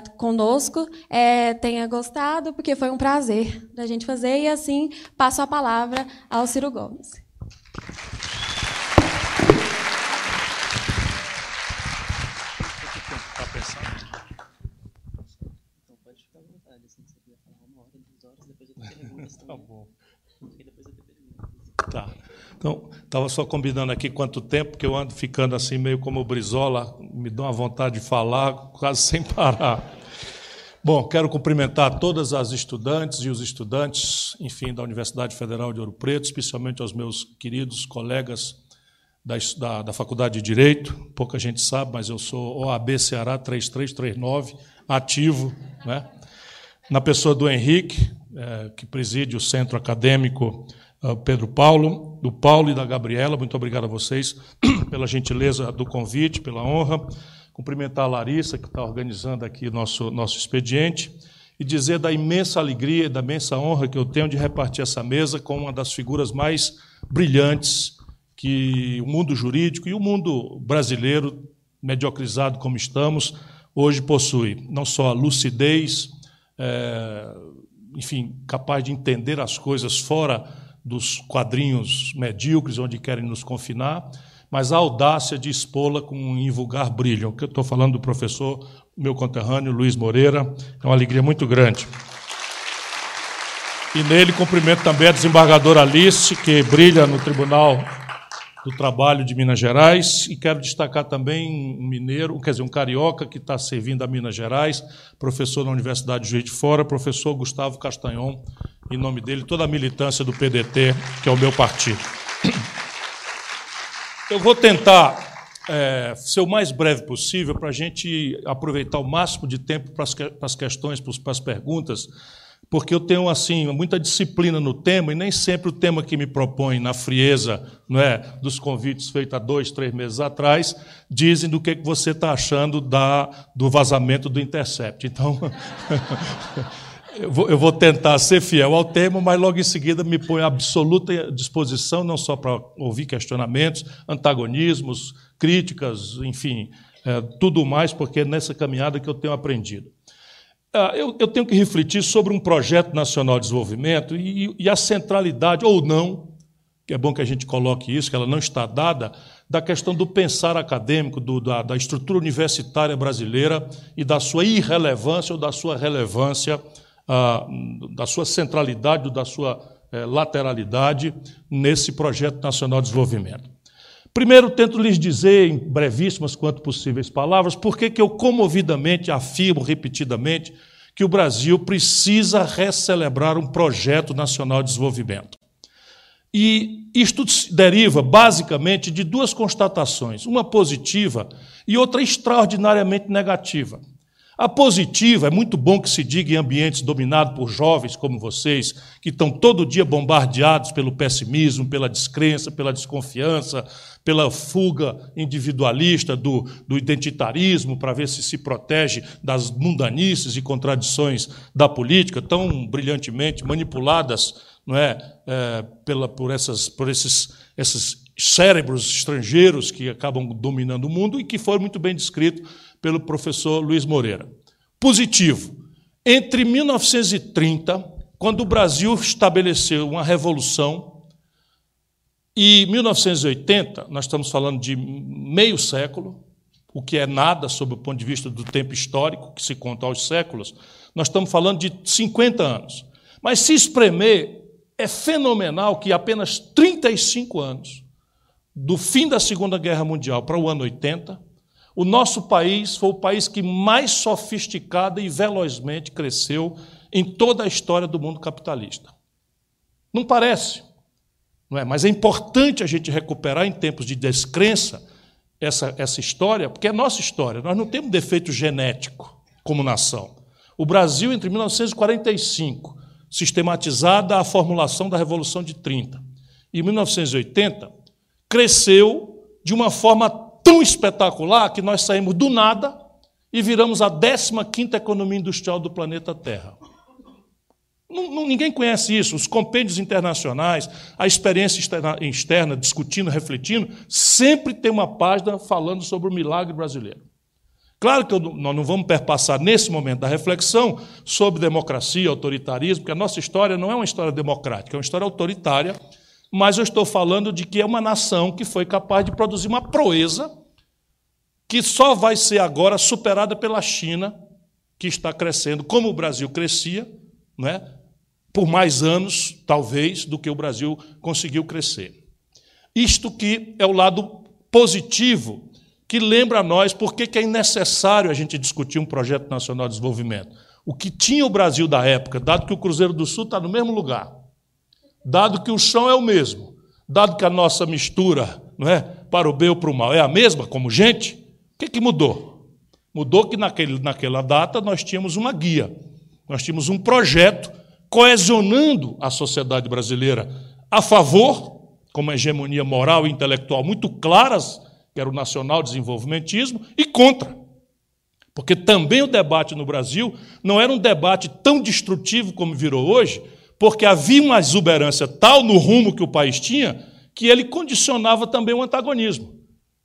conosco é, tenha gostado, porque foi um prazer da gente fazer, e assim passo a palavra ao Ciro Gomes. Tá. Então, estava só combinando aqui quanto tempo, que eu ando ficando assim, meio como o Brizola, me dá uma vontade de falar quase sem parar. Bom, quero cumprimentar todas as estudantes e os estudantes, enfim, da Universidade Federal de Ouro Preto, especialmente aos meus queridos colegas da, da, da Faculdade de Direito. Pouca gente sabe, mas eu sou OAB Ceará 3339, ativo, né? na pessoa do Henrique, é, que preside o Centro Acadêmico Pedro Paulo, do Paulo e da Gabriela. Muito obrigado a vocês pela gentileza do convite, pela honra. Cumprimentar a Larissa, que está organizando aqui nosso, nosso expediente, e dizer da imensa alegria e da imensa honra que eu tenho de repartir essa mesa com uma das figuras mais brilhantes que o mundo jurídico e o mundo brasileiro, mediocrizado como estamos, hoje possui. Não só a lucidez, é, enfim, capaz de entender as coisas fora dos quadrinhos medíocres onde querem nos confinar, mas a audácia de expô-la com um invulgar brilho. O que eu estou falando do professor, meu conterrâneo, Luiz Moreira, é uma alegria muito grande. E nele cumprimento também a desembargadora Alice, que brilha no Tribunal do Trabalho de Minas Gerais, e quero destacar também um mineiro, quer dizer, um carioca que está servindo a Minas Gerais, professor na Universidade de Juiz de Fora, professor Gustavo Castanhon, em nome dele, toda a militância do PDT, que é o meu partido. Eu vou tentar é, ser o mais breve possível para a gente aproveitar o máximo de tempo para as, questões, para as perguntas, porque eu tenho assim muita disciplina no tema e nem sempre o tema que me propõe na frieza não é, dos convites feitos há dois, três meses atrás, dizem do que você está achando da, do vazamento do Intercept. Então, eu, vou, eu vou tentar ser fiel ao tema, mas logo em seguida me põe à absoluta disposição, não só para ouvir questionamentos, antagonismos, críticas, enfim, é, tudo mais, porque é nessa caminhada que eu tenho aprendido. Ah, eu, eu, tenho que refletir sobre um projeto nacional de desenvolvimento e, e, a centralidade, ou não, que é bom que a gente coloque isso, que ela não está dada, da questão do pensar acadêmico, do, da, da, estrutura universitária brasileira e da sua irrelevância ou da sua relevância, ah, da sua centralidade da sua eh, lateralidade nesse projeto nacional de desenvolvimento. Primeiro, tento lhes dizer, em brevíssimas quanto possíveis palavras, por que eu comovidamente afirmo repetidamente que o Brasil precisa recelebrar um projeto nacional de desenvolvimento. E isto deriva basicamente de duas constatações, uma positiva e outra extraordinariamente negativa. A positiva é muito bom que se diga em ambientes dominados por jovens como vocês, que estão todo dia bombardeados pelo pessimismo, pela descrença, pela desconfiança, pela fuga individualista do, do identitarismo, para ver se se protege das mundanices e contradições da política, tão brilhantemente manipuladas não é, é pela, por, essas, por esses, esses cérebros estrangeiros que acabam dominando o mundo e que foi muito bem descrito pelo professor Luiz Moreira. Positivo. Entre 1930, quando o Brasil estabeleceu uma revolução, e 1980, nós estamos falando de meio século, o que é nada sob o ponto de vista do tempo histórico, que se conta aos séculos, nós estamos falando de 50 anos. Mas se espremer, é fenomenal que apenas 35 anos do fim da Segunda Guerra Mundial para o ano 80, o nosso país foi o país que mais sofisticada e velozmente cresceu em toda a história do mundo capitalista. Não parece, não é? Mas é importante a gente recuperar em tempos de descrença essa, essa história, porque é nossa história. Nós não temos defeito genético como nação. O Brasil, entre 1945, sistematizada a formulação da Revolução de 30, e 1980, cresceu de uma forma tão espetacular que nós saímos do nada e viramos a 15ª economia industrial do planeta Terra. Ninguém conhece isso. Os compêndios internacionais, a experiência externa, discutindo, refletindo, sempre tem uma página falando sobre o milagre brasileiro. Claro que nós não vamos perpassar nesse momento da reflexão sobre democracia, autoritarismo, porque a nossa história não é uma história democrática, é uma história autoritária, mas eu estou falando de que é uma nação que foi capaz de produzir uma proeza que só vai ser agora superada pela China, que está crescendo, como o Brasil crescia, não é? por mais anos, talvez, do que o Brasil conseguiu crescer. Isto que é o lado positivo, que lembra a nós por que é necessário a gente discutir um projeto nacional de desenvolvimento. O que tinha o Brasil da época, dado que o Cruzeiro do Sul está no mesmo lugar, dado que o chão é o mesmo, dado que a nossa mistura não é, para o bem ou para o mal é a mesma como gente, o que, que mudou? Mudou que naquele, naquela data nós tínhamos uma guia, nós tínhamos um projeto coesionando a sociedade brasileira a favor, com uma hegemonia moral e intelectual muito claras, que era o nacional desenvolvimentismo, e contra. Porque também o debate no Brasil não era um debate tão destrutivo como virou hoje, porque havia uma exuberância tal no rumo que o país tinha, que ele condicionava também o antagonismo.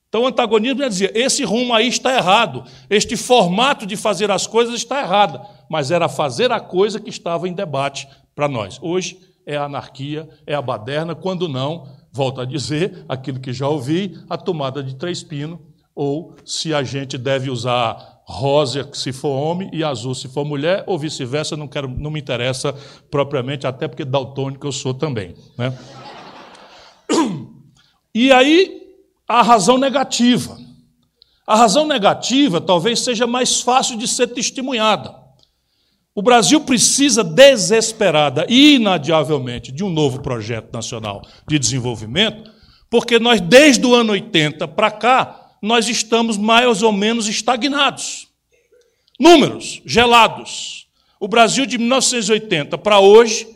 Então o antagonismo ia dizer: esse rumo aí está errado, este formato de fazer as coisas está errado, mas era fazer a coisa que estava em debate para nós. Hoje é a anarquia, é a baderna, quando não, volto a dizer aquilo que já ouvi, a tomada de três pinos, ou se a gente deve usar rosa se for homem e azul se for mulher, ou vice-versa, não, quero, não me interessa propriamente, até porque daltônico eu sou também. Né? E aí a razão negativa. A razão negativa talvez seja mais fácil de ser testemunhada. O Brasil precisa desesperada e inadiavelmente de um novo projeto nacional de desenvolvimento, porque nós, desde o ano 80 para cá, nós estamos mais ou menos estagnados. Números gelados. O Brasil de 1980 para hoje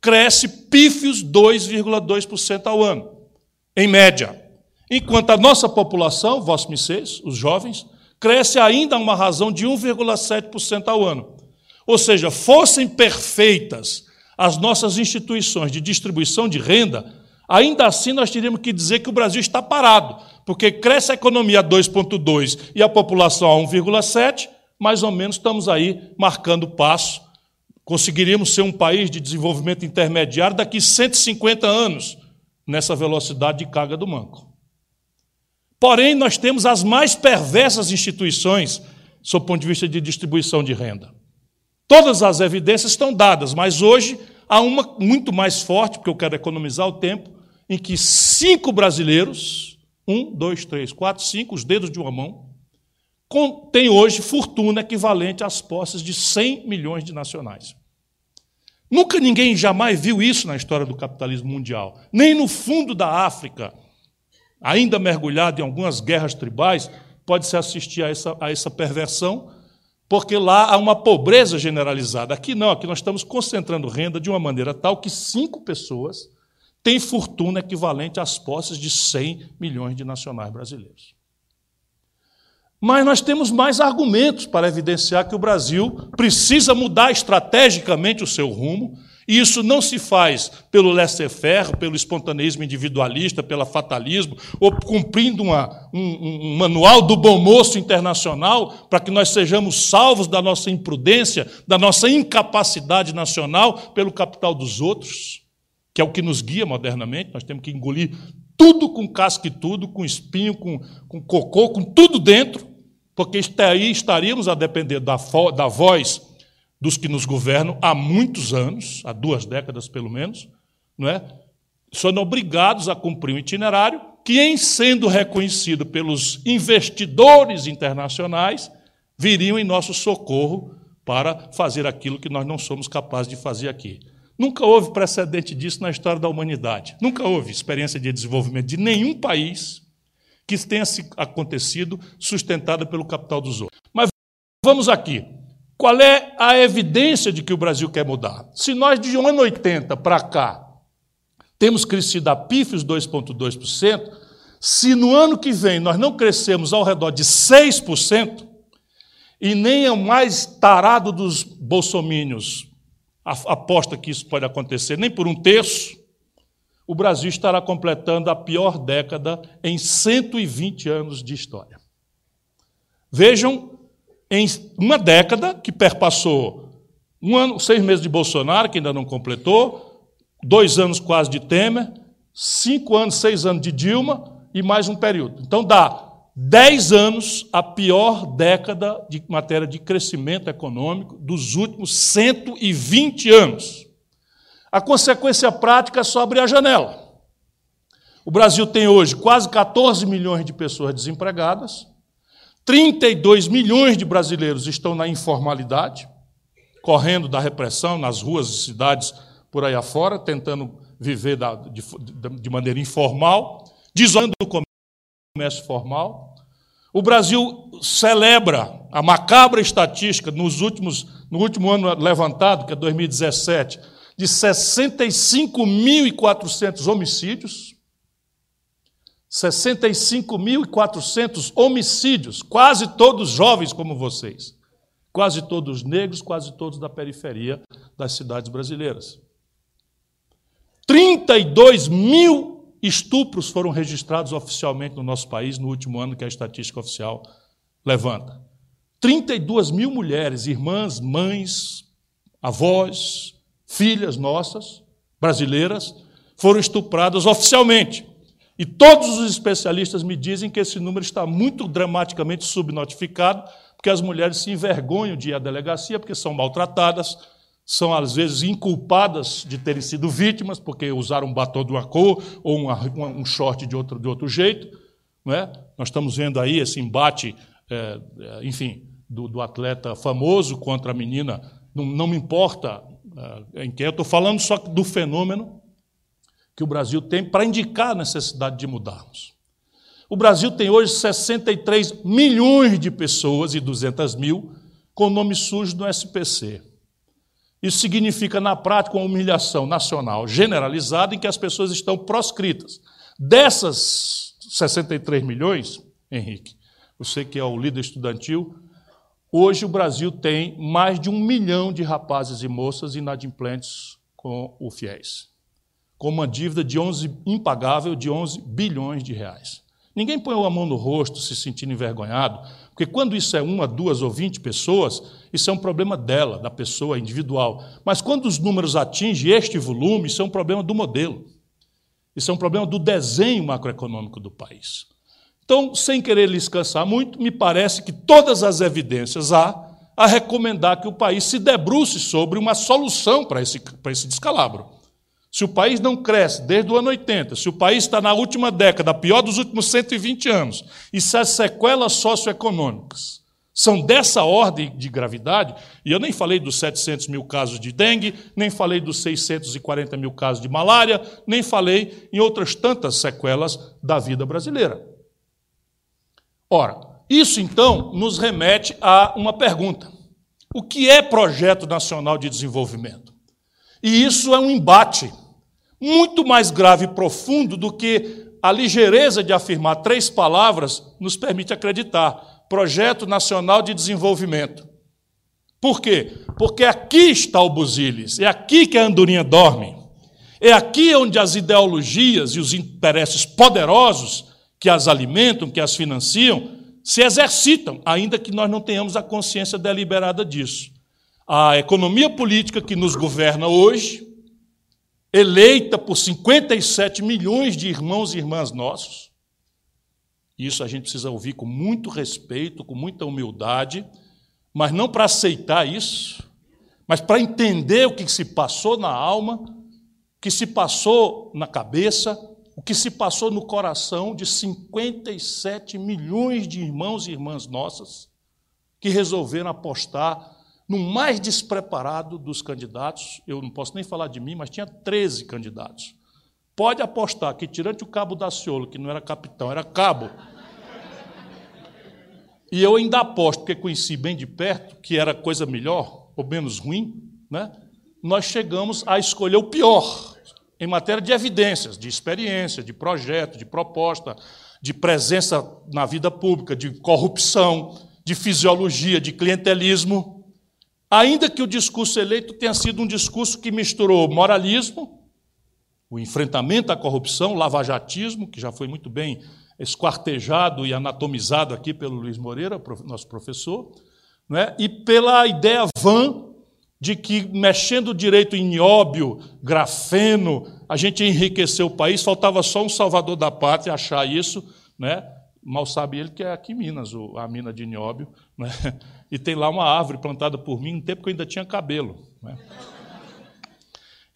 cresce pífios 2,2% ao ano, em média. Enquanto a nossa população, vós vocês, os jovens, cresce ainda a uma razão de 1,7% ao ano. Ou seja, fossem perfeitas as nossas instituições de distribuição de renda, ainda assim nós teríamos que dizer que o Brasil está parado, porque cresce a economia a 2,2 e a população a 1,7, mais ou menos estamos aí marcando passo. Conseguiríamos ser um país de desenvolvimento intermediário daqui 150 anos, nessa velocidade de carga do manco. Porém, nós temos as mais perversas instituições, sob o ponto de vista de distribuição de renda. Todas as evidências estão dadas, mas hoje há uma muito mais forte, porque eu quero economizar o tempo, em que cinco brasileiros, um, dois, três, quatro, cinco, os dedos de uma mão, têm hoje fortuna equivalente às posses de 100 milhões de nacionais. Nunca ninguém jamais viu isso na história do capitalismo mundial, nem no fundo da África, ainda mergulhado em algumas guerras tribais, pode-se assistir a essa, a essa perversão, porque lá há uma pobreza generalizada. Aqui não, aqui nós estamos concentrando renda de uma maneira tal que cinco pessoas têm fortuna equivalente às posses de 100 milhões de nacionais brasileiros. Mas nós temos mais argumentos para evidenciar que o Brasil precisa mudar estrategicamente o seu rumo, e isso não se faz pelo laissez-faire, pelo espontaneismo individualista, pelo fatalismo, ou cumprindo uma, um, um manual do bom moço internacional para que nós sejamos salvos da nossa imprudência, da nossa incapacidade nacional pelo capital dos outros, que é o que nos guia modernamente. Nós temos que engolir tudo com casca e tudo, com espinho, com, com cocô, com tudo dentro, porque aí estaríamos a depender da, da voz dos que nos governam há muitos anos, há duas décadas pelo menos, não é? São obrigados a cumprir um itinerário que, em sendo reconhecido pelos investidores internacionais, viriam em nosso socorro para fazer aquilo que nós não somos capazes de fazer aqui. Nunca houve precedente disso na história da humanidade. Nunca houve experiência de desenvolvimento de nenhum país que tenha acontecido sustentada pelo capital dos outros. Mas vamos aqui. Qual é a evidência de que o Brasil quer mudar? Se nós, de um ano 80 para cá, temos crescido a pífios 2,2%, se no ano que vem nós não crescemos ao redor de 6%, e nem é o mais tarado dos bolsomínios aposta que isso pode acontecer, nem por um terço, o Brasil estará completando a pior década em 120 anos de história. Vejam em uma década que perpassou um ano, seis meses de Bolsonaro, que ainda não completou, dois anos quase de Temer, cinco anos, seis anos de Dilma e mais um período. Então dá dez anos a pior década de matéria de crescimento econômico dos últimos 120 anos. A consequência prática é só abrir a janela. O Brasil tem hoje quase 14 milhões de pessoas desempregadas, 32 milhões de brasileiros estão na informalidade, correndo da repressão nas ruas e cidades por aí afora, tentando viver da, de, de, maneira informal, desolando o comércio formal. O Brasil celebra a macabra estatística nos últimos, no último ano levantado, que é 2017, de 65.400 homicídios. 65.400 homicídios, quase todos jovens como vocês, quase todos negros, quase todos da periferia das cidades brasileiras. 32 mil estupros foram registrados oficialmente no nosso país no último ano que a estatística oficial levanta. 32 mil mulheres, irmãs, mães, avós, filhas nossas, brasileiras, foram estupradas oficialmente. E todos os especialistas me dizem que esse número está muito dramaticamente subnotificado, porque as mulheres se envergonham de ir à delegacia, porque são maltratadas, são às vezes inculpadas de terem sido vítimas, porque usaram um batom de uma cor ou um short de outro, de outro jeito. Não é? Nós estamos vendo aí esse embate, é, é enfim, do, do, atleta famoso contra a menina. Não, não me importa é, em que eu estou falando só do fenômeno que o Brasil tem para indicar a necessidade de mudarmos. O Brasil tem hoje 63 milhões de pessoas e 200 mil com nome sujo no SPC. Isso significa, na prática, uma humilhação nacional generalizada em que as pessoas estão proscritas. Dessas 63 milhões, Henrique, você que é o líder estudantil, hoje o Brasil tem mais de um milhão de rapazes e moças inadimplentes com o FIES com uma dívida de 11, impagável de 11 bilhões de reais. Ninguém põe a mão no rosto se sentindo envergonhado, porque quando isso é uma, duas ou vinte pessoas, isso é um problema dela, da pessoa individual. Mas quando os números atingem este volume, isso é um problema do modelo. Isso é um problema do desenho macroeconômico do país. Então, sem querer lhes cansar muito, me parece que todas as evidências há a recomendar que o país se debruce sobre uma solução para esse, para esse descalabro. Se o país não cresce desde o ano 80, se o país está na última década, pior dos últimos 120 anos, e se as sequelas socioeconômicas são dessa ordem de gravidade, e eu nem falei dos 700 mil casos de dengue, nem falei dos 640 mil casos de malária, nem falei em outras tantas sequelas da vida brasileira. Ora, isso então nos remete a uma pergunta: o que é Projeto Nacional de Desenvolvimento? E isso é um embate muito mais grave e profundo do que a ligeireza de afirmar três palavras nos permite acreditar. Projeto Nacional de Desenvolvimento. Por quê? Porque aqui está o Busilis, é aqui que a andorinha dorme. É aqui onde as ideologias e os interesses poderosos que as alimentam, que as financiam, se exercitam, ainda que nós não tenhamos a consciência deliberada disso. A economia política que nos governa hoje eleita por 57 milhões de irmãos e irmãs nossos. Isso a gente precisa ouvir com muito respeito, com muita humildade, mas não para aceitar isso, mas para entender o que se passou na alma, o que se passou na cabeça, o que se passou no coração de 57 milhões de irmãos e irmãs nossas que resolveram apostar no mais despreparado dos candidatos, eu não posso nem falar de mim, mas tinha 13 candidatos. Pode apostar que, tirante o cabo Daciolo, que não era capitão, era cabo, e eu ainda aposto, porque conheci bem de perto, que era coisa melhor ou menos ruim, né? nós chegamos a escolher o pior em matéria de evidências, de experiência, de projeto, de proposta, de presença na vida pública, de corrupção, de fisiologia, de clientelismo. Ainda que o discurso eleito tenha sido um discurso que misturou moralismo, o enfrentamento à corrupção, lavajatismo, que já foi muito bem esquartejado e anatomizado aqui pelo Luiz Moreira, nosso professor, né? e pela ideia vã de que, mexendo direito em nióbio, grafeno, a gente enriqueceu o país, faltava só um salvador da pátria achar isso, né? mal sabe ele que é aqui em Minas, a mina de nióbio, né? E tem lá uma árvore plantada por mim, no tempo que eu ainda tinha cabelo. Né?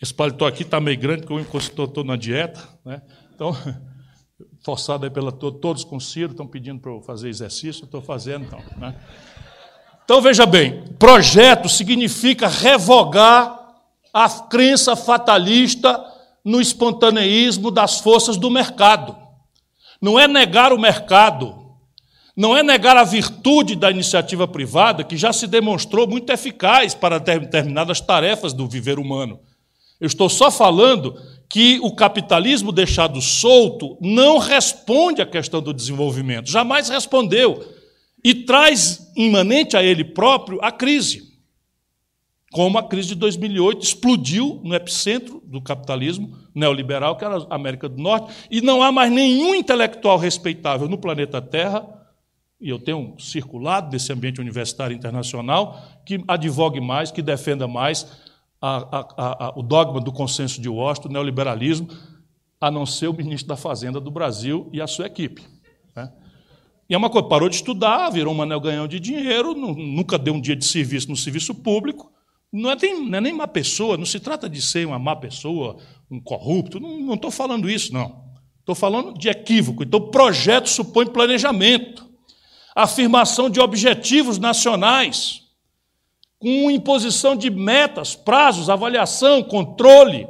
Esse paletó aqui está meio grande, porque eu estou na dieta, né? então, forçado aí pela todos com Ciro, estão pedindo para eu fazer exercício, estou fazendo, então. Né? Então veja bem, projeto significa revogar a crença fatalista no espontaneísmo das forças do mercado. Não é negar o mercado, não é negar a virtude da iniciativa privada, que já se demonstrou muito eficaz para determinadas tarefas do viver humano. Eu estou só falando que o capitalismo deixado solto não responde à questão do desenvolvimento, jamais respondeu e traz imanente a ele próprio a crise. Como a crise de 2008 explodiu no epicentro do capitalismo neoliberal, que era a América do Norte, e não há mais nenhum intelectual respeitável no planeta Terra, e eu tenho circulado nesse ambiente universitário internacional, que advogue mais, que defenda mais a, a, a, o dogma do consenso de Washington, o neoliberalismo, a não ser o ministro da Fazenda do Brasil e a sua equipe. Né? E é uma coisa, parou de estudar, virou um anel ganhão de dinheiro, nunca deu um dia de serviço no serviço público. Não é, nem, não é nem má pessoa, não se trata de ser uma má pessoa, um corrupto, não estou falando isso, não. Estou falando de equívoco. Então, projeto supõe planejamento, afirmação de objetivos nacionais, com imposição de metas, prazos, avaliação, controle,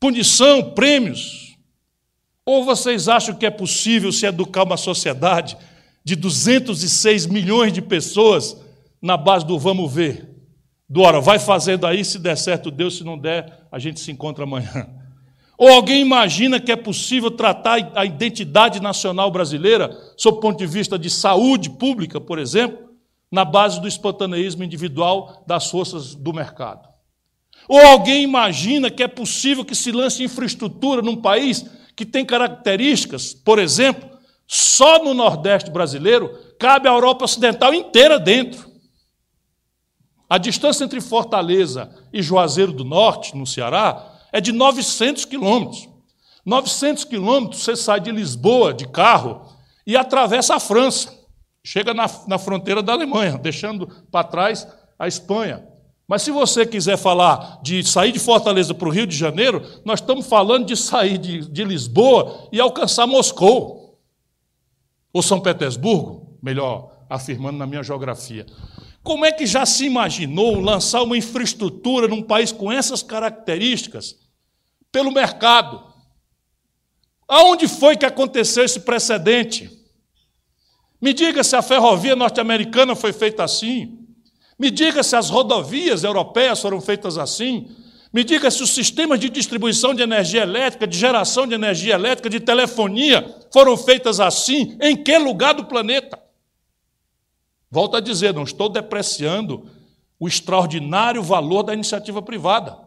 punição, prêmios. Ou vocês acham que é possível se educar uma sociedade de 206 milhões de pessoas na base do vamos ver? Do ora, vai fazendo aí, se der certo, Deus, se não der, a gente se encontra amanhã. Ou alguém imagina que é possível tratar a identidade nacional brasileira, sob o ponto de vista de saúde pública, por exemplo, na base do espontaneísmo individual das forças do mercado? Ou alguém imagina que é possível que se lance infraestrutura num país que tem características, por exemplo, só no Nordeste brasileiro cabe a Europa Ocidental inteira dentro. A distância entre Fortaleza e Juazeiro do Norte, no Ceará, é de 900 quilômetros. 900 quilômetros você sai de Lisboa de carro e atravessa a França. Chega na, na fronteira da Alemanha, deixando para trás a Espanha. Mas se você quiser falar de sair de Fortaleza para o Rio de Janeiro, nós estamos falando de sair de, de Lisboa e alcançar Moscou. Ou São Petersburgo, melhor afirmando na minha geografia. Como é que já se imaginou lançar uma infraestrutura num país com essas características pelo mercado? Aonde foi que aconteceu esse precedente? Me diga se a ferrovia norte-americana foi feita assim. Me diga se as rodovias europeias foram feitas assim. Me diga se os sistemas de distribuição de energia elétrica, de geração de energia elétrica, de telefonia foram feitas assim. Em que lugar do planeta? Volto a dizer, não estou depreciando o extraordinário valor da iniciativa privada.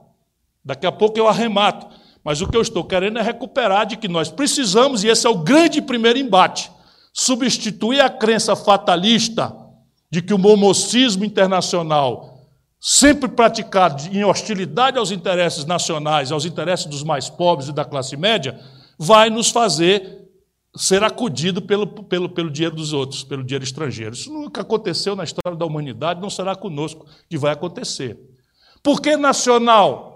Daqui a pouco eu arremato. Mas o que eu estou querendo é recuperar de que nós precisamos, e esse é o grande primeiro embate, substituir a crença fatalista de que o momocismo internacional, sempre praticado em hostilidade aos interesses nacionais, aos interesses dos mais pobres e da classe média, vai nos fazer ser acudido pelo, pelo, pelo dinheiro dos outros, pelo dinheiro estrangeiro. Isso nunca aconteceu na história da humanidade, não será conosco que vai acontecer. Por que nacional?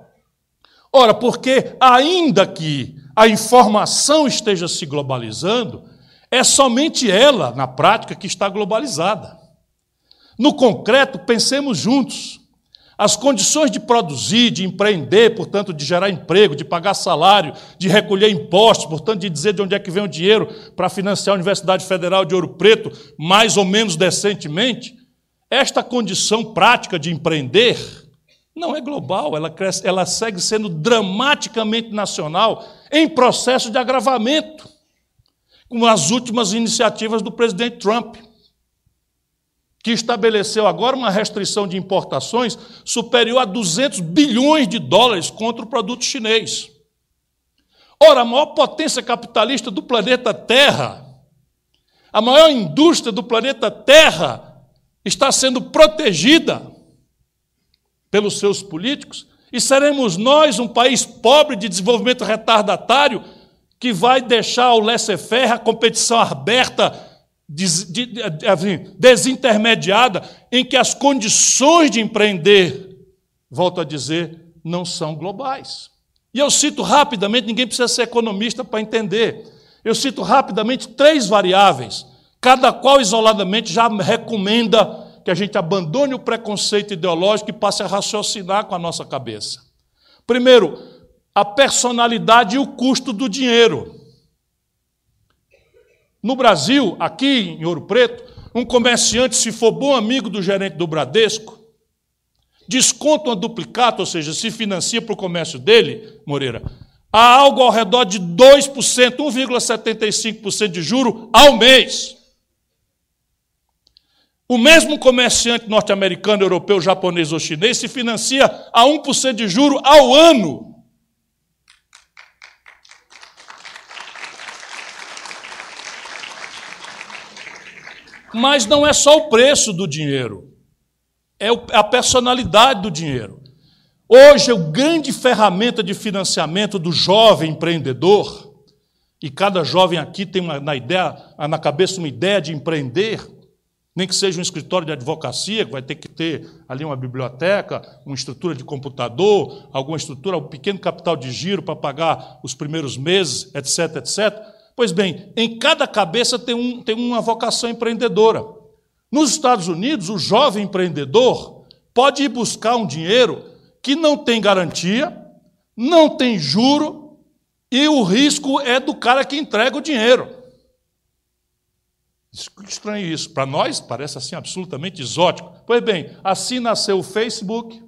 Ora, porque ainda que a informação esteja se globalizando, é somente ela, na prática, que está globalizada. No concreto, pensemos juntos. As condições de produzir, de empreender, portanto, de gerar emprego, de pagar salário, de recolher impostos, portanto, de dizer de onde é que vem o dinheiro para financiar a Universidade Federal de Ouro Preto, mais ou menos decentemente, esta condição prática de empreender não é global, ela, cresce, ela segue sendo dramaticamente nacional em processo de agravamento, com as últimas iniciativas do presidente Trump que estabeleceu agora uma restrição de importações superior a 200 bilhões de dólares contra o produto chinês. Ora, a maior potência capitalista do planeta Terra, a maior indústria do planeta Terra, está sendo protegida pelos seus políticos, e seremos nós, um país pobre de desenvolvimento retardatário, que vai deixar o laissez-faire, a competição aberta, desintermediada, em que as condições de empreender, volto a dizer, não são globais. E eu cito rapidamente, ninguém precisa ser economista para entender. Eu cito rapidamente três variáveis, cada qual isoladamente já recomenda que a gente abandone o preconceito ideológico e passe a raciocinar com a nossa cabeça. Primeiro, a personalidade e o custo do dinheiro. No Brasil, aqui em Ouro Preto, um comerciante, se for bom amigo do gerente do Bradesco, desconta uma duplicata, ou seja, se financia para o comércio dele, Moreira, há algo ao redor de 2%, 1,75% de juro ao mês. O mesmo comerciante norte-americano, europeu, japonês ou chinês se financia a 1% de juro ao ano. Mas não é só o preço do dinheiro, é a personalidade do dinheiro. Hoje, a grande ferramenta de financiamento do jovem empreendedor, e cada jovem aqui tem uma, na, ideia, na cabeça uma ideia de empreender, nem que seja um escritório de advocacia, que vai ter que ter ali uma biblioteca, uma estrutura de computador, alguma estrutura, um pequeno capital de giro para pagar os primeiros meses, etc, etc. Pois bem, em cada cabeça tem, um, tem uma vocação empreendedora. Nos Estados Unidos, o jovem empreendedor pode ir buscar um dinheiro que não tem garantia, não tem juro, e o risco é do cara que entrega o dinheiro. Estranho isso. Para nós parece assim absolutamente exótico. Pois bem, assim nasceu o Facebook,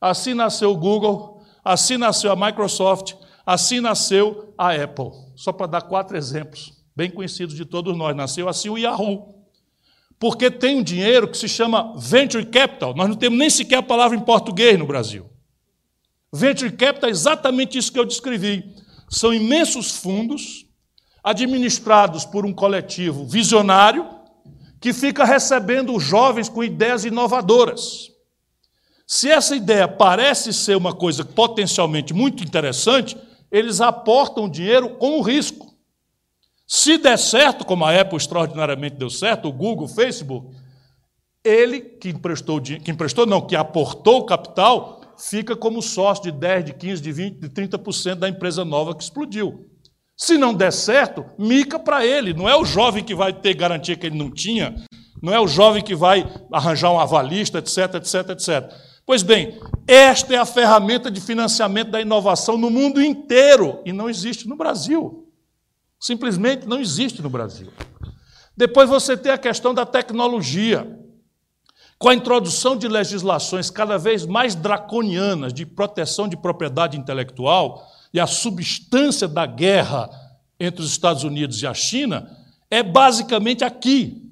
assim nasceu o Google, assim nasceu a Microsoft, assim nasceu a Apple. Só para dar quatro exemplos, bem conhecidos de todos nós. Nasceu assim o Yahoo. Porque tem um dinheiro que se chama Venture Capital. Nós não temos nem sequer a palavra em português no Brasil. Venture Capital é exatamente isso que eu descrevi. São imensos fundos administrados por um coletivo visionário que fica recebendo jovens com ideias inovadoras. Se essa ideia parece ser uma coisa potencialmente muito interessante, eles aportam dinheiro com risco. Se der certo, como a Apple extraordinariamente deu certo, o Google, o Facebook, ele que emprestou, que emprestou não, que aportou o capital, fica como sócio de 10, de 15, de 20, de 30% da empresa nova que explodiu. Se não der certo, mica para ele. Não é o jovem que vai ter garantia que ele não tinha, não é o jovem que vai arranjar um avalista, etc, etc, etc. Pois bem, esta é a ferramenta de financiamento da inovação no mundo inteiro e não existe no Brasil. Simplesmente não existe no Brasil. Depois você tem a questão da tecnologia. Com a introdução de legislações cada vez mais draconianas de proteção de propriedade intelectual, e a substância da guerra entre os Estados Unidos e a China é basicamente aqui.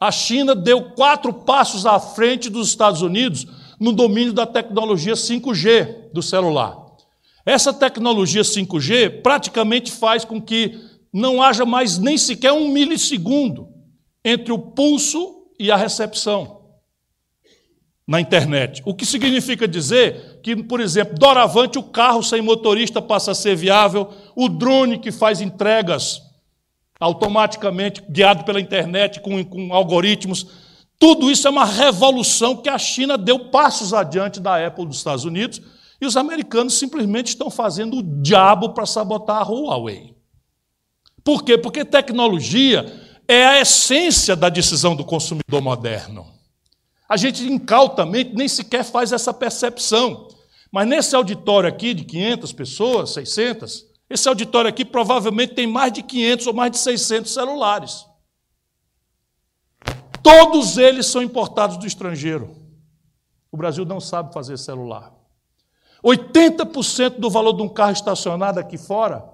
A China deu quatro passos à frente dos Estados Unidos no domínio da tecnologia 5G do celular. Essa tecnologia 5G praticamente faz com que não haja mais nem sequer um milissegundo entre o pulso e a recepção na internet. O que significa dizer que, por exemplo, doravante o carro sem motorista passa a ser viável, o drone que faz entregas automaticamente, guiado pela internet, com, com algoritmos. Tudo isso é uma revolução que a China deu passos adiante da Apple dos Estados Unidos e os americanos simplesmente estão fazendo o diabo para sabotar a Huawei. Por quê? Porque tecnologia é a essência da decisão do consumidor moderno. A gente incautamente nem sequer faz essa percepção. Mas nesse auditório aqui de 500 pessoas, 600, esse auditório aqui provavelmente tem mais de 500 ou mais de 600 celulares. Todos eles são importados do estrangeiro. O Brasil não sabe fazer celular. 80% do valor de um carro estacionado aqui fora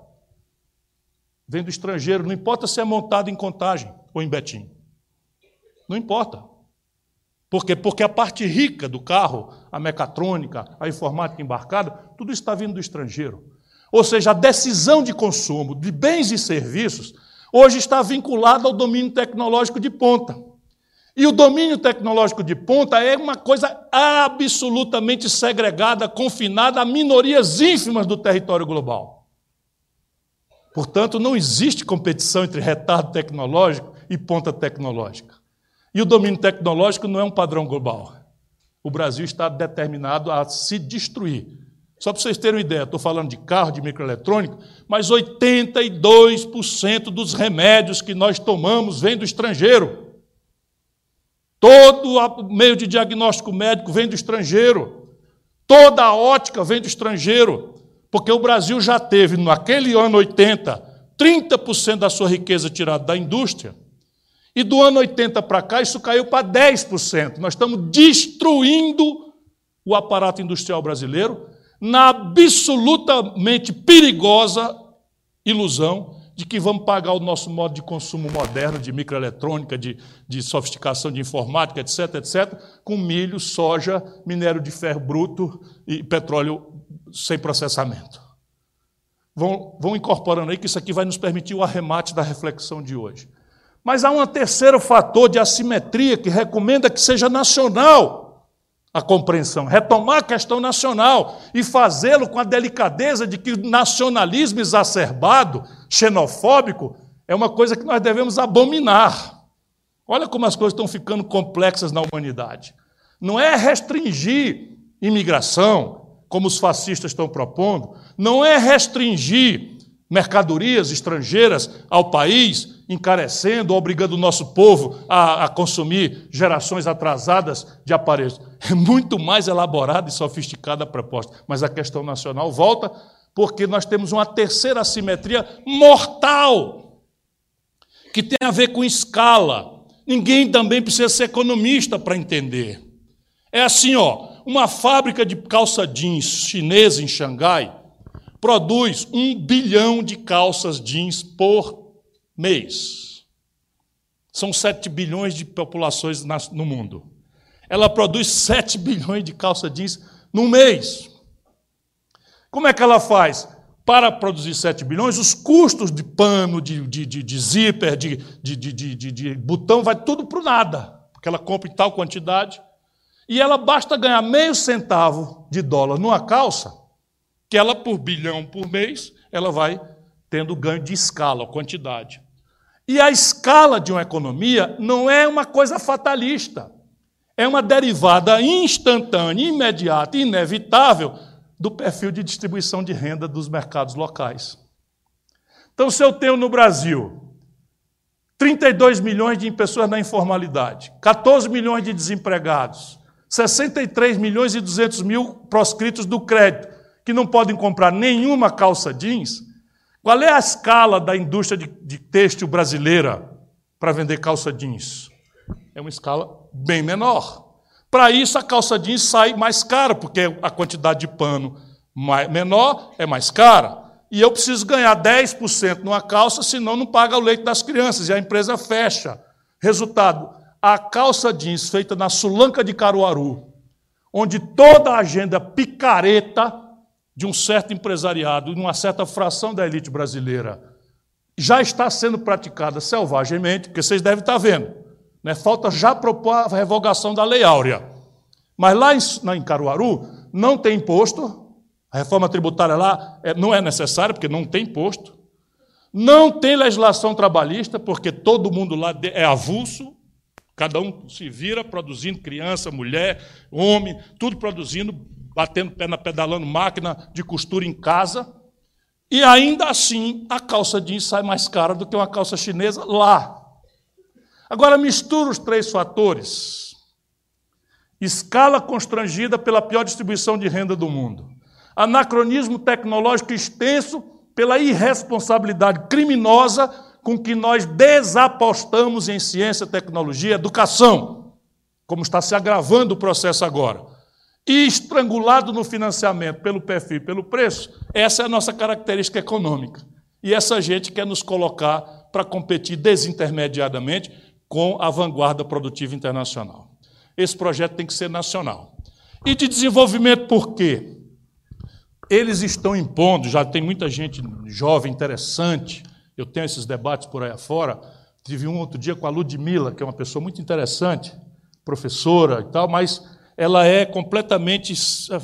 vem do estrangeiro, não importa se é montado em contagem ou em Betim. Não importa. Por quê? Porque a parte rica do carro, a mecatrônica, a informática embarcada, tudo está vindo do estrangeiro. Ou seja, a decisão de consumo de bens e serviços hoje está vinculada ao domínio tecnológico de ponta. E o domínio tecnológico de ponta é uma coisa absolutamente segregada, confinada a minorias ínfimas do território global. Portanto, não existe competição entre retardo tecnológico e ponta tecnológica. E o domínio tecnológico não é um padrão global. O Brasil está determinado a se destruir. Só para vocês terem uma ideia, estou falando de carro, de microeletrônica, mas 82% dos remédios que nós tomamos vem do estrangeiro. Todo meio de diagnóstico médico vem do estrangeiro. Toda a ótica vem do estrangeiro. Porque o Brasil já teve, naquele ano 80, 30% da sua riqueza tirada da indústria. E do ano 80 para cá, isso caiu para 10%. Nós estamos destruindo o aparato industrial brasileiro na absolutamente perigosa ilusão de que vamos pagar o nosso modo de consumo moderno, de microeletrônica, de, de sofisticação de informática, etc., etc., com milho, soja, minério de ferro bruto e petróleo sem processamento. Vão, vão incorporando aí que isso aqui vai nos permitir o arremate da reflexão de hoje. Mas há um terceiro fator de assimetria que recomenda que seja nacional a compreensão, retomar a questão nacional e fazê-lo com a delicadeza de que o nacionalismo exacerbado, xenofóbico, é uma coisa que nós devemos abominar. Olha como as coisas estão ficando complexas na humanidade. Não é restringir imigração, como os fascistas estão propondo, não é restringir mercadorias estrangeiras ao país, encarecendo, obrigando o nosso povo a, a, consumir gerações atrasadas de aparelhos. É muito mais elaborada e sofisticada a proposta. Mas a questão nacional volta porque nós temos uma terceira assimetria mortal, que tem a ver com escala. Ninguém também precisa ser economista para entender. É assim, ó, uma fábrica de calça jeans chinesa em Xangai produz um bilhão de calças jeans por mês. São 7 bilhões de populações no mundo. Ela produz 7 bilhões de calças jeans no mês. Como é que ela faz? Para produzir 7 bilhões, os custos de pano, de, de, de, de zíper, de, de, de, de, de botão, vai tudo para o nada, porque ela compra em tal quantidade. E ela basta ganhar meio centavo de dólar numa calça que ela, por bilhão por mês, ela vai tendo ganho de escala, quantidade. E a escala de uma economia não é uma coisa fatalista. É uma derivada instantânea, imediata, inevitável do perfil de distribuição de renda dos mercados locais. Então, se eu tenho no Brasil 32 milhões de pessoas na informalidade, 14 milhões de desempregados, 63 milhões e 200 mil proscritos do crédito, que não podem comprar nenhuma calça jeans, qual é a escala da indústria de, de têxtil brasileira para vender calça jeans? É uma escala bem menor. Para isso, a calça jeans sai mais cara, porque a quantidade de pano menor é mais cara. E eu preciso ganhar 10% numa calça, senão não paga o leite das crianças, e a empresa fecha. Resultado, a calça jeans feita na Sulanca de Caruaru, onde toda a agenda picareta de um certo empresariado, de uma certa fração da elite brasileira, já está sendo praticada selvagemente, porque vocês devem estar vendo. Né? Falta já propor a revogação da Lei Áurea. Mas lá em, em Caruaru não tem imposto, a reforma tributária lá é, não é necessária, porque não tem imposto. Não tem legislação trabalhista, porque todo mundo lá é avulso, cada um se vira produzindo criança, mulher, homem, tudo produzindo batendo perna, pedalando máquina de costura em casa. E ainda assim, a calça jeans sai mais cara do que uma calça chinesa lá. Agora mistura os três fatores. Escala constrangida pela pior distribuição de renda do mundo. Anacronismo tecnológico extenso pela irresponsabilidade criminosa com que nós desapostamos em ciência, tecnologia, educação, como está se agravando o processo agora e estrangulado no financiamento pelo perfil pelo preço, essa é a nossa característica econômica. E essa gente quer nos colocar para competir desintermediadamente com a vanguarda produtiva internacional. Esse projeto tem que ser nacional. E de desenvolvimento por quê? Eles estão impondo, já tem muita gente jovem, interessante, eu tenho esses debates por aí afora, Tive um outro dia com a Ludmilla, que é uma pessoa muito interessante, professora e tal, mas ela é completamente,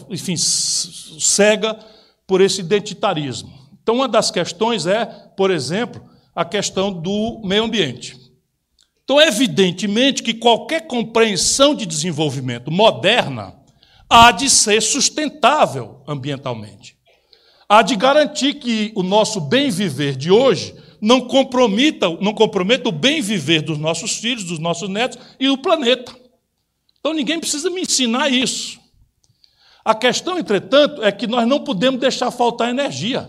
enfim, cega por esse identitarismo. Então, uma das questões é, por exemplo, a questão do meio ambiente. Então, evidentemente que qualquer compreensão de desenvolvimento moderna há de ser sustentável ambientalmente. Há de garantir que o nosso bem viver de hoje não comprometa, não comprometa o bem viver dos nossos filhos, dos nossos netos e do planeta. Então ninguém precisa me ensinar isso. A questão, entretanto, é que nós não podemos deixar faltar energia.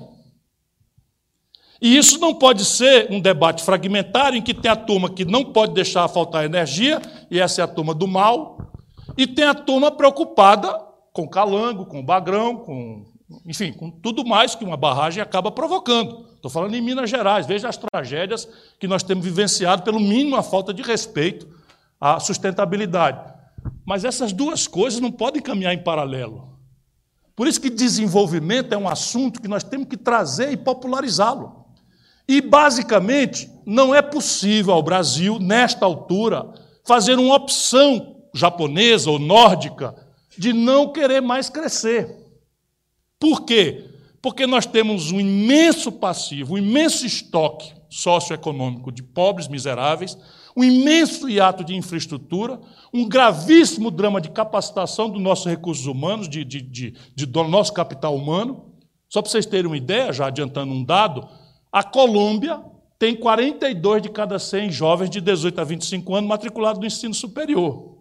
E isso não pode ser um debate fragmentário em que tem a turma que não pode deixar faltar energia, e essa é a turma do mal, e tem a turma preocupada com calango, com bagrão, com, enfim, com tudo mais que uma barragem acaba provocando. Estou falando em Minas Gerais, veja as tragédias que nós temos vivenciado, pelo mínimo a falta de respeito à sustentabilidade. Mas essas duas coisas não podem caminhar em paralelo. Por isso que desenvolvimento é um assunto que nós temos que trazer e popularizá-lo. E, basicamente, não é possível ao Brasil, nesta altura, fazer uma opção japonesa ou nórdica de não querer mais crescer. Por quê? Porque nós temos um imenso passivo, um imenso estoque socioeconômico de pobres miseráveis, um imenso hiato de infraestrutura, um gravíssimo drama de capacitação dos nossos recursos humanos, de, de, de, de do nosso capital humano. Só para vocês terem uma ideia, já adiantando um dado, a Colômbia tem 42 de cada 100 jovens de 18 a 25 anos matriculados no ensino superior.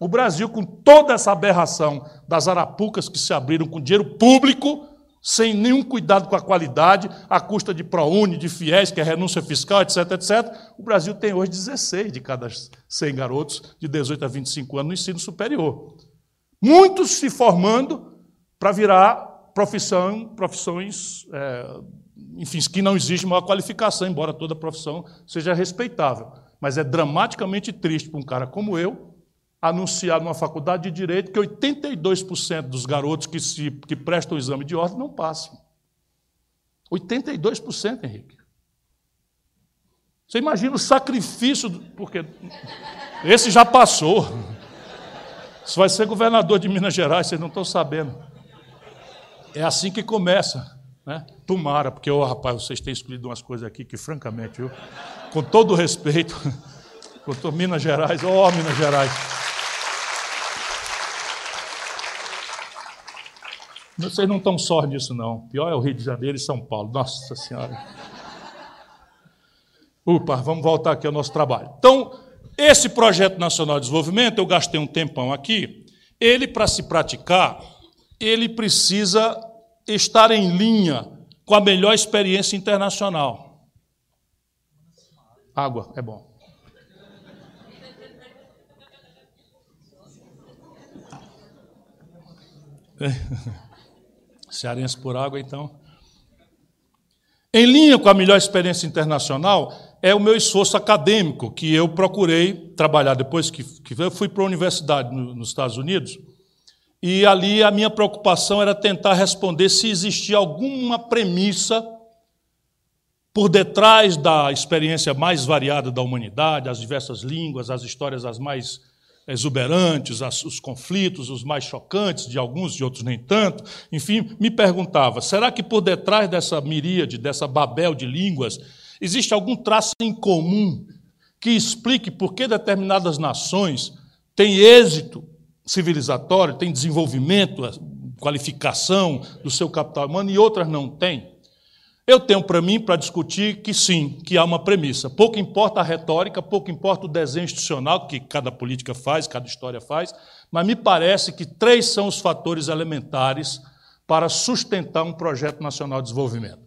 O Brasil, com toda essa aberração das arapucas que se abriram com dinheiro público, sem nenhum cuidado com a qualidade, à custa de ProUni, de FIES, que é renúncia fiscal, etc, etc. O Brasil tem hoje 16 de cada 100 garotos de 18 a 25 anos no ensino superior. Muitos se formando para virar profissão, profissões, é, enfim, que não existe maior qualificação, embora toda profissão seja respeitável. Mas é dramaticamente triste para um cara como eu, anunciar numa faculdade de direito que 82% dos garotos que, se, que prestam o exame de ordem não passam. 82%, Henrique. Você imagina o sacrifício, porque esse já passou. Você vai ser governador de Minas Gerais, vocês não estão sabendo. É assim que começa. Né? Tomara, porque, oh, rapaz, vocês têm escolhido umas coisas aqui que, francamente, viu, com todo respeito, com Minas Gerais, ó oh, Minas Gerais. Vocês não estão só nisso, não. Pior é o Rio de Janeiro e São Paulo. Nossa Senhora. Upa, vamos voltar aqui ao nosso trabalho. Então, esse projeto nacional de desenvolvimento, eu gastei um tempão aqui. Ele, para se praticar, ele precisa estar em linha com a melhor experiência internacional. Água, é bom. Cearense por água, então. Em linha com a melhor experiência internacional é o meu esforço acadêmico, que eu procurei trabalhar depois que, que eu fui para a universidade no, nos Estados Unidos. E ali a minha preocupação era tentar responder se existia alguma premissa por detrás da experiência mais variada da humanidade, as diversas línguas, as histórias as mais exuberantes, os conflitos, os mais chocantes, de alguns, de outros nem tanto. Enfim, me perguntava: será que por detrás dessa miríade, dessa babel de línguas, existe algum traço em comum que explique por que determinadas nações têm êxito civilizatório, têm desenvolvimento, qualificação do seu capital humano e outras não têm? Eu tenho para mim para discutir que sim, que há uma premissa. Pouco importa a retórica, pouco importa o desenho institucional que cada política faz, cada história faz, mas me parece que três são os fatores elementares para sustentar um projeto nacional de desenvolvimento.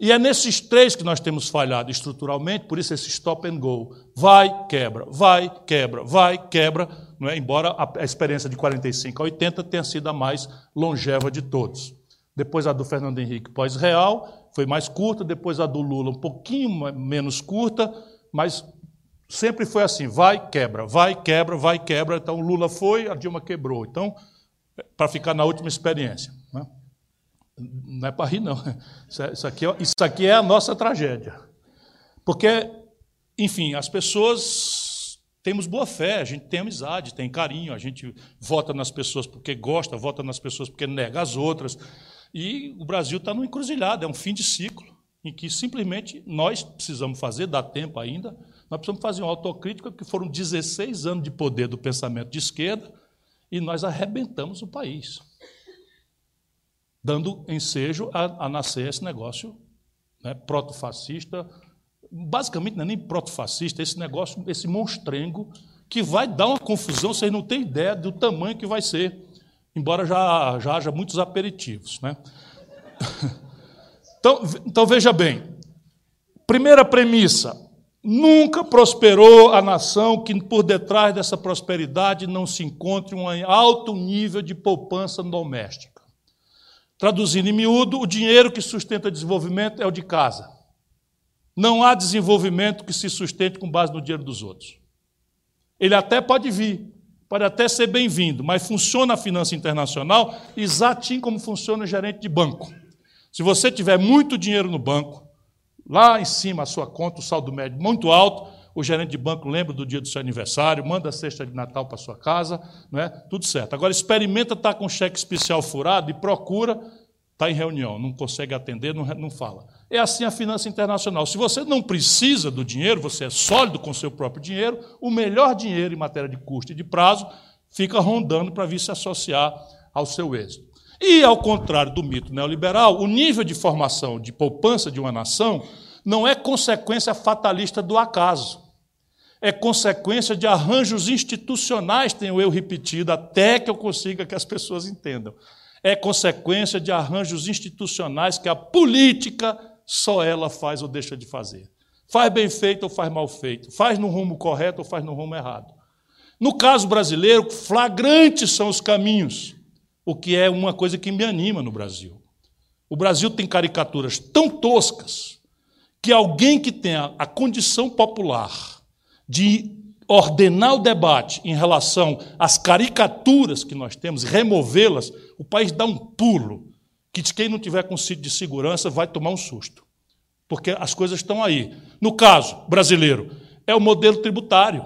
E é nesses três que nós temos falhado estruturalmente, por isso esse stop and go. Vai, quebra, vai, quebra, vai, quebra, não é? embora a experiência de 45 a 80 tenha sido a mais longeva de todos. Depois a do Fernando Henrique pós-real, foi mais curta, depois a do Lula um pouquinho menos curta, mas sempre foi assim: vai, quebra, vai, quebra, vai, quebra. Então o Lula foi, a Dilma quebrou. Então, para ficar na última experiência. Né? Não é para rir, não. Isso aqui, é, isso aqui é a nossa tragédia. Porque enfim, as pessoas temos boa fé, a gente tem amizade, tem carinho, a gente vota nas pessoas porque gosta, vota nas pessoas porque nega as outras. E o Brasil está no encruzilhado, é um fim de ciclo, em que simplesmente nós precisamos fazer, dá tempo ainda, nós precisamos fazer uma autocrítica, porque foram 16 anos de poder do pensamento de esquerda e nós arrebentamos o país, dando ensejo a, a nascer esse negócio né, protofascista, basicamente não é nem protofascista, esse negócio, esse monstrengo, que vai dar uma confusão, vocês não têm ideia do tamanho que vai ser, embora já, já haja muitos aperitivos. Né? Então, então veja bem, primeira premissa, Nunca prosperou a nação que por detrás dessa prosperidade não se encontre um alto nível de poupança doméstica. Traduzindo em miúdo, o dinheiro que sustenta desenvolvimento é o de casa. Não há desenvolvimento que se sustente com base no dinheiro dos outros. Ele até pode vir, pode até ser bem-vindo, mas funciona a finança internacional exatinho como funciona o gerente de banco. Se você tiver muito dinheiro no banco, Lá em cima, a sua conta, o saldo médio muito alto, o gerente de banco lembra do dia do seu aniversário, manda a cesta de Natal para sua casa, não é? tudo certo. Agora, experimenta estar com cheque especial furado e procura, está em reunião, não consegue atender, não, não fala. É assim a finança internacional. Se você não precisa do dinheiro, você é sólido com seu próprio dinheiro, o melhor dinheiro em matéria de custo e de prazo fica rondando para vir se associar ao seu êxito. E, ao contrário do mito neoliberal, o nível de formação de poupança de uma nação não é consequência fatalista do acaso. É consequência de arranjos institucionais, tenho eu repetido, até que eu consiga que as pessoas entendam. É consequência de arranjos institucionais que a política só ela faz ou deixa de fazer. Faz bem feito ou faz mal feito. Faz no rumo correto ou faz no rumo errado. No caso brasileiro, flagrantes são os caminhos o que é uma coisa que me anima no Brasil. O Brasil tem caricaturas tão toscas que alguém que tenha a condição popular de ordenar o debate em relação às caricaturas que nós temos, removê-las, o país dá um pulo que quem não tiver com sítio de segurança vai tomar um susto. Porque as coisas estão aí. No caso brasileiro, é o modelo tributário.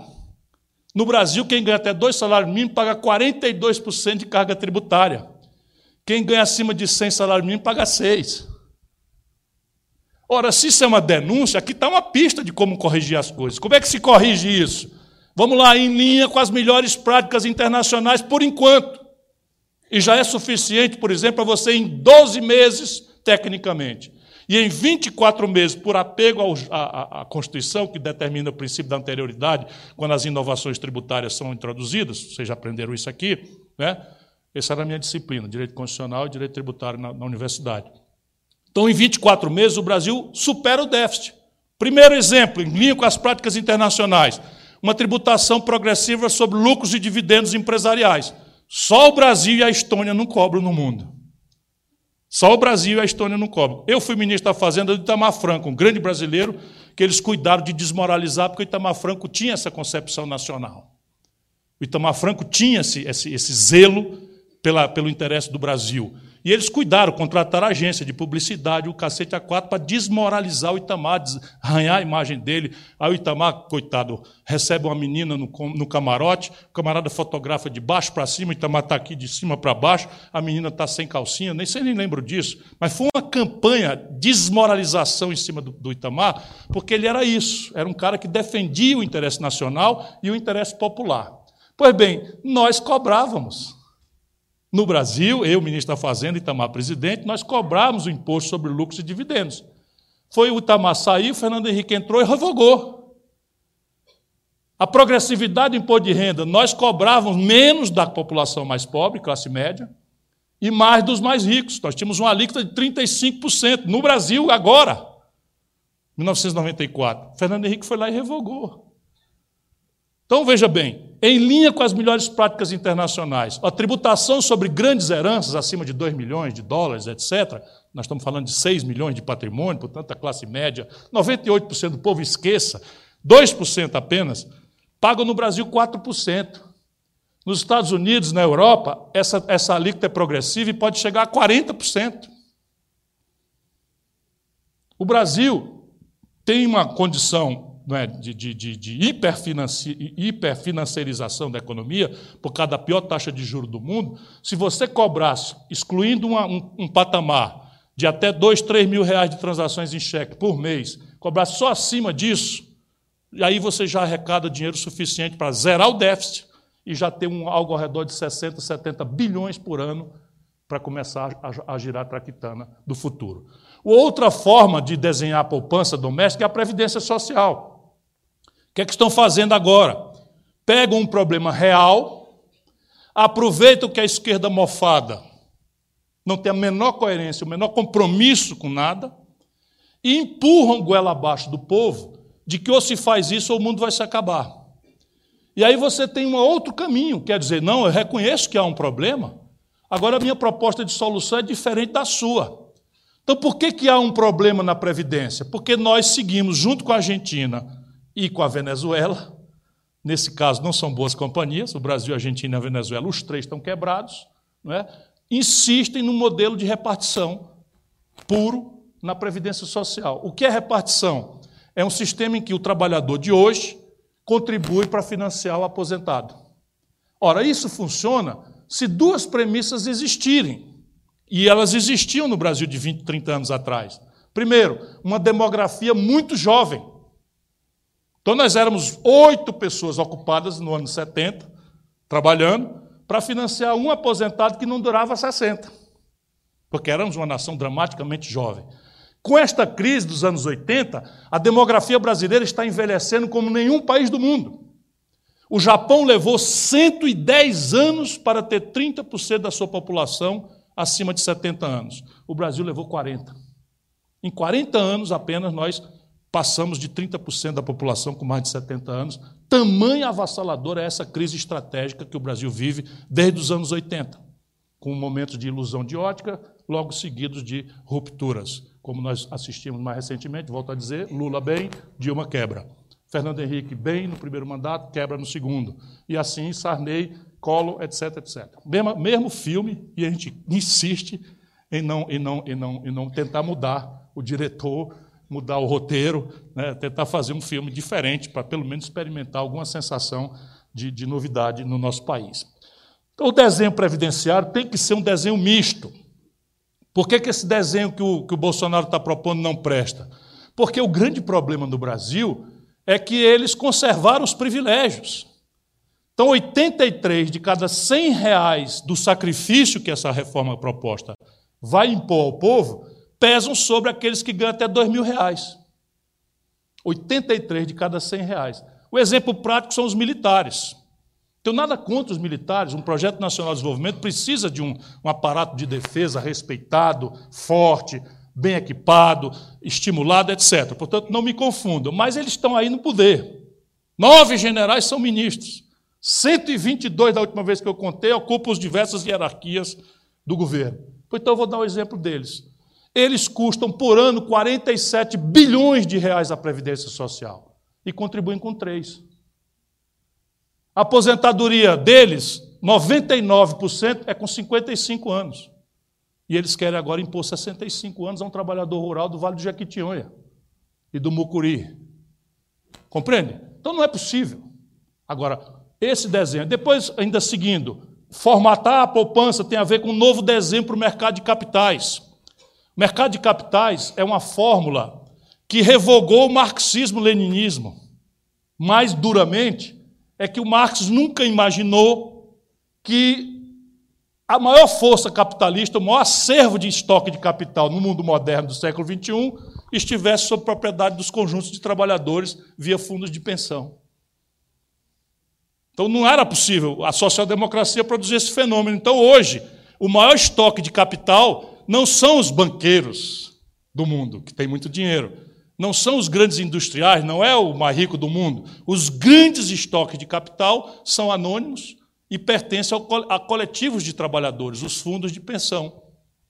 No Brasil, quem ganha até dois salários mínimos paga 42% de carga tributária. Quem ganha acima de 100 salários mínimos paga 6%. Ora, se isso é uma denúncia, aqui está uma pista de como corrigir as coisas. Como é que se corrige isso? Vamos lá, em linha com as melhores práticas internacionais por enquanto. E já é suficiente, por exemplo, para você em 12 meses, tecnicamente, e em 24 meses, por apego à, Constituição, que determina o princípio da anterioridade, quando as inovações tributárias são introduzidas, vocês já aprenderam isso aqui, né? Essa era a minha disciplina, Direito Constitucional e Direito Tributário na, na universidade. Então, em 24 meses, o Brasil supera o déficit. Primeiro exemplo, em linha com as práticas internacionais, uma tributação progressiva sobre lucros e dividendos empresariais. Só o Brasil e a Estônia não cobram no mundo. Só o Brasil e a Estônia não cobram. Eu fui ministro da Fazenda do Itamar Franco, um grande brasileiro, que eles cuidaram de desmoralizar, porque o Itamar Franco tinha essa concepção nacional. O Itamar Franco tinha esse, esse, esse zelo pela, pelo interesse do Brasil. E eles cuidaram, contrataram a agência de publicidade, o cacete a quatro, para desmoralizar o Itamar, arranhar a imagem dele. Aí o Itamar, coitado, recebe uma menina no, no camarote, o camarada fotografa de baixo para cima, o Itamar está aqui de cima para baixo, a menina está sem calcinha, nem sei nem lembro disso. Mas foi uma campanha de desmoralização em cima do, do Itamar, porque ele era isso, era um cara que defendia o interesse nacional e o interesse popular. Pois bem, nós cobrávamos. No Brasil, eu, ministro da Fazenda, Itamar presidente, nós cobramos o imposto sobre lucros e dividendos. Foi o Itamar sair, o Fernando Henrique entrou e revogou. A progressividade do imposto de renda, nós cobrávamos menos da população mais pobre, classe média, e mais dos mais ricos. Nós tínhamos uma alíquota de 35% no Brasil agora, 1994. Fernando Henrique foi lá e revogou. Então veja bem, em linha com as melhores práticas internacionais. A tributação sobre grandes heranças, acima de 2 milhões de dólares, etc., nós estamos falando de 6 milhões de patrimônio, portanto, a classe média, 98% do povo esqueça, 2% apenas, pagam no Brasil 4%. Nos Estados Unidos, na Europa, essa, essa alíquota é progressiva e pode chegar a 40%. O Brasil tem uma condição não é, de, de, de, de hiperfinanci, hiperfinanciarização da economia, por causa da pior taxa de juros do mundo, se você cobrasse, excluindo uma, um, um patamar de até 2, 3 mil reais de transações em cheque por mês, cobrasse só acima disso, e aí você já arrecada dinheiro suficiente para zerar o déficit e já ter um, algo ao redor de 60, 70 bilhões por ano para começar a, a girar a traquitana do futuro. Outra forma de desenhar a poupança doméstica é a previdência social. Que é que estão fazendo agora? Pegam um problema real, aproveitam que a esquerda mofada não tem a menor coerência, o menor compromisso com nada, e empurram goela abaixo do povo de que ou se faz isso ou o mundo vai se acabar. E aí você tem um outro caminho, quer dizer, não, eu reconheço que há um problema, agora a minha proposta de solução é diferente da sua. Então, por que, que há um problema na Previdência? Porque nós seguimos, junto com a Argentina e com a Venezuela, nesse caso não são boas companhias, o Brasil, a Argentina e a Venezuela, os três estão quebrados, não é? insistem no modelo de repartição puro na Previdência Social. O que é repartição? É um sistema em que o trabalhador de hoje contribui para financiar o aposentado. Ora, isso funciona se duas premissas existirem. E elas existiam no Brasil de 20, 30 anos atrás. Primeiro, uma demografia muito jovem. Então, nós éramos oito pessoas ocupadas no ano 70, trabalhando, para financiar um aposentado que não durava 60. Porque éramos uma nação dramaticamente jovem. Com esta crise dos anos 80, a demografia brasileira está envelhecendo como nenhum país do mundo. O Japão levou 110 anos para ter 30% da sua população acima de 70 anos. O Brasil levou 40. Em 40 anos apenas nós passamos de 30% da população com mais de 70 anos. Tamanha avassaladora é essa crise estratégica que o Brasil vive desde os anos 80, com momentos de ilusão de ótica, logo seguidos de rupturas como nós assistimos mais recentemente, volto a dizer, Lula bem, Dilma quebra. Fernando Henrique bem no primeiro mandato, quebra no segundo. E assim Sarney, Collor, etc, etc. Mesmo, mesmo filme, e a gente insiste em não, em não, em não, em não tentar mudar o diretor, mudar o roteiro, né, tentar fazer um filme diferente, para pelo menos experimentar alguma sensação de, de novidade no nosso país. Então, o desenho previdenciário tem que ser um desenho misto. Por que, que esse desenho que o, que o Bolsonaro está propondo não presta? Porque o grande problema no Brasil é que eles conservaram os privilégios. Então, 83 de cada 100 reais do sacrifício que essa reforma proposta vai impor ao povo pesam sobre aqueles que ganham até 2 mil reais. 83 de cada 100 reais. O exemplo prático são os militares. Tenho nada contra os militares, um projeto nacional de desenvolvimento precisa de um, um aparato de defesa respeitado, forte, bem equipado, estimulado, etc. Portanto, não me confundam, mas eles estão aí no poder. Nove generais são ministros. 122, da última vez que eu contei, ocupam as diversas hierarquias do governo. Então, eu vou dar um exemplo deles. Eles custam por ano 47 bilhões de reais à Previdência Social e contribuem com três. A aposentadoria deles, 99% é com 55 anos. E eles querem agora impor 65 anos a um trabalhador rural do Vale do Jequitinhonha e do Mucuri. Compreende? Então não é possível. Agora, esse desenho, depois, ainda seguindo, formatar a poupança tem a ver com um novo desenho para o mercado de capitais. O mercado de capitais é uma fórmula que revogou o marxismo-leninismo mais duramente é que o Marx nunca imaginou que a maior força capitalista, o maior acervo de estoque de capital no mundo moderno do século XXI, estivesse sob propriedade dos conjuntos de trabalhadores via fundos de pensão. Então não era possível a social-democracia produzir esse fenômeno. Então hoje, o maior estoque de capital não são os banqueiros do mundo, que têm muito dinheiro, não são os grandes industriais, não é o mais rico do mundo. Os grandes estoques de capital são anônimos e pertencem a coletivos de trabalhadores, os fundos de pensão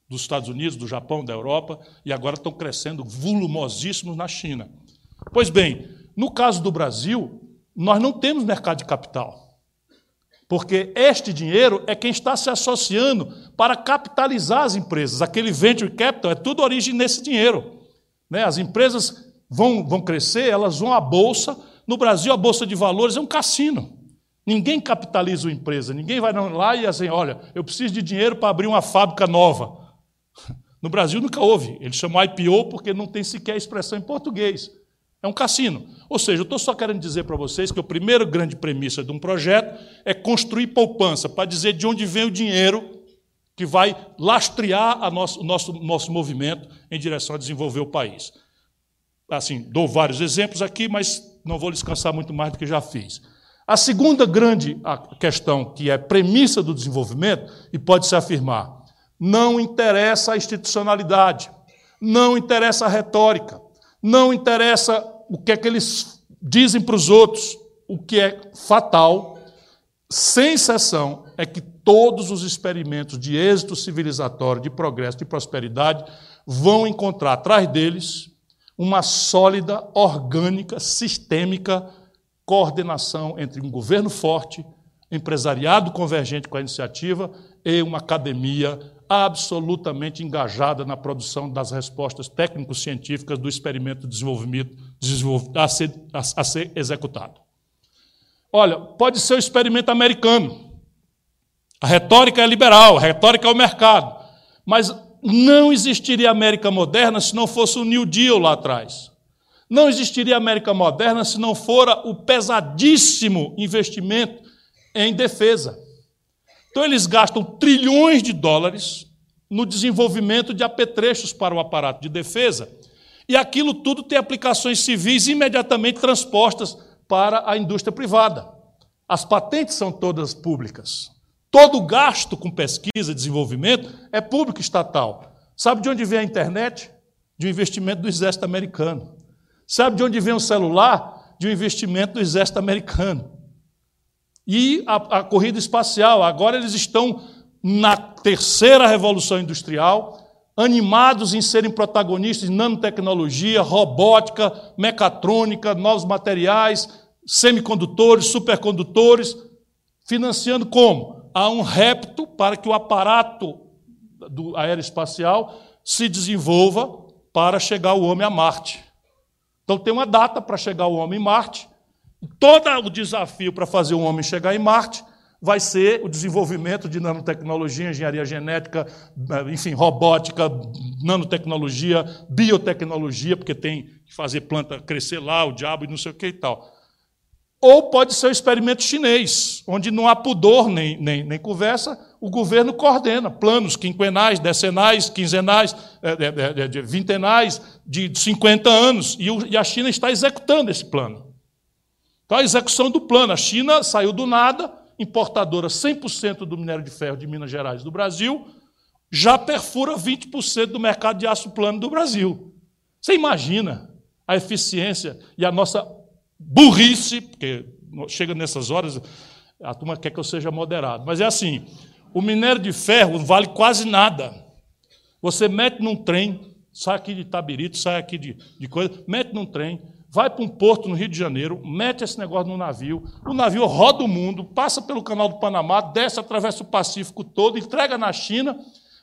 dos Estados Unidos, do Japão, da Europa, e agora estão crescendo volumosíssimos na China. Pois bem, no caso do Brasil, nós não temos mercado de capital. Porque este dinheiro é quem está se associando para capitalizar as empresas. Aquele venture capital é tudo origem nesse dinheiro. Né? As empresas vão, vão crescer, elas vão à bolsa. No Brasil, a bolsa de valores é um cassino. Ninguém capitaliza uma empresa, ninguém vai lá e assim, olha, eu preciso de dinheiro para abrir uma fábrica nova. No Brasil nunca houve. Eles chamam IPO porque não tem sequer expressão em português. É um cassino. Ou seja, eu estou só querendo dizer para vocês que a primeira grande premissa de um projeto é construir poupança, para dizer de onde vem o dinheiro que vai lastrear nosso, o nosso, nosso movimento em direção a desenvolver o país. Assim, dou vários exemplos aqui, mas não vou descansar muito mais do que já fiz. A segunda grande questão, que é premissa do desenvolvimento, e pode se afirmar, não interessa a institucionalidade, não interessa a retórica, não interessa o que é que eles dizem para os outros. O que é fatal, sem exceção, é que todos os experimentos de êxito civilizatório, de progresso, de prosperidade, vão encontrar atrás deles uma sólida, orgânica, sistêmica coordenação entre um governo forte, empresariado convergente com a iniciativa e uma academia absolutamente engajada na produção das respostas técnico-científicas do experimento de desenvolvimento a ser, a, a ser executado. Olha, pode ser o experimento americano. A retórica é liberal, a retórica é o mercado. Mas não existiria América moderna se não fosse o New Deal lá atrás. Não existiria América moderna se não fora o pesadíssimo investimento em defesa. Então, eles gastam trilhões de dólares no desenvolvimento de apetrechos para o aparato de defesa, e aquilo tudo tem aplicações civis imediatamente transpostas para a indústria privada. As patentes são todas públicas. Todo gasto com pesquisa e desenvolvimento é público estatal. Sabe de onde vem a internet? De um investimento do exército americano. Sabe de onde vem o celular? De um investimento do exército americano. E a, a corrida espacial, agora eles estão na terceira revolução industrial, animados em serem protagonistas em nanotecnologia, robótica, mecatrônica, novos materiais, semicondutores, supercondutores, financiando como? Há um repto para que o aparato do aeroespacial se desenvolva para chegar o homem a Marte. Então tem uma data para chegar o homem em Marte. Todo o desafio para fazer o homem chegar em Marte vai ser o desenvolvimento de nanotecnologia, engenharia genética, eh, enfim, robótica, nanotecnologia, biotecnologia, porque tem que fazer planta crescer lá, o diabo e não sei o que e tal. Ou pode ser o experimento chinês, onde não há pudor nem, nem, nem conversa, o governo coordena planos quinquenais, decenais, quinzenais, é, é, vintenais, de 50 anos, e a China está executando esse plano. Então, a execução do plano. A China saiu do nada, importadora 100% do minério de ferro de Minas Gerais do Brasil, já perfura 20% do mercado de aço plano do Brasil. Você imagina a eficiência e a nossa burrice, porque chega nessas horas, a turma quer que eu seja moderado. Mas é assim: o minério de ferro vale quase nada. Você mete num trem, sai aqui de Tabirito, sai aqui de, de coisa, mete num trem, vai para um porto no Rio de Janeiro, mete esse negócio no navio, o navio roda o mundo, passa pelo canal do Panamá, desce, atravessa o Pacífico todo, entrega na China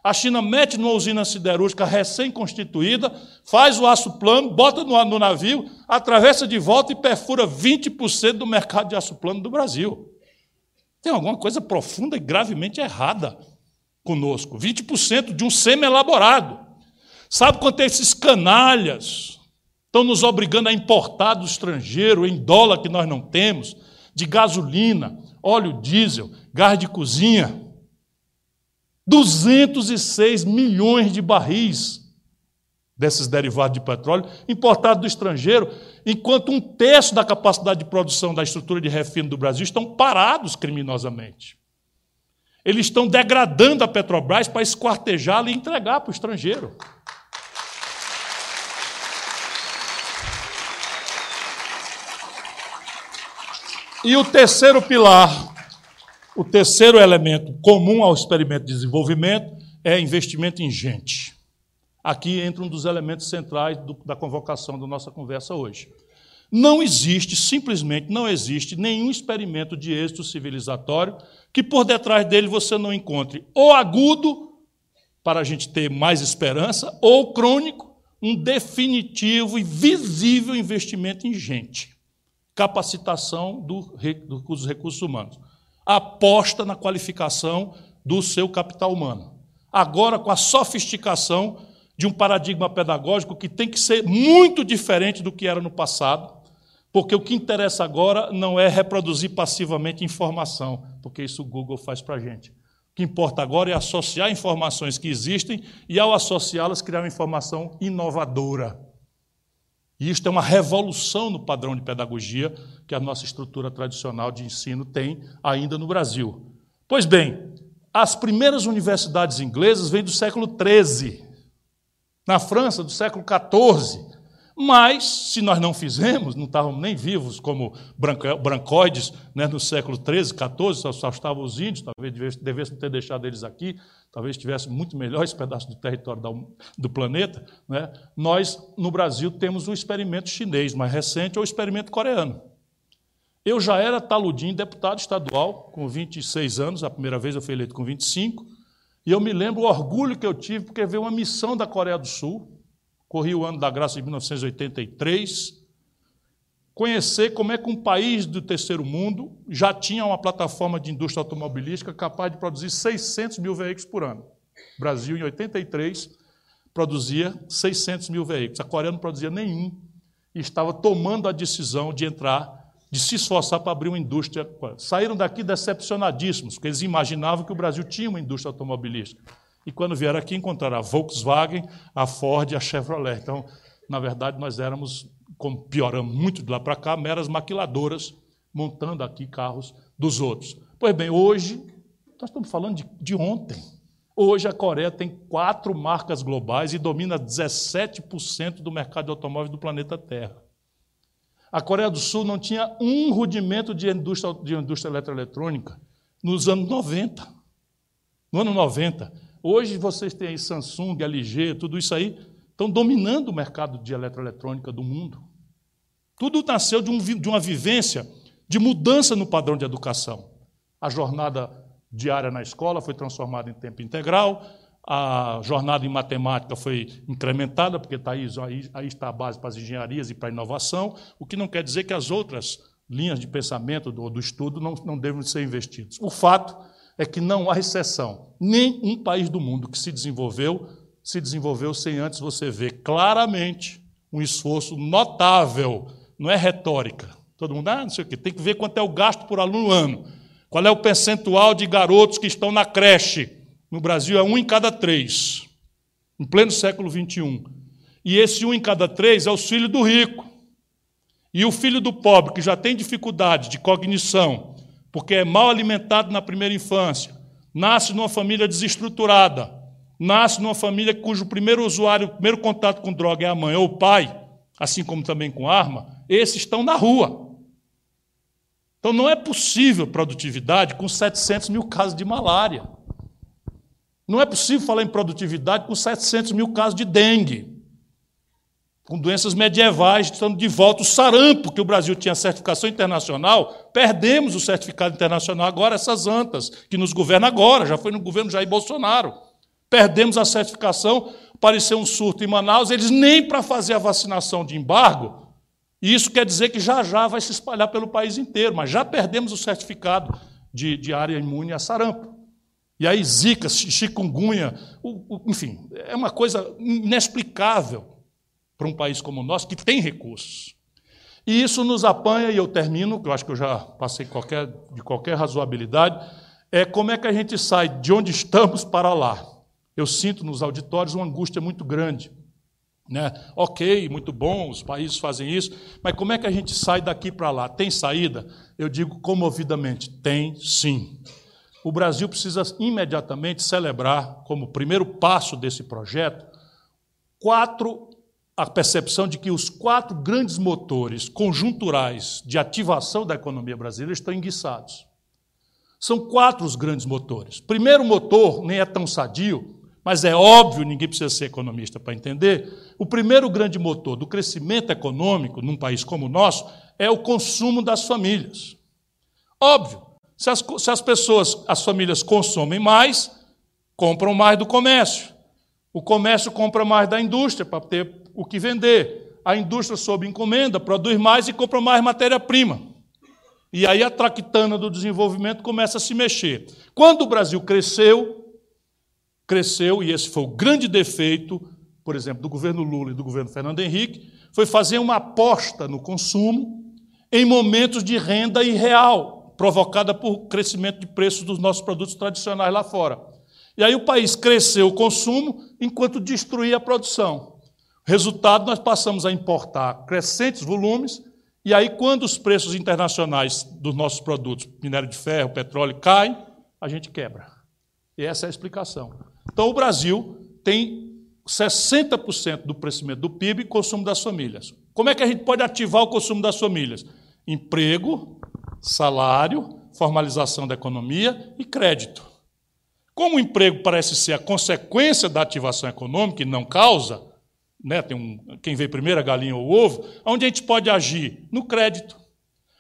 a China mete numa usina siderúrgica recém-constituída, faz o aço plano, bota no, no navio, atravessa de volta e perfura 20% do mercado de aço plano do Brasil. Tem alguma coisa profunda e gravemente errada conosco. 20% de um semi-elaborado. Sabe quanto é esses canalhas estão nos obrigando a importar do estrangeiro em dólar que nós não temos, de gasolina, óleo diesel, gás de cozinha? 206 milhões de barris desses derivados de petróleo importados do estrangeiro, enquanto um terço da capacidade de produção da estrutura de refino do Brasil estão parados criminosamente. Eles estão degradando a Petrobras para esquartejá-la e entregar para o estrangeiro. E o terceiro pilar o terceiro elemento comum ao experimento de desenvolvimento é investimento em gente. Aqui entra um dos elementos centrais do, da convocação da nossa conversa hoje. Não existe, simplesmente não existe, nenhum experimento de êxito civilizatório que por detrás dele você não encontre ou agudo, para a gente ter mais esperança, ou crônico, um definitivo e visível investimento em gente, capacitação do, dos recursos humanos, aposta na qualificação do seu capital humano. Agora, com a sofisticação de um paradigma pedagógico que tem que ser muito diferente do que era no passado, porque o que interessa agora não é reproduzir passivamente informação, porque isso o Google faz para a gente. O que importa agora é associar informações que existem e, ao associá-las, criar uma informação inovadora. E isto é uma revolução no padrão de pedagogia que a nossa estrutura tradicional de ensino tem ainda no Brasil. Pois bem, as primeiras universidades inglesas vêm do século XIII, na França, do século XIV. Mas, se nós não fizemos, não estávamos nem vivos como brancoides né, no século XIII, XIV, só, estavam os índios, talvez devêssemos ter deixado eles aqui, talvez tivesse muito melhor esse pedaço do território do planeta. Né? Nós, no Brasil, temos o experimento chinês mais recente ou o experimento coreano. Eu já era taludinho deputado estadual, com 26 anos, a primeira vez eu fui eleito com 25, e eu me lembro o orgulho que eu tive, porque veio uma missão da Coreia do Sul, corri o ano da graça de 1983, conhecer como é que um país do terceiro mundo já tinha uma plataforma de indústria automobilística capaz de produzir 600 mil veículos por ano. O Brasil, em 83, produzia 600 mil veículos. A Coreia não produzia nenhum e estava tomando a decisão de entrar, de se esforçar para abrir uma indústria. Saíram daqui decepcionadíssimos, porque eles imaginavam que o Brasil tinha uma indústria automobilística. E quando vieram aqui, encontraram a Volkswagen, a Ford e a Chevrolet. Então, na verdade, nós éramos, como pioramos muito de lá para cá, meras maquiladoras, montando aqui carros dos outros. Pois bem, hoje, nós estamos falando de, de ontem. Hoje a Coreia tem quatro marcas globais e domina 17% do mercado de automóveis do planeta Terra. A Coreia do Sul não tinha um rudimento de indústria, de indústria eletroeletrônica nos anos 90. No ano 90, Hoje vocês têm aí Samsung, LG, tudo isso aí, estão dominando o mercado de eletroeletrônica do mundo. Tudo nasceu de, um, de uma vivência de mudança no padrão de educação. A jornada diária na escola foi transformada em tempo integral, a jornada em matemática foi incrementada, porque tá aí, aí, está a base para as engenharias e para a inovação, o que não quer dizer que as outras linhas de pensamento do, do estudo não, não devem ser investidas. O fato é que não há exceção. Nenhum país do mundo que se desenvolveu se desenvolveu sem antes você ver claramente um esforço notável, não é retórica. Todo mundo, ah, não sei o quê, tem que ver quanto é o gasto por aluno no ano. Qual é o percentual de garotos que estão na creche? No Brasil é um em cada três, em pleno século XXI. E esse um em cada três é o filho do rico. E o filho do pobre, que já tem dificuldade de cognição, porque é mal alimentado na primeira infância, nasce numa família desestruturada, nasce numa família cujo primeiro usuário, primeiro contato com droga é a mãe ou o pai, assim como também com arma, esses estão na rua. Então não é possível produtividade com 700 mil casos de malária. Não é possível falar em produtividade com 700 mil casos de dengue com doenças medievais, estando de volta o sarampo, que o Brasil tinha certificação internacional, perdemos o certificado internacional agora, essas antas, que nos governa agora, já foi no governo Jair Bolsonaro. Perdemos a certificação, apareceu um surto em Manaus, eles nem para fazer a vacinação de embargo, e isso quer dizer que já já vai se espalhar pelo país inteiro, mas já perdemos o certificado de, de área imune a sarampo. E aí, zika, chikungunya, enfim, é uma coisa inexplicável para um país como o nosso, que tem recursos. E isso nos apanha, e eu termino, que eu acho que eu já passei qualquer, de qualquer razoabilidade, é como é que a gente sai de onde estamos para lá. Eu sinto nos auditórios uma angústia muito grande. Né? Ok, muito bom, os países fazem isso, mas como é que a gente sai daqui para lá? Tem saída? Eu digo comovidamente: tem sim. O Brasil precisa imediatamente celebrar, como primeiro passo desse projeto, quatro a percepção de que os quatro grandes motores conjunturais de ativação da economia brasileira estão enguiçados. São quatro os grandes motores. Primeiro motor nem é tão sadio, mas é óbvio, ninguém precisa ser economista para entender. O primeiro grande motor do crescimento econômico num país como o nosso é o consumo das famílias. Óbvio, se as, se as pessoas, as famílias consomem mais, compram mais do comércio. O comércio compra mais da indústria para ter o que vender. A indústria, sob encomenda, produz mais e compra mais matéria-prima. E aí a traquitana do desenvolvimento começa a se mexer. Quando o Brasil cresceu, cresceu, e esse foi o grande defeito, por exemplo, do governo Lula e do governo Fernando Henrique, foi fazer uma aposta no consumo em momentos de renda irreal, provocada por crescimento de preços dos nossos produtos tradicionais lá fora. E aí o país cresceu o consumo enquanto destruía a produção. Resultado, nós passamos a importar crescentes volumes, e aí, quando os preços internacionais dos nossos produtos, minério de ferro, petróleo, caem, a gente quebra. E essa é a explicação. Então, o Brasil tem 60% do crescimento do PIB consumo das famílias. Como é que a gente pode ativar o consumo das famílias? Emprego, salário, formalização da economia e crédito. Como o emprego parece ser a consequência da ativação econômica e não causa, né, tem um, quem veio primeiro, a galinha ou o ovo, onde a gente pode agir? No crédito.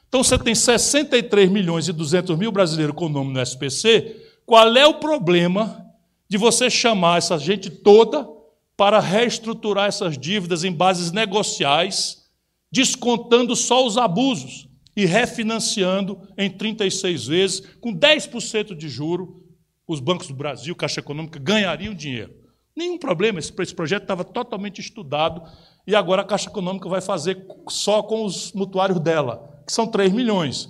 Então você tem 63 milhões e 200 mil brasileiros com o nome no SPC, qual é o problema de você chamar essa gente toda para reestruturar essas dívidas em bases negociais, descontando só os abusos e refinanciando em 36 vezes, com 10% de juro, os bancos do Brasil, Caixa Econômica, ganhariam dinheiro. Nenhum problema, esse, projeto estava totalmente estudado e agora a Caixa Econômica vai fazer só com os mutuários dela, que são 3 milhões.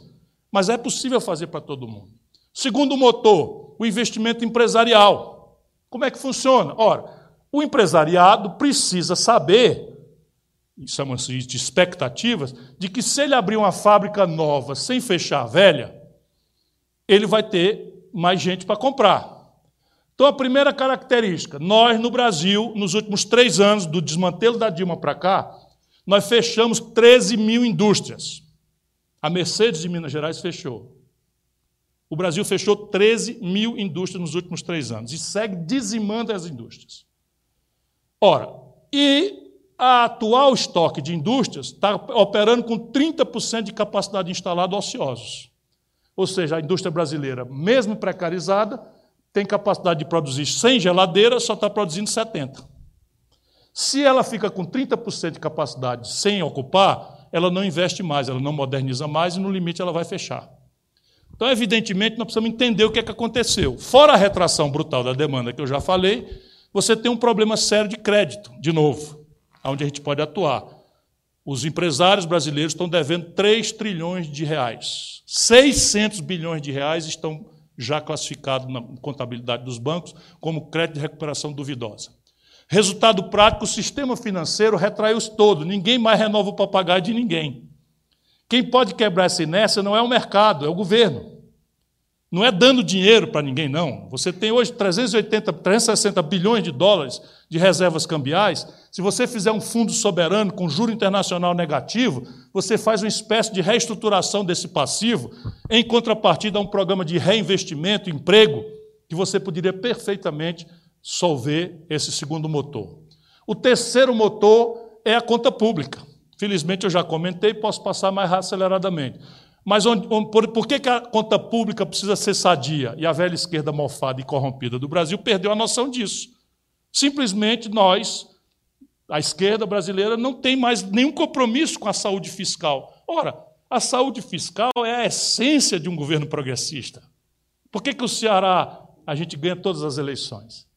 Mas é possível fazer para todo mundo. Segundo motor, o investimento empresarial. Como é que funciona? Ora, o empresariado precisa saber, chamam-se de expectativas, de que se ele abrir uma fábrica nova sem fechar a velha, ele vai ter mais gente para comprar. Então, a primeira característica, nós no Brasil, nos últimos três anos, do desmantelo da Dilma para cá, nós fechamos 13 mil indústrias. A Mercedes de Minas Gerais fechou. O Brasil fechou 13 mil indústrias nos últimos três anos e segue dizimando as indústrias. Ora, e a atual estoque de indústrias está operando com 30% de capacidade instalada ociosos. Ou seja, a indústria brasileira, mesmo precarizada, tem capacidade de produzir 100 geladeiras, só está produzindo 70. Se ela fica com 30% de capacidade sem ocupar, ela não investe mais, ela não moderniza mais e no limite ela vai fechar. Então, evidentemente, nós precisamos entender o que, é que aconteceu. Fora a retração brutal da demanda que eu já falei, você tem um problema sério de crédito, de novo, onde a gente pode atuar. Os empresários brasileiros estão devendo 3 trilhões de reais. 600 bilhões de reais estão já classificados na contabilidade dos bancos como crédito de recuperação duvidosa. Resultado prático: o sistema financeiro retraiu-se todo, ninguém mais renova o papagaio de ninguém. Quem pode quebrar essa inércia não é o mercado, é o governo. Não é dando dinheiro para ninguém, não. Você tem hoje 380, 360 bilhões de dólares de reservas cambiais. Se você fizer um fundo soberano com juro internacional negativo, você faz uma espécie de reestruturação desse passivo, em contrapartida a um programa de reinvestimento, emprego, que você poderia perfeitamente solver esse segundo motor. O terceiro motor é a conta pública. Felizmente eu já comentei, posso passar mais aceleradamente. Mas onde, por, por que, que a conta pública precisa ser sadia? E a velha esquerda mofada e corrompida do Brasil perdeu a noção disso. Simplesmente nós, a esquerda brasileira, não tem mais nenhum compromisso com a saúde fiscal. Ora, a saúde fiscal é a essência de um governo progressista. Por que, que o Ceará a gente ganha todas as eleições?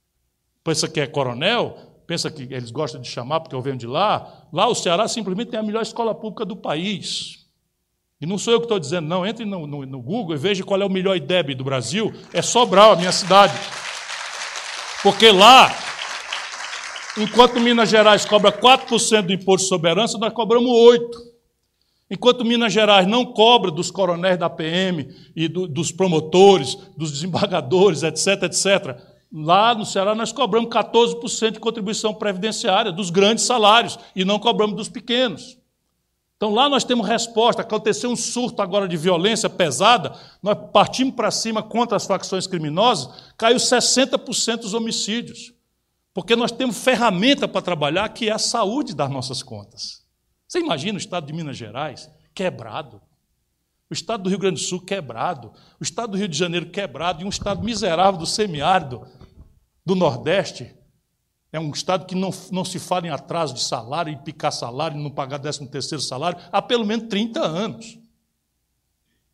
Pensa que é coronel? Pensa que eles gostam de chamar porque eu venho de lá? Lá o Ceará simplesmente tem a melhor escola pública do país. E não sou eu que estou dizendo, não. Entre no, no, no, Google e veja qual é o melhor IDEB do Brasil. É Sobral, a minha cidade. Porque lá, enquanto Minas Gerais cobra 4% do imposto de soberança, nós cobramos 8%. Enquanto Minas Gerais não cobra dos coronéis da PM e do, dos promotores, dos desembargadores, etc., etc., lá no Ceará nós cobramos 14% de contribuição previdenciária dos grandes salários e não cobramos dos pequenos. Então lá nós temos resposta. Aconteceu um surto agora de violência pesada, nós partimos para cima contra as facções criminosas, caiu 60% dos homicídios. Porque nós temos ferramenta para trabalhar, que é a saúde das nossas contas. Você imagina o estado de Minas Gerais quebrado, o estado do Rio Grande do Sul quebrado, o estado do Rio de Janeiro quebrado e um estado miserável do semiárido do Nordeste É um Estado que não, não se fala em atraso de salário, em picar salário, em não pagar 13 terceiro salário, há pelo menos 30 anos.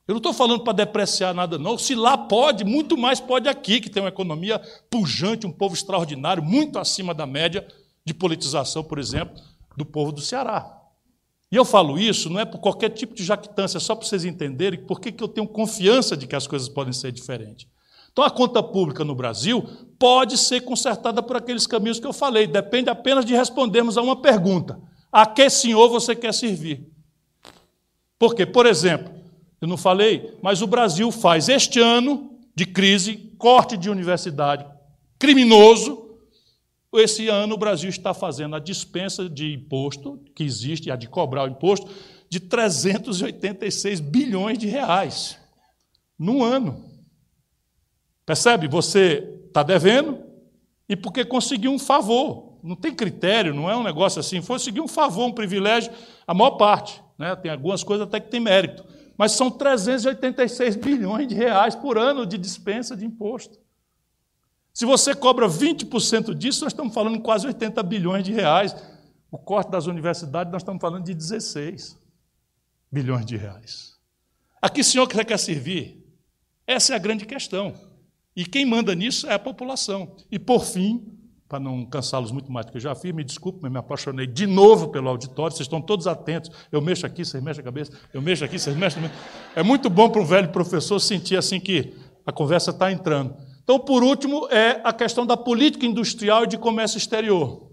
Eu não estou falando para depreciar nada, não. Se lá pode, muito mais pode aqui, que tem uma economia pujante, um povo extraordinário, muito acima da média de politização, por exemplo, do povo do Ceará. E eu falo isso não é por qualquer tipo de jactância, é só para vocês entenderem por que eu tenho confiança de que as coisas podem ser diferentes. Então, a conta pública no Brasil pode ser consertada por aqueles caminhos que eu falei, depende apenas de respondermos a uma pergunta: a que senhor você quer servir? Porque, por exemplo, eu não falei, mas o Brasil faz este ano de crise, corte de universidade criminoso. Esse ano o Brasil está fazendo a dispensa de imposto, que existe, a de cobrar o imposto, de 386 bilhões de reais. Num ano. Percebe? Você está devendo e porque conseguiu um favor. Não tem critério, não é um negócio assim. Foi conseguir um favor, um privilégio, a maior parte. Né? Tem algumas coisas até que tem mérito. Mas são 386 bilhões de reais por ano de dispensa de imposto. Se você cobra 20% disso, nós estamos falando quase 80 bilhões de reais. O corte das universidades, nós estamos falando de 16 bilhões de reais. A que senhor que você quer servir? Essa é a grande questão. E quem manda nisso é a população. E, por fim, para não cansá-los muito mais do que eu já fiz, me desculpe, mas me apaixonei de novo pelo auditório, vocês estão todos atentos. Eu mexo aqui, vocês mexem a cabeça, eu mexo aqui, vocês mexem. É muito bom para um velho professor sentir assim que a conversa está entrando. Então, por último, é a questão da política industrial e de comércio exterior.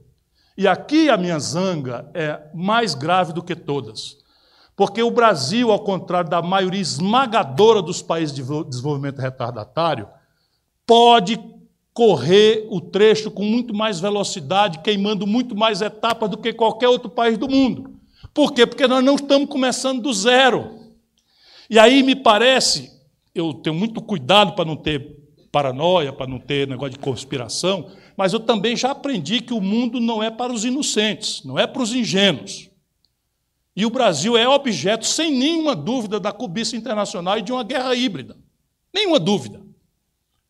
E aqui a minha zanga é mais grave do que todas. Porque o Brasil, ao contrário da maioria esmagadora dos países de desenvolvimento retardatário, pode correr o trecho com muito mais velocidade, queimando muito mais etapas do que qualquer outro país do mundo. Por quê? Porque nós não estamos começando do zero. E aí me parece, eu tenho muito cuidado para não ter paranoia, para não ter negócio de conspiração, mas eu também já aprendi que o mundo não é para os inocentes, não é para os ingênuos. E o Brasil é objeto, sem nenhuma dúvida, da cobiça internacional e de uma guerra híbrida. Nenhuma dúvida.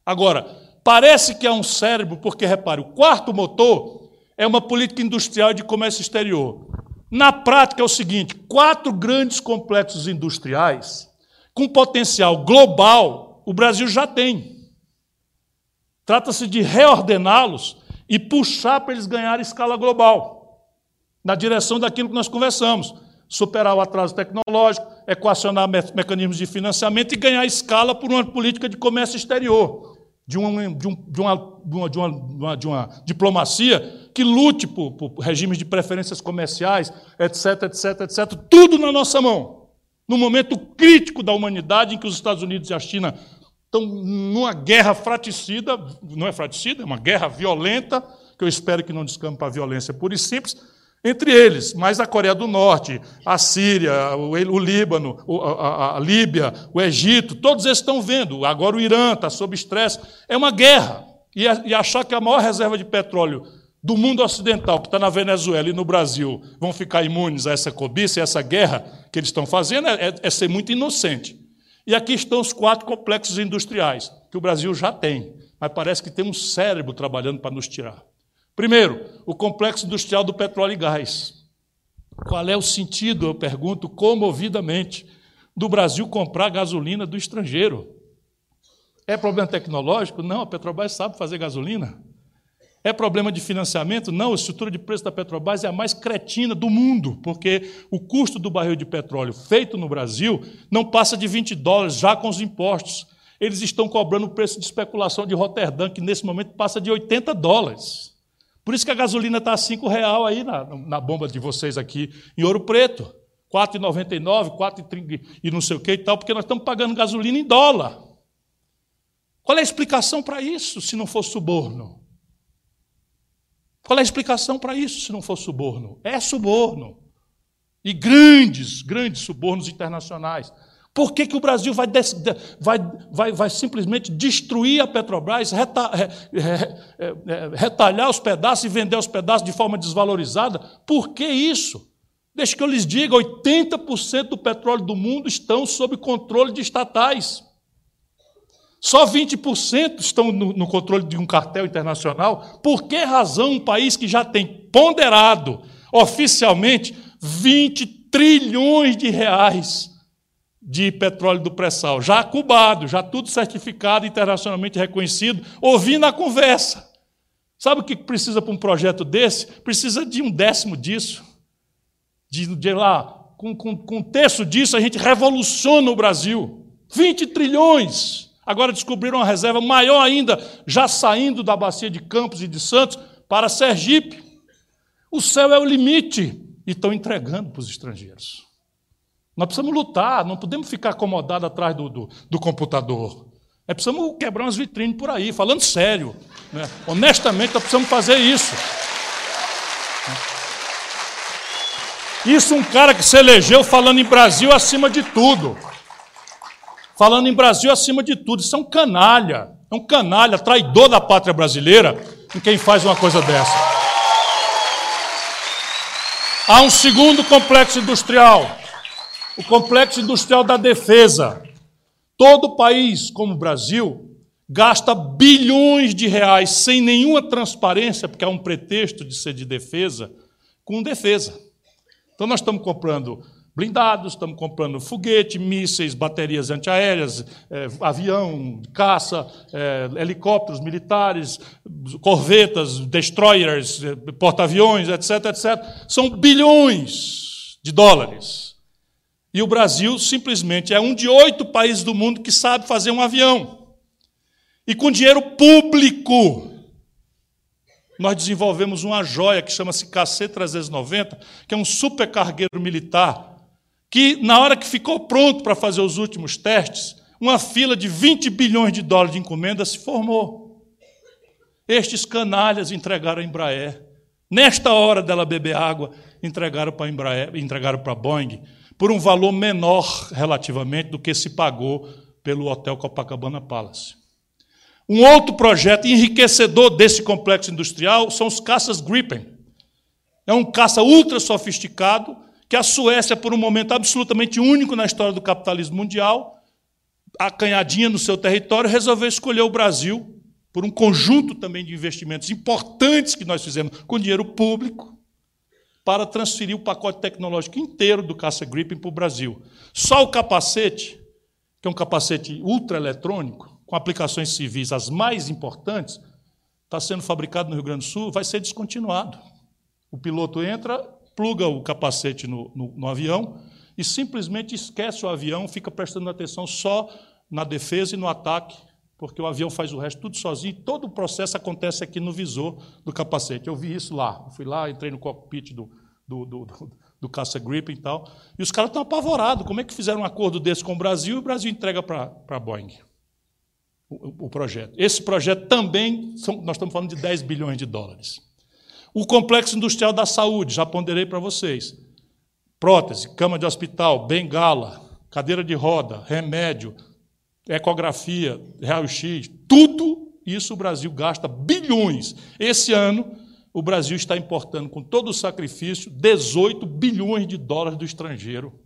Agora, parece que é um cérebro, porque repare, o quarto motor é uma política industrial de comércio exterior. Na prática é o seguinte: quatro grandes complexos industriais com potencial global, o Brasil já tem. Trata-se de reordená-los e puxar para eles ganharem escala global, na direção daquilo que nós conversamos superar o atraso tecnológico, equacionar mecanismos de financiamento e ganhar escala por uma política de comércio exterior de uma, um, diplomacia que lute por, por regimes de preferências comerciais, etc, etc, etc, tudo na nossa mão. No momento crítico da humanidade em que os Estados Unidos e a China estão numa guerra fraticida, não é fraticida, é uma guerra violenta, que eu espero que não descampe para a violência pura e simples, entre eles, mais a Coreia do Norte, a Síria, o, Líbano, a, Líbia, o Egito, todos eles estão vendo. Agora o Irã está sob estresse. É uma guerra. E, achar que a maior reserva de petróleo do mundo ocidental, que está na Venezuela e no Brasil, vão ficar imunes a essa cobiça e a essa guerra que eles estão fazendo, é, é ser muito inocente. E aqui estão os quatro complexos industriais, que o Brasil já tem, mas parece que tem um cérebro trabalhando para nos tirar. Primeiro, o complexo industrial do petróleo e gás. Qual é o sentido, eu pergunto comovidamente, do Brasil comprar gasolina do estrangeiro? É problema tecnológico? Não, a Petrobras sabe fazer gasolina. É problema de financiamento? Não, a estrutura de preço da Petrobras é a mais cretina do mundo, porque o custo do barril de petróleo feito no Brasil não passa de 20 dólares já com os impostos. Eles estão cobrando o preço de especulação de Roterdã, que nesse momento passa de 80 dólares. Por isso que a gasolina está a R$ real aí na, na bomba de vocês aqui em Ouro Preto. R$ 4,99, 4,30 e não sei o que e tal, porque nós estamos pagando gasolina em dólar. Qual é a explicação para isso, se não for suborno? Qual é a explicação para isso, se não for suborno? É suborno. E grandes, grandes subornos internacionais. Por que, que o Brasil vai, vai, vai, vai simplesmente destruir a Petrobras, reta, retalhar os pedaços e vender os pedaços de forma desvalorizada? Por que isso? Deixa que eu lhes diga: 80% do petróleo do mundo estão sob controle de estatais. Só 20% estão no, no, controle de um cartel internacional. Por que razão um país que já tem ponderado oficialmente 20 trilhões de reais de petróleo do pré-sal, já cubado, já tudo certificado, internacionalmente reconhecido, ouvindo a conversa. Sabe o que precisa para um projeto desse? Precisa de um décimo disso. De, de lá, com, com, com um terço disso, a gente revoluciona o Brasil. 20 trilhões. Agora descobriram uma reserva maior ainda, já saindo da bacia de Campos e de Santos para Sergipe. O céu é o limite. E estão entregando para os estrangeiros. Nós precisamos lutar, não podemos ficar acomodados atrás do, do, do computador. É precisamos quebrar umas vitrines por aí, falando sério. Né? Honestamente, nós precisamos fazer isso. Isso um cara que se elegeu falando em Brasil acima de tudo. Falando em Brasil acima de tudo. Isso é um canalha. É um canalha, traidor da pátria brasileira, em quem faz uma coisa dessa. Há um segundo complexo industrial o complexo industrial da defesa. Todo país, como o Brasil, gasta bilhões de reais sem nenhuma transparência, porque há um pretexto de ser de defesa, com defesa. Então, nós estamos comprando blindados, estamos comprando foguete, mísseis, baterias antiaéreas, é, avião, caça, é, helicópteros militares, corvetas, destroyers, é, porta-aviões, etc, etc. São bilhões de dólares. E o Brasil simplesmente é um de oito países do mundo que sabe fazer um avião. E com dinheiro público, nós desenvolvemos uma joia que chama-se KC-390, que é um supercargueiro militar, que na hora que ficou pronto para fazer os últimos testes, uma fila de 20 bilhões de dólares de encomenda se formou. Estes canalhas entregaram a Embraer. Nesta hora dela beber água, entregaram para a Embraer, entregaram para a Boeing por um valor menor relativamente do que se pagou pelo Hotel Copacabana Palace. Um outro projeto enriquecedor desse complexo industrial são os caças Gripen. É um caça ultra sofisticado que a Suécia, por um momento absolutamente único na história do capitalismo mundial, acanhadinha no seu território, resolveu escolher o Brasil por um conjunto também de investimentos importantes que nós fizemos com dinheiro público para transferir o pacote tecnológico inteiro do caça Gripen para o Brasil. Só o capacete, que é um capacete ultraeletrônico, com aplicações civis as mais importantes, está sendo fabricado no Rio Grande do Sul, vai ser descontinuado. O piloto entra, pluga o capacete no, no, no avião e simplesmente esquece o avião, fica prestando atenção só na defesa e no ataque porque o avião faz o resto tudo sozinho, todo o processo acontece aqui no visor do capacete. Eu vi isso lá, eu fui lá, entrei no cockpit do, do, do, do, do caça Gripen e tal, e os caras estão apavorados. Como é que fizeram um acordo desse com o Brasil e o Brasil entrega para a Boeing o, o, projeto? Esse projeto também, são, nós estamos falando de 10 bilhões de dólares. O complexo industrial da saúde, já ponderei para vocês. Prótese, cama de hospital, bengala, cadeira de roda, remédio, ecografia, raio-x, tudo isso o Brasil gasta bilhões. Esse ano, o Brasil está importando, com todo o sacrifício, 18 bilhões de dólares do estrangeiro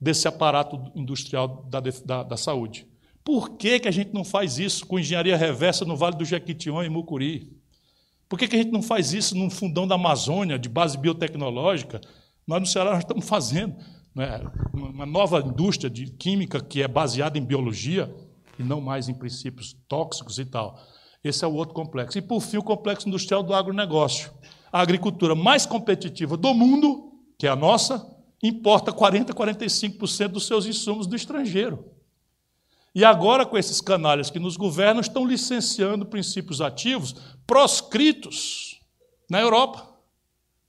desse aparato industrial da, da, da saúde. Por que, que a gente não faz isso com engenharia reversa no Vale do Jequitinhonha e Mucuri? Por que, que a gente não faz isso num fundão da Amazônia, de base biotecnológica? Nós no Ceará nós estamos fazendo né, uma nova indústria de química que é baseada em biologia e não mais em princípios tóxicos e tal. Esse é o outro complexo. E, por fim, o complexo industrial do agronegócio. A agricultura mais competitiva do mundo, que é a nossa, importa 40%, 45% dos seus insumos do estrangeiro. E agora, com esses canalhas que nos governam, estão licenciando princípios ativos proscritos na Europa.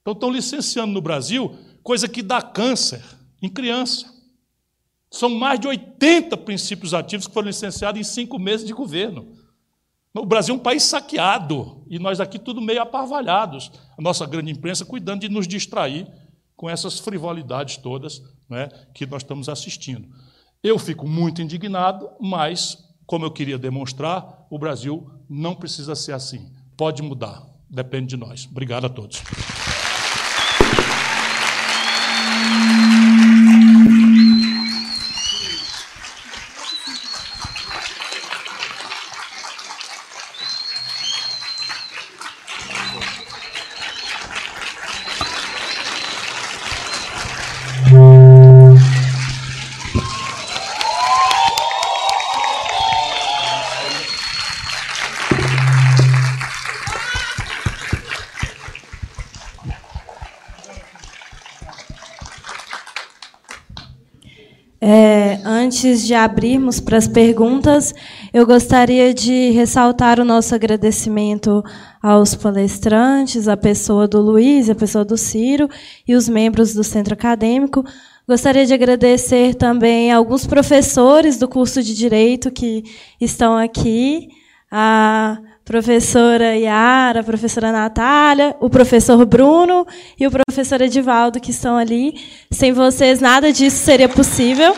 Então, estão licenciando no Brasil coisa que dá câncer, em criança. São mais de 80 princípios ativos que foram licenciados em cinco meses de governo. O Brasil é um país saqueado e nós aqui tudo meio aparvalhados. A nossa grande imprensa cuidando de nos distrair com essas frivolidades todas né, que nós estamos assistindo. Eu fico muito indignado, mas, como eu queria demonstrar, o Brasil não precisa ser assim. Pode mudar, depende de nós. Obrigado a todos. Antes de abrirmos para as perguntas, eu gostaria de ressaltar o nosso agradecimento aos palestrantes, a pessoa do Luiz, a pessoa do Ciro e os membros do centro acadêmico. Gostaria de agradecer também alguns professores do curso de Direito que estão aqui, a professora Yara, a professora Natália, o professor Bruno e o professor Edivaldo, que estão ali. Sem vocês, nada disso seria possível.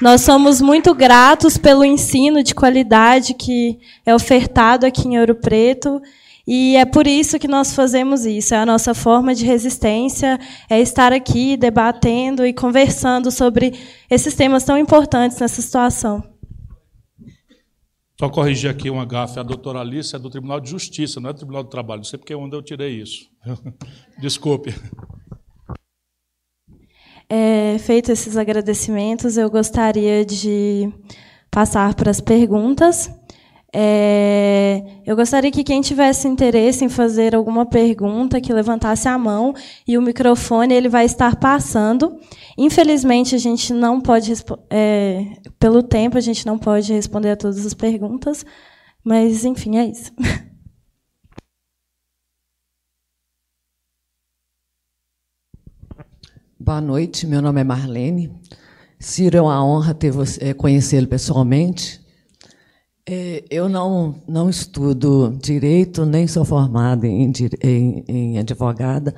Nós somos muito gratos pelo ensino de qualidade que é ofertado aqui em Ouro Preto. E é por isso que nós fazemos isso. É a nossa forma de resistência, é estar aqui debatendo e conversando sobre esses temas tão importantes nessa situação. Só corrigir aqui uma gafe. A doutora Alice é do Tribunal de Justiça, não é do Tribunal do Trabalho. Não sei porque é onde eu tirei isso. Desculpe. É, feito esses agradecimentos, eu gostaria de passar para as perguntas. É, eu gostaria que quem tivesse interesse em fazer alguma pergunta, que levantasse a mão e o microfone ele vai estar passando. Infelizmente, a gente não pode, é, pelo tempo, a gente não pode responder a todas as perguntas, mas, enfim, é isso. Boa noite, meu nome é Marlene. Ciro, é uma honra ter você, é, conhecê-lo pessoalmente. É, eu não, não estudo direito, nem sou formada em, em, em advogada,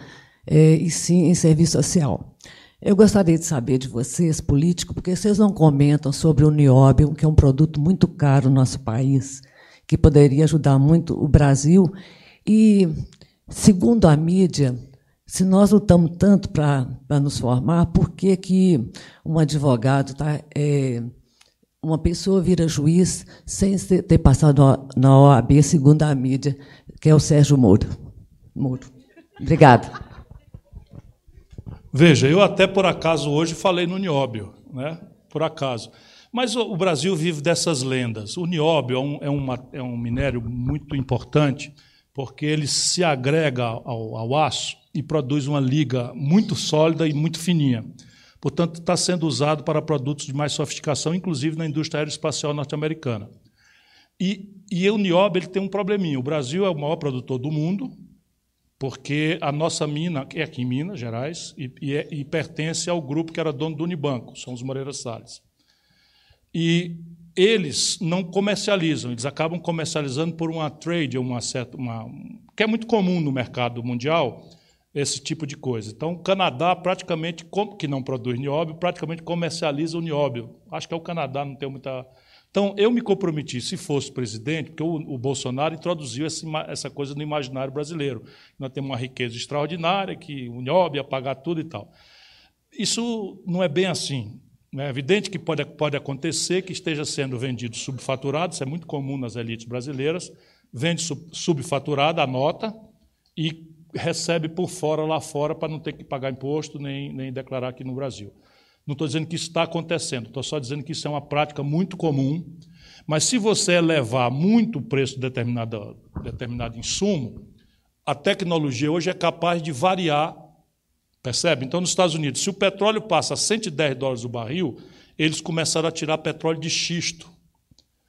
é, e sim em serviço social. Eu gostaria de saber de vocês, políticos, porque vocês não comentam sobre o nióbio, que é um produto muito caro no nosso país, que poderia ajudar muito o Brasil. E, segundo a mídia, se nós lutamos tanto para nos formar, por que, que um advogado está. É, uma pessoa vira juiz sem ter passado na OAB, segundo a mídia, que é o Sérgio Moro. Moro. Obrigada. Veja, eu até por acaso hoje falei no nióbio, né? por acaso. Mas o Brasil vive dessas lendas. O nióbio é um, é uma, é um minério muito importante, porque ele se agrega ao, ao aço e produz uma liga muito sólida e muito fininha. Portanto, está sendo usado para produtos de mais sofisticação, inclusive na indústria aeroespacial norte-americana. E, e o nióbio ele tem um probleminha. O Brasil é o maior produtor do mundo, porque a nossa mina é aqui em Minas Gerais e, e, é, e pertence ao grupo que era dono do Unibanco, são os Moreira Salles. E eles não comercializam, eles acabam comercializando por uma trade, uma certa, uma, que é muito comum no mercado mundial, esse tipo de coisa. Então, o Canadá praticamente, que não produz nióbio, praticamente comercializa o nióbio. Acho que é o Canadá, não tem muita. Então, eu me comprometi, se fosse presidente, porque o, o Bolsonaro introduziu essa, essa, coisa no imaginário brasileiro. Nós temos uma riqueza extraordinária, que o nióbio ia pagar tudo e tal. Isso não é bem assim. É evidente que pode, pode acontecer que esteja sendo vendido subfaturado, isso é muito comum nas elites brasileiras, vende subfaturado a nota e recebe por fora lá fora para não ter que pagar imposto nem, nem declarar aqui no Brasil. Não estou dizendo que isso está acontecendo, estou só dizendo que isso é uma prática muito comum. Mas se você elevar muito o preço de determinado, determinado insumo, a tecnologia hoje é capaz de variar, percebe? Então, nos Estados Unidos, se o petróleo passa a 110 dólares o barril, eles começaram a tirar petróleo de xisto.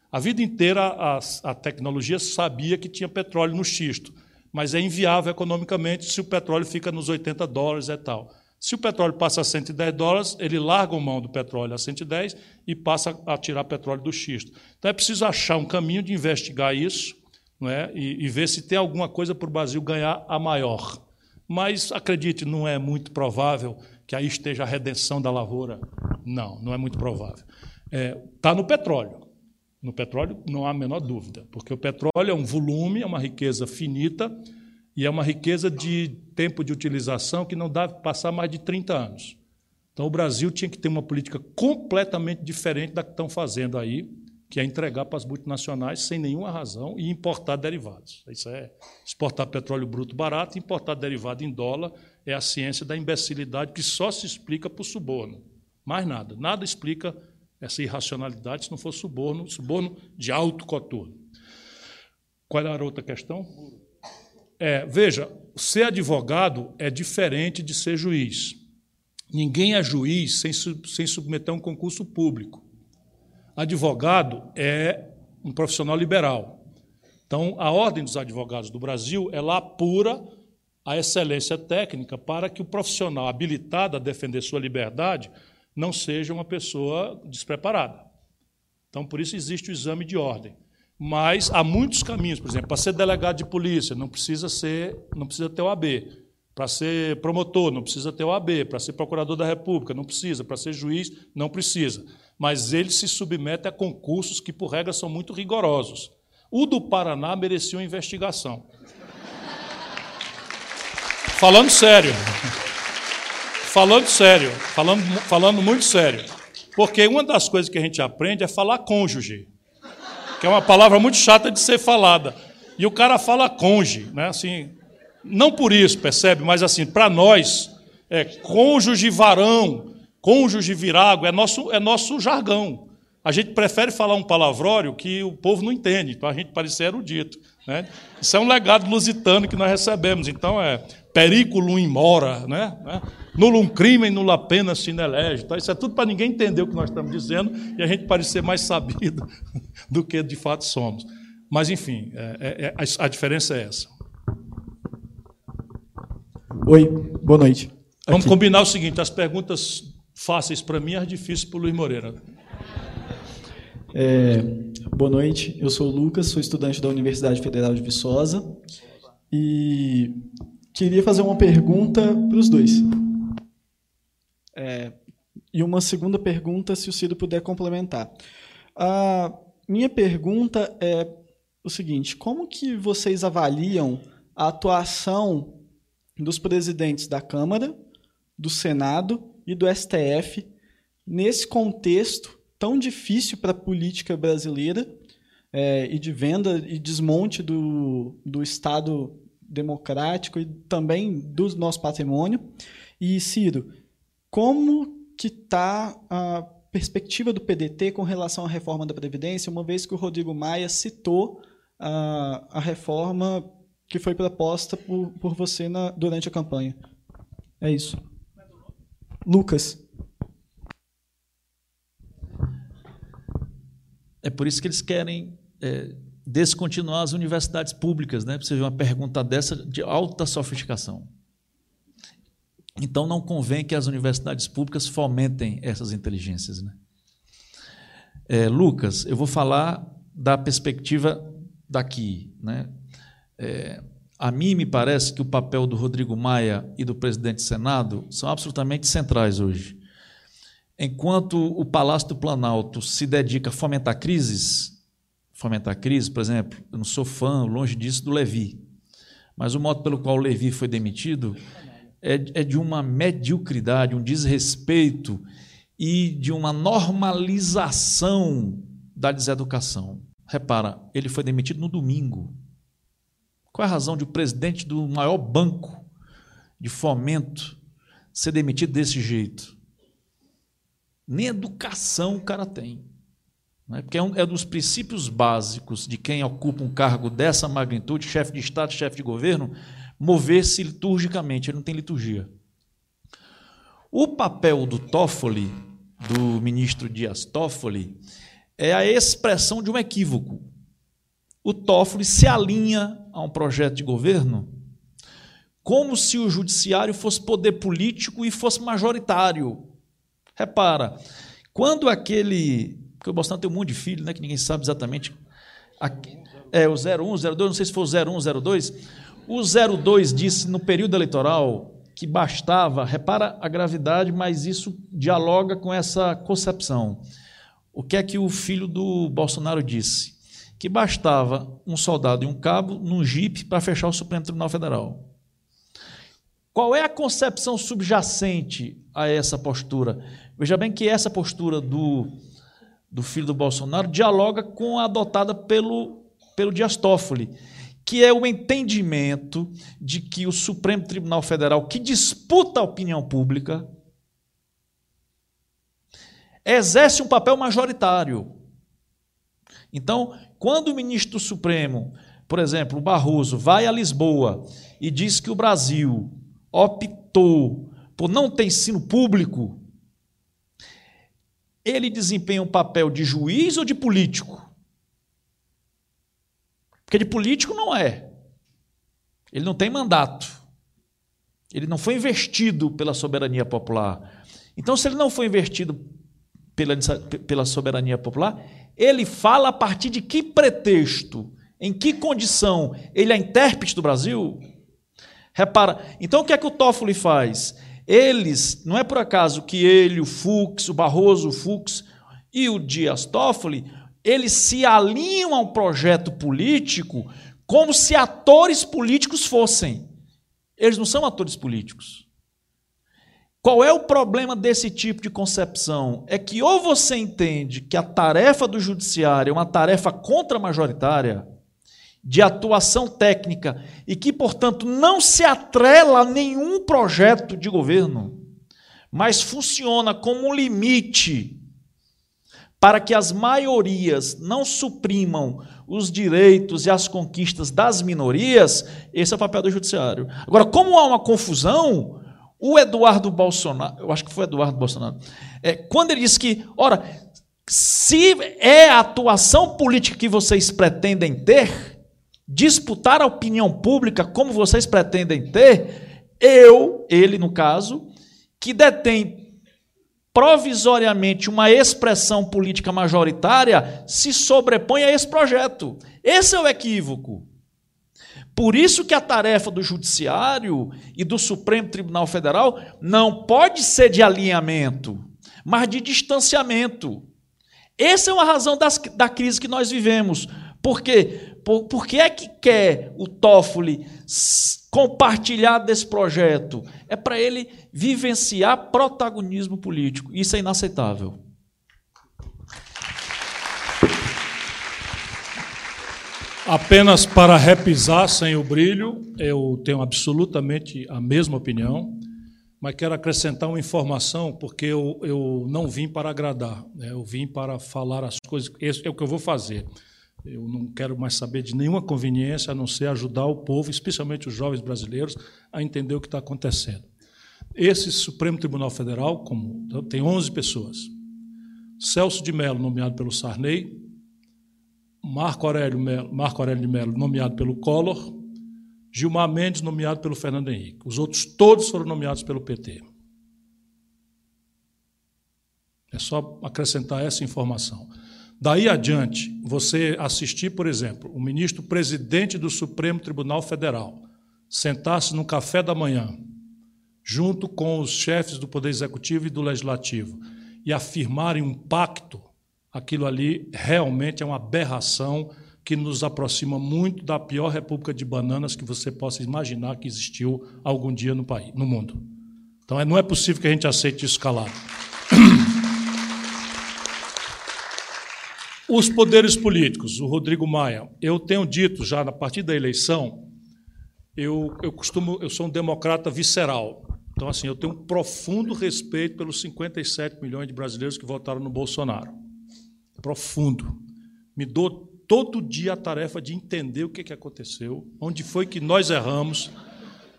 A vida inteira a, a tecnologia sabia que tinha petróleo no xisto mas é inviável economicamente se o petróleo fica nos 80 dólares e tal. Se o petróleo passa a 110 dólares, ele larga mão do petróleo a 110 e passa a tirar petróleo do xisto. Então é preciso achar um caminho de investigar isso não é? e, e ver se tem alguma coisa para o Brasil ganhar a maior. Mas acredite, não é muito provável que aí esteja a redenção da lavoura. Não, não é muito provável. Está é, tá no petróleo. No petróleo não há a menor dúvida, porque o petróleo é um volume, é uma riqueza finita e é uma riqueza de tempo de utilização que não deve passar mais de 30 anos. Então o Brasil tinha que ter uma política completamente diferente da que estão fazendo aí, que é entregar para as multinacionais sem nenhuma razão e importar derivados. Isso é exportar petróleo bruto barato, importar derivado em dólar, é a ciência da imbecilidade que só se explica por suborno. Mais nada. Nada explica essa irracionalidade se não for suborno, suborno de alto coturno. Qual era a outra questão? É, veja, ser advogado é diferente de ser juiz. Ninguém é juiz sem, sem submeter a um concurso público. Advogado é um profissional liberal. Então, a Ordem dos Advogados do Brasil, ela apura a excelência técnica para que o profissional habilitado a defender sua liberdade não seja uma pessoa despreparada. Então, por isso existe o exame de ordem. Mas há muitos caminhos, por exemplo, para ser delegado de polícia, não precisa ser, não precisa ter o AB. Para ser promotor, não precisa ter o AB. Para ser procurador da República, não precisa. Para ser juiz, não precisa. Mas ele se submete a concursos que, por regra, são muito rigorosos. O do Paraná merecia uma investigação. Falando sério. Falando sério. Falando, falando muito sério. Porque uma das coisas que a gente aprende é falar cônjuge, que é uma palavra muito chata de ser falada. E o cara fala cônjuge, né? Assim, não por isso, percebe? Mas assim, para nós, é cônjuge varão, cônjuge virago, é nosso, é nosso jargão. A gente prefere falar um palavrório que o povo não entende, então a gente parece erudito. Né? Isso é um legado lusitano que nós recebemos. Então é periculum in mora, né? Nulum crimen, nula pena lege. Então, isso é tudo para ninguém entender o que nós estamos dizendo e a gente parecer mais sabido do que de fato somos. Mas, enfim, é, é, é a, a diferença é essa. Oi, boa noite. Vamos Aqui. combinar o seguinte: as perguntas fáceis para mim, as difíceis para o Luiz Moreira. É, boa noite, eu sou o Lucas, sou estudante da Universidade Federal de Viçosa e queria fazer uma pergunta para os dois. É, e uma segunda pergunta, se o Ciro puder complementar. A minha pergunta é o seguinte: como que vocês avaliam a atuação dos presidentes da Câmara, do Senado e do STF nesse contexto tão difícil para a política brasileira é, e de venda e desmonte do, do Estado democrático e também do nosso patrimônio. E, Ciro, como que está a perspectiva do PDT com relação à reforma da Previdência, uma vez que o Rodrigo Maia citou a, a reforma que foi proposta por, por você na, durante a campanha. É isso. Lucas. É por isso que eles querem é, descontinuar as universidades públicas, né? Você vê uma pergunta dessa de alta sofisticação. Então não convém que as universidades públicas fomentem essas inteligências, né? É, Lucas, eu vou falar da perspectiva daqui, né? É, a mim me parece que o papel do Rodrigo Maia e do presidente do Senado são absolutamente centrais hoje. Enquanto o Palácio do Planalto se dedica a fomentar crises, fomentar crises, por exemplo, eu não sou fã, longe disso, do Levi, mas o modo pelo qual o Levi foi demitido é, é de uma mediocridade, um desrespeito e de uma normalização da deseducação. Repara, ele foi demitido no domingo. Qual é a razão de o presidente do maior banco de fomento ser demitido desse jeito? Nem educação o cara tem. Né? Porque é um é dos princípios básicos de quem ocupa um cargo dessa magnitude, chefe de Estado, chefe de governo, mover-se liturgicamente. Ele não tem liturgia. O papel do Toffoli, do ministro Dias Toffoli, é a expressão de um equívoco o Toffoli se alinha a um projeto de governo como se o judiciário fosse poder político e fosse majoritário. Repara, quando aquele. Porque o Bolsonaro tem um monte de filho, né, que ninguém sabe exatamente. É, o 01, 02, não sei se foi o 01, 02. O 02 disse no período eleitoral que bastava, repara a gravidade, mas isso dialoga com essa concepção. O que é que o filho do Bolsonaro disse? que bastava um soldado e um cabo num jipe para fechar o Supremo Tribunal Federal. Qual é a concepção subjacente a essa postura? Veja bem que essa postura do, do filho do Bolsonaro dialoga com a adotada pelo, pelo Dias Toffoli, que é o entendimento de que o Supremo Tribunal Federal, que disputa a opinião pública, exerce um papel majoritário Então, quando o ministro do Supremo, por exemplo, o Barroso, vai a Lisboa e diz que o Brasil optou por não ter ensino público, ele desempenha um papel de juiz ou de político? Porque de político não é. Ele não tem mandato. Ele não foi investido pela soberania popular. Então, se ele não foi investido pela, pela soberania popular, ele fala a partir de que pretexto, em que condição ele é intérprete do Brasil? Repara, então o que é que o Toffoli faz? Eles, não é por acaso que ele, o Fux, o Barroso, o Fux e o Dias Toffoli, eles se alinham a um projeto político como se atores políticos fossem. Eles não são atores políticos. Qual é o problema desse tipo de concepção? É que ou você entende que a tarefa do judiciário é uma tarefa contra-majoritária, de atuação técnica, e que, portanto, não se atrela a nenhum projeto de governo, mas funciona como um limite para que as maiorias não suprimam os direitos e as conquistas das minorias, esse é o papel do judiciário. Agora, como há uma confusão, o Eduardo Bolsonaro, eu acho que foi Eduardo Bolsonaro, é, quando ele disse que, ora, se é a atuação política que vocês pretendem ter, disputar a opinião pública como vocês pretendem ter, eu, ele no caso, que detém provisoriamente uma expressão política majoritária, se sobrepõe a esse projeto. Esse é o equívoco. Por isso que a tarefa do judiciário e do Supremo Tribunal Federal não pode ser de alinhamento, mas de distanciamento. Essa é uma razão das, da crise que nós vivemos. Por quê? Por, por que é que quer o Toffoli compartilhar desse projeto? É para ele vivenciar protagonismo político. Isso é inaceitável. Apenas para repisar sem o brilho, eu tenho absolutamente a mesma opinião, mas quero acrescentar uma informação, porque eu, eu não vim para agradar, né? eu vim para falar as coisas, é o que eu vou fazer. Eu não quero mais saber de nenhuma conveniência a não ser ajudar o povo, especialmente os jovens brasileiros, a entender o que está acontecendo. Esse Supremo Tribunal Federal como, tem 11 pessoas. Celso de Mello, nomeado pelo Sarney, Marco Aurélio, Melo, Marco Aurélio de Mello, nomeado pelo Collor, Gilmar Mendes, nomeado pelo Fernando Henrique. Os outros todos foram nomeados pelo PT. É só acrescentar essa informação. Daí adiante, você assistir, por exemplo, o ministro presidente do Supremo Tribunal Federal sentar-se no café da manhã, junto com os chefes do Poder Executivo e do Legislativo, e afirmarem um pacto aquilo ali realmente é uma aberração que nos aproxima muito da pior república de bananas que você possa imaginar que existiu algum dia no país, no mundo. Então, é, não é possível que a gente aceite isso calado. Os poderes políticos, o Rodrigo Maia, eu tenho dito já na partir da eleição, eu, eu costumo, eu sou um democrata visceral. Então, assim, eu tenho um profundo respeito pelos 57 milhões de brasileiros que votaram no Bolsonaro profundo. Me dou todo dia a tarefa de entender o que, que aconteceu, onde foi que nós erramos,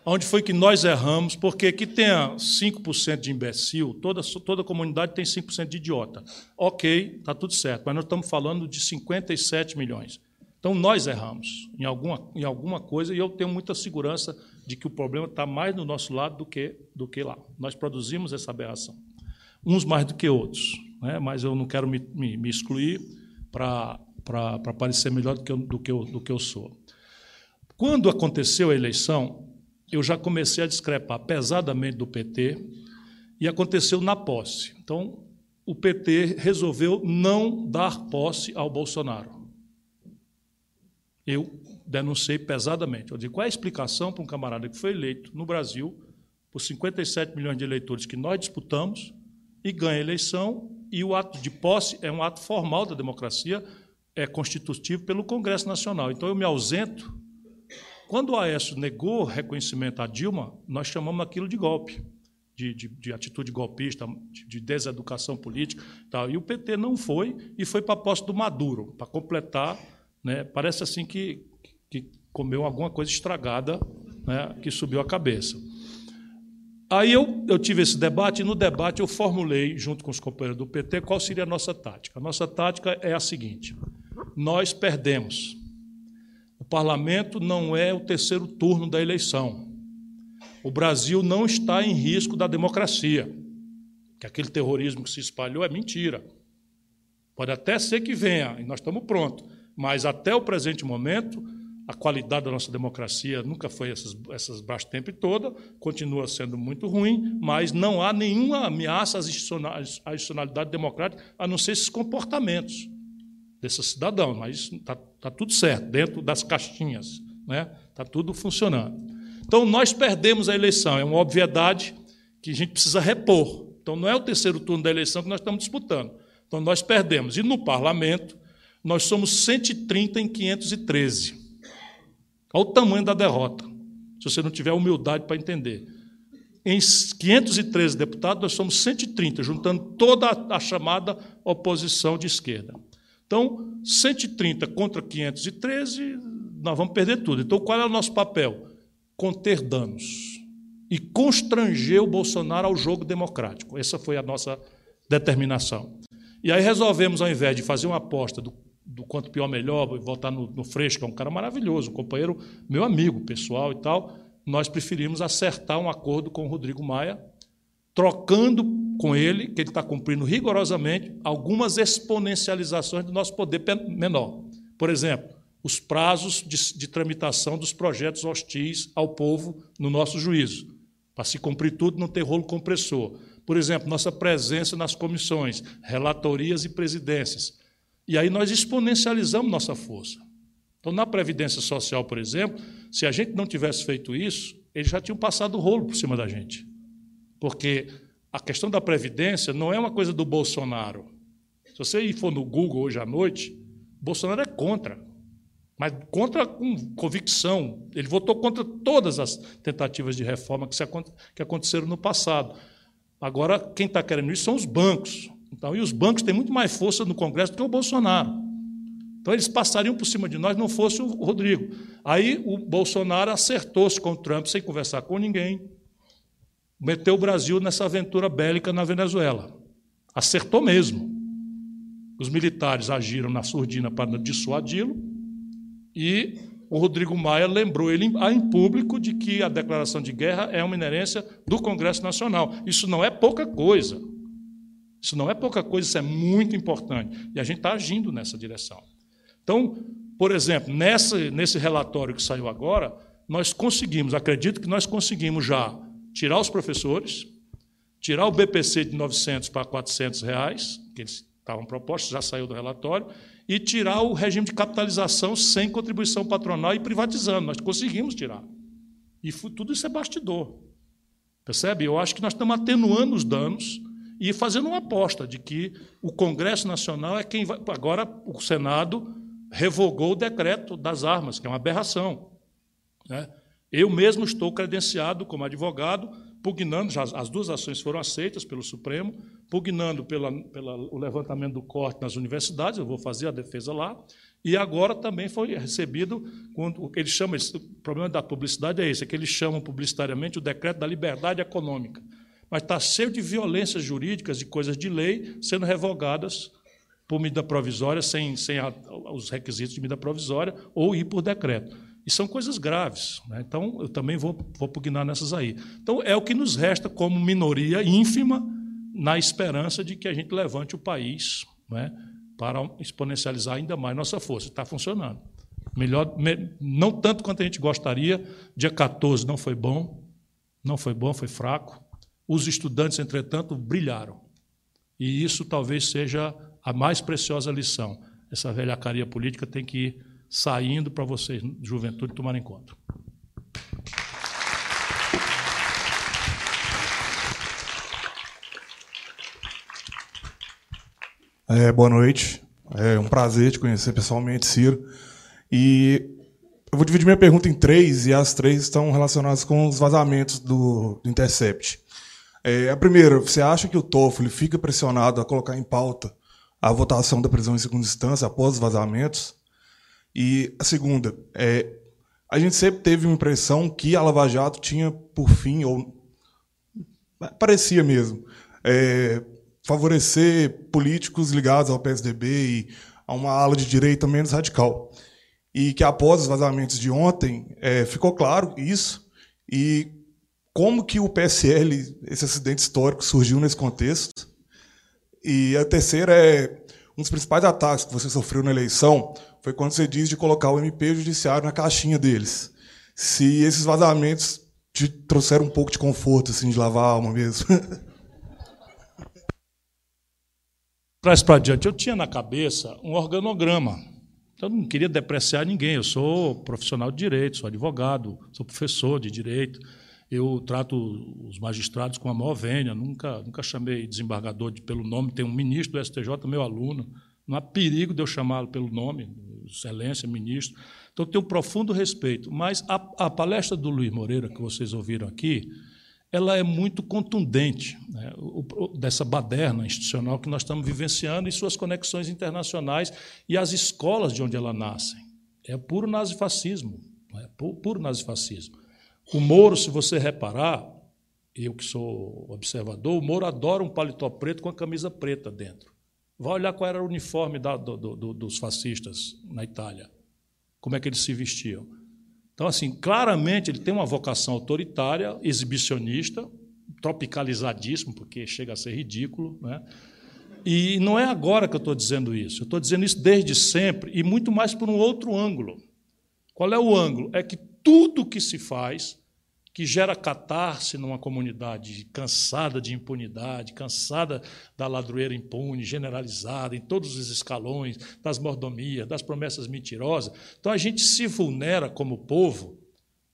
onde foi que nós erramos, porque que tenha 5% de imbecil, toda, toda comunidade tem 5% de idiota. Ok, está tudo certo, mas nós estamos falando de 57 milhões. Então nós erramos em alguma, em alguma coisa e eu tenho muita segurança de que o problema está mais no nosso lado do que, do que lá. Nós produzimos essa aberração, uns mais do que outros né? mas eu não quero me, me, me excluir para parecer melhor do que, eu, do, que eu, do que eu sou. Quando aconteceu a eleição, eu já comecei a discrepar pesadamente do PT e aconteceu na posse. Então, o PT resolveu não dar posse ao Bolsonaro. Eu denunciei pesadamente. Eu digo, qual é a explicação para um camarada que foi eleito no Brasil por 57 milhões de eleitores que nós disputamos e ganha a eleição e o ato de posse é um ato formal da democracia, é constitutivo pelo Congresso Nacional. Então eu me ausento. Quando o Aécio negou reconhecimento a Dilma, nós chamamos aquilo de golpe. de, de, de atitude golpista, de, de, deseducação política. Tal. E o PT não foi, e foi para a posse do Maduro, para completar. Né, parece assim que, que comeu alguma coisa estragada né, que subiu a cabeça. Aí eu, eu tive esse debate, e no debate eu formulei, junto com os companheiros do PT, qual seria a nossa tática. A nossa tática é a seguinte: nós perdemos. O parlamento não é o terceiro turno da eleição. O Brasil não está em risco da democracia. Que aquele terrorismo que se espalhou é mentira. Pode até ser que venha, e nós estamos prontos. Mas até o presente momento, a qualidade da nossa democracia nunca foi essas, essas tempo toda, continua sendo muito ruim, mas não há nenhuma ameaça à institucionalidade democrática, a não ser esses comportamentos desses cidadãos. Mas está tá tudo certo, dentro das caixinhas, está né? Tá tudo funcionando. Então, nós perdemos a eleição, é uma obviedade que a gente precisa repor. Então, não é o terceiro turno da eleição que nós estamos disputando. Então, nós perdemos. E no parlamento, nós somos 130 em 513. Olha o tamanho da derrota, se você não tiver humildade para entender. Em 513 deputados, nós somos 130, juntando toda a chamada oposição de esquerda. Então, 130 contra 513, nós vamos perder tudo. Então, qual é o nosso papel? conter danos e constranger o Bolsonaro ao jogo democrático. Essa foi a nossa determinação. E aí resolvemos, ao invés de fazer uma aposta do, do quanto pior melhor, voltar no, no Freixo, que é um cara maravilhoso, um companheiro, meu amigo pessoal e tal, nós preferimos acertar um acordo com o Rodrigo Maia, trocando com ele, que ele está cumprindo rigorosamente, algumas exponencializações do nosso poder menor. Por exemplo, os prazos de, de, tramitação dos projetos hostis ao povo no nosso juízo, para se cumprir tudo, não ter rolo compressor. Por exemplo, nossa presença nas comissões, relatorias e presidências. E aí nós exponencializamos nossa força. Então, na Previdência Social, por exemplo, se a gente não tivesse feito isso, eles já tinham passado o rolo por cima da gente. Porque a questão da Previdência não é uma coisa do Bolsonaro. Se você for no Google hoje à noite, Bolsonaro é contra mas contra com convicção. Ele votou contra todas as tentativas de reforma que, se, que aconteceram no passado. Agora, quem está querendo isso são os bancos. Então, e os bancos têm muito mais força no Congresso do que o Bolsonaro. Então, eles passariam por cima de nós, não fosse o Rodrigo. Aí, o Bolsonaro acertou-se com o Trump sem conversar com ninguém, meteu o Brasil nessa aventura bélica na Venezuela. Acertou mesmo. Os militares agiram na surdina para dissuadi-lo, e o Rodrigo Maia lembrou ele em público de que a declaração de guerra é uma inerência do Congresso Nacional. Isso não é pouca coisa. Isso não é pouca coisa, isso é muito importante. E a gente está agindo nessa direção. Então, por exemplo, nessa, nesse relatório que saiu agora, nós conseguimos, acredito que nós conseguimos já tirar os professores, tirar o BPC de 900 para 400 reais, que eles estavam propostos, já saiu do relatório, e tirar o regime de capitalização sem contribuição patronal e privatizando. Nós conseguimos tirar. E tudo isso é bastidor. Percebe? Eu acho que nós estamos atenuando os danos e fazendo uma aposta de que o Congresso Nacional é quem vai. Agora, o Senado revogou o decreto das armas, que é uma aberração. Né? Eu mesmo estou credenciado como advogado pugnando, já, as duas ações foram aceitas pelo Supremo, pugnando pela, pela, o levantamento do corte nas universidades, eu vou fazer a defesa lá, e agora também foi recebido, quando, o que eles chamam, o problema da publicidade é esse, é que eles chamam publicitariamente o decreto da liberdade econômica, mas está cheio de violências jurídicas, de coisas de lei, sendo revogadas por medida provisória, sem, sem a, os requisitos de medida provisória, ou ir por decreto. E são coisas graves. Né? Então, eu também vou, vou pugnar nessas aí. Então, é o que nos resta como minoria ínfima, na esperança de que a gente levante o país né, para exponencializar ainda mais nossa força. Está funcionando. Melhor, não tanto quanto a gente gostaria. Dia 14 não foi bom, não foi bom, foi fraco. Os estudantes, entretanto, brilharam. E isso talvez seja a mais preciosa lição. Essa velhacaria política tem que saindo para vocês, juventude, tomarem conta. É, boa noite. É um prazer te conhecer pessoalmente, Ciro. E eu vou dividir minha pergunta em três, e as três estão relacionadas com os vazamentos do, do Intercept. É, a primeira, você acha que o Toffoli fica pressionado a colocar em pauta a votação da prisão em segunda instância após os vazamentos? E a segunda, é, a gente sempre teve uma impressão que a Lava Jato tinha por fim, ou parecia mesmo, é, favorecer políticos ligados ao PSDB e a uma ala de direita menos radical. E que após os vazamentos de ontem, é, ficou claro isso, e como que o PSL, esse acidente histórico, surgiu nesse contexto. E a terceira é, um dos principais ataques que você sofreu na eleição foi quando você diz de colocar o MP judiciário na caixinha deles. Se esses vazamentos te trouxeram um pouco de conforto, assim, de lavar a alma mesmo. Traz para diante. Eu tinha na cabeça um organograma. Então, eu não queria depreciar ninguém. Eu sou profissional de direito, sou advogado, sou professor de direito. Eu trato os magistrados com a maior vênia. Nunca, nunca chamei desembargador de, pelo nome. Tem um ministro do STJ, meu aluno. Não há perigo de eu chamá-lo pelo nome, excelência, ministro. Então, tenho um profundo respeito. Mas a, a palestra do Luiz Moreira, que vocês ouviram aqui, ela é muito contundente né, dessa baderna institucional que nós estamos vivenciando e suas conexões internacionais e as escolas de onde ela nascem. É puro nazifascismo, é puro nazifascismo. O Moro, se você reparar, eu que sou observador, o Moro adora um paletó preto com a camisa preta dentro. Vai olhar qual era o uniforme da, do, do, dos fascistas na Itália, como é que eles se vestiam. Então, assim, claramente ele tem uma vocação autoritária, exibicionista, tropicalizadíssimo, porque chega a ser ridículo. Né? E não é agora que eu estou dizendo isso, eu estou dizendo isso desde sempre e muito mais por um outro ângulo. Qual é o ângulo? É que tudo que se faz que gera catarse numa comunidade cansada de impunidade, cansada da ladroeira impune, generalizada em todos os escalões, das mordomias, das promessas mentirosas. Então a gente se vulnera como povo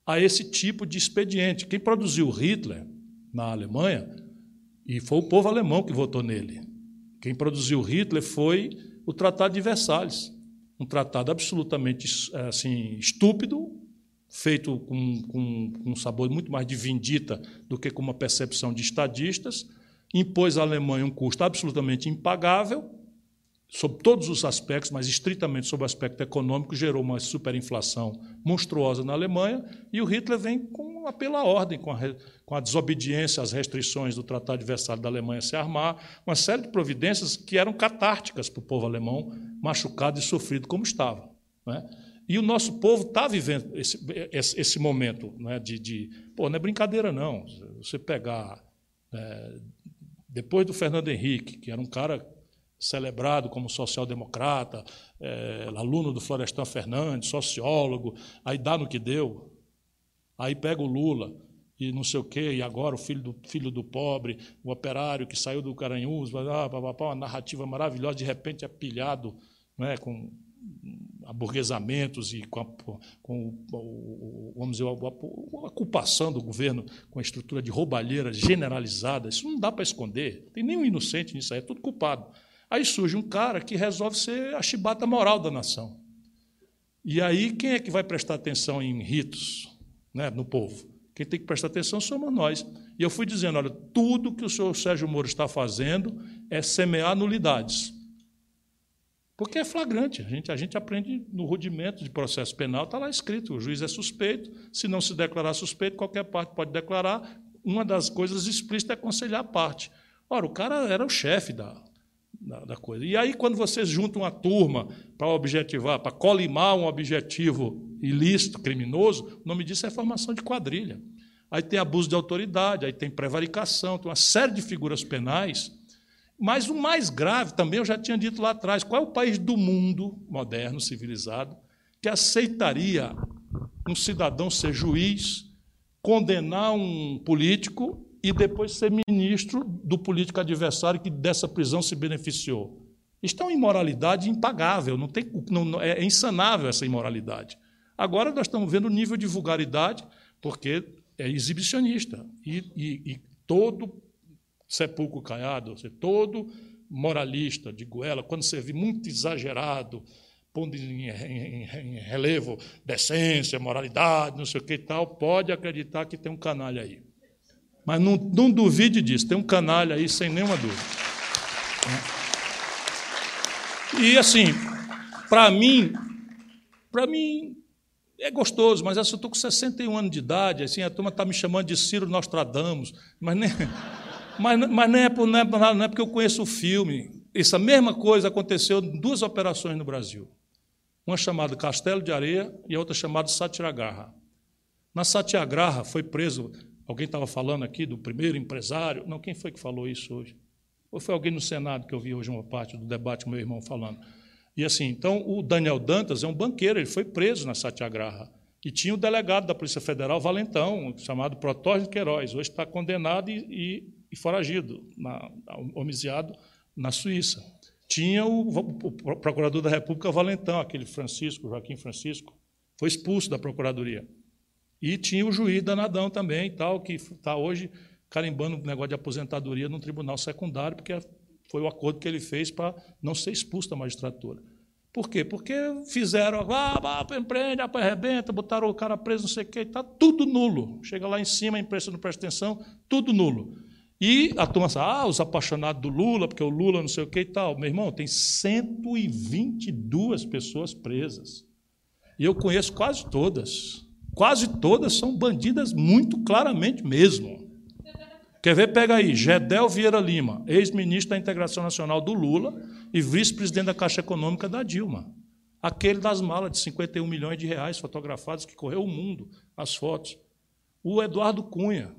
a esse tipo de expediente. Quem produziu Hitler na Alemanha, e foi o povo alemão que votou nele. Quem produziu Hitler foi o Tratado de Versalhes, um tratado absolutamente assim estúpido, feito com, com, com, um sabor muito mais de vindita do que com uma percepção de estadistas, impôs à Alemanha um custo absolutamente impagável, sob todos os aspectos, mas estritamente sob o aspecto econômico, gerou uma superinflação monstruosa na Alemanha, e o Hitler vem com um apelo à ordem, com a, com a desobediência às restrições do Tratado de Versalhes da Alemanha se armar, uma série de providências que eram catárticas para o povo alemão, machucado e sofrido como estava. Não é? E o nosso povo está vivendo esse, esse, esse momento né, de, de. Pô, não é brincadeira, não. Você pegar. É, depois do Fernando Henrique, que era um cara celebrado como social-democrata, é, aluno do Florestan Fernandes, sociólogo, aí dá no que deu. Aí pega o Lula e não sei o quê, e agora o filho do, filho do pobre, o operário que saiu do Caranhus, ah, uma narrativa maravilhosa, de repente é pilhado né, com aburguesamentos e com, a, com o, vamos dizer, a, a, ocupação do governo com a estrutura de roubalheira generalizada, isso não dá para esconder. Tem nenhum inocente nisso aí, é tudo culpado. Aí surge um cara que resolve ser a chibata moral da nação. E aí, quem é que vai prestar atenção em ritos né, no povo? Quem tem que prestar atenção somos nós. E eu fui dizendo: olha, tudo que o senhor Sérgio Moro está fazendo é semear nulidades. Porque é flagrante, a gente, a gente aprende no rudimento de processo penal, está lá escrito: o juiz é suspeito, se não se declarar suspeito, qualquer parte pode declarar. Uma das coisas explícitas é aconselhar a parte. Ora, o cara era o chefe da, da, da, coisa. E aí, quando vocês juntam uma turma para objetivar, para colimar um objetivo ilícito, criminoso, o nome disso é formação de quadrilha. Aí tem abuso de autoridade, aí tem prevaricação, tem uma série de figuras penais mas o mais grave também, eu já tinha dito lá atrás, qual é o país do mundo moderno, civilizado, que aceitaria um cidadão ser juiz, condenar um político e depois ser ministro do político adversário que dessa prisão se beneficiou? Isto é uma imoralidade impagável, não tem, não, é insanável essa imoralidade. Agora nós estamos vendo o nível de vulgaridade, porque é exibicionista. E, e, e todo sepulcro caiado, você todo moralista de goela, quando você vê muito exagerado, pondo em, em, em, relevo decência, moralidade, não sei o que e tal, pode acreditar que tem um canalha aí. Mas não, não duvide disso, tem um canalha aí sem nenhuma dúvida. E assim, para mim, para mim é gostoso, mas eu estou com 61 anos de idade, assim, a turma está me chamando de Ciro Nostradamus, mas nem, mas, mas nem, é não, é não é porque eu conheço o filme. Essa mesma coisa aconteceu em duas operações no Brasil. Uma chamada Castelo de Areia e a outra chamada Satyagraha. Na Satyagraha foi preso, alguém estava falando aqui do primeiro empresário, não, quem foi que falou isso hoje? Ou foi alguém no Senado que eu vi hoje uma parte do debate com meu irmão falando? E assim, então o Daniel Dantas é um banqueiro, ele foi preso na Satyagraha. E tinha o delegado da Polícia Federal, Valentão, chamado Protógeno Queiroz, hoje está condenado e, e, e foragido, na, homiciado na Suíça. Tinha o, o, procurador da República, Valentão, aquele Francisco, Joaquim Francisco, foi expulso da Procuradoria. E tinha o juiz Danadão também, tal, que está hoje carimbando o negócio de aposentadoria no tribunal secundário, porque foi o acordo que ele fez para não ser expulso da magistratura. Por quê? Porque fizeram, ah, empreende, arrebenta, botaram o cara preso, não sei o quê, está tudo nulo. Chega lá em cima, a imprensa não presta atenção, tudo nulo. E a turma fala, ah, os apaixonados do Lula, porque o Lula não sei o quê e tal. Meu irmão, tem 122 pessoas presas. E eu conheço quase todas. Quase todas são bandidas muito claramente mesmo. Quer ver? Pega aí, Gedel Vieira Lima, ex-ministro da Integração Nacional do Lula e vice-presidente da Caixa Econômica da Dilma. Aquele das malas de 51 milhões de reais fotografados que correu o mundo, as fotos. O Eduardo Cunha.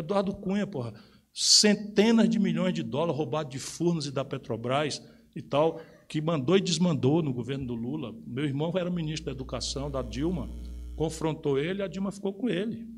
Eduardo Cunha, porra, centenas de milhões de dólares roubados de Furnas e da Petrobras e tal, que mandou e desmandou no governo do Lula. Meu irmão era ministro da Educação da Dilma, confrontou ele, a Dilma ficou com ele.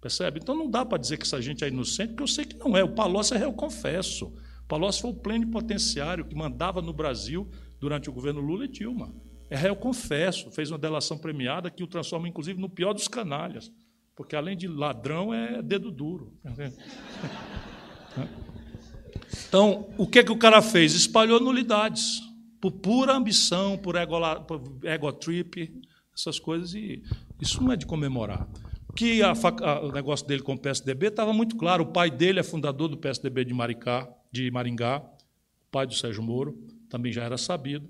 Percebe? Então não dá para dizer que essa gente é inocente, porque eu sei que não é. O Palocci é eu confesso. O Palocci foi o plenipotenciário que mandava no Brasil durante o governo Lula e Dilma. É réu confesso, fez uma delação premiada que o transforma, inclusive, no pior dos canalhas. Porque, além de ladrão, é dedo duro. Então, o que, que o cara fez? Espalhou nulidades, por pura ambição, por ego, por ego trip, essas coisas, e isso não é de comemorar que a, a, o negócio dele com o PSDB estava muito claro. O pai dele é fundador do PSDB de, Maricá, de Maringá, o pai do Sérgio Moro, também já era sabido.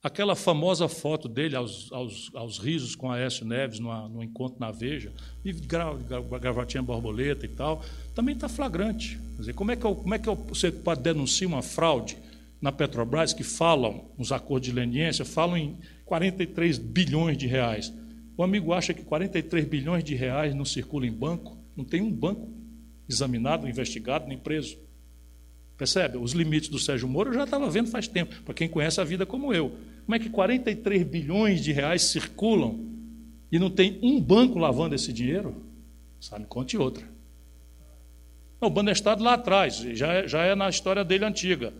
Aquela famosa foto dele aos, aos, aos risos com Aécio Neves numa, no encontro na Veja, e gra, gra, gravatinha borboleta e tal, também está flagrante. Quer dizer, como é que, eu, como é que eu, você pode denunciar uma fraude na Petrobras que falam, nos acordos de leniência, falam em 43 bilhões de reais? O amigo acha que 43 bilhões de reais não circulam em banco, não tem um banco examinado, investigado, nem preso. Percebe? Os limites do Sérgio Moro eu já estava vendo faz tempo, para quem conhece a vida como eu. Como é que 43 bilhões de reais circulam e não tem um banco lavando esse dinheiro? Sabe, conte outra. Não, o Banestado lá atrás, já é, já é na história dele antiga.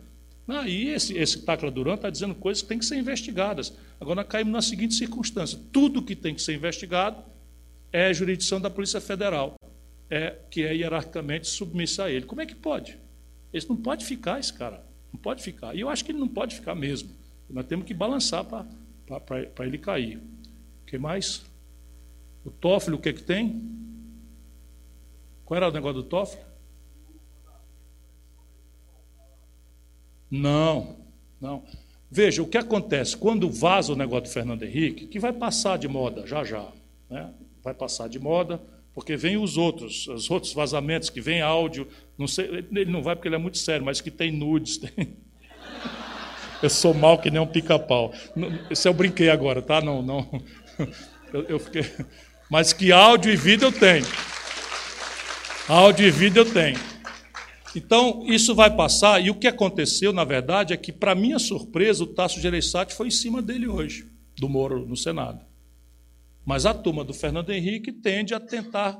Aí esse, esse Tacla Duran está dizendo coisas que têm que ser investigadas. Agora caímos na seguinte circunstância: tudo que tem que ser investigado é jurisdição da Polícia Federal, é, que é hierarquicamente submissa a ele. Como é que pode? Esse não pode ficar, esse cara. Não pode ficar. E eu acho que ele não pode ficar mesmo. Nós temos que balançar para ele cair. O que mais? O Toffoli, o que, que tem? Qual era o negócio do Toffoli? Não, não. Veja, o que acontece quando vaza o negócio do Fernando Henrique, que vai passar de moda já já, né? vai passar de moda, porque vem os outros, os outros vazamentos que vem áudio, não sei, ele não vai porque ele é muito sério, mas que tem nudes. Tem... Eu sou mal que nem um pica-pau. Isso eu brinquei agora, tá? Não, não. Eu, eu fiquei... Mas que áudio e vídeo eu tenho. Áudio e vídeo eu tenho. Então, isso vai passar, e o que aconteceu, na verdade, é que, para minha surpresa, o Tasso Gereissati foi em cima dele hoje, do Moro, no Senado. Mas a turma do Fernando Henrique tende a tentar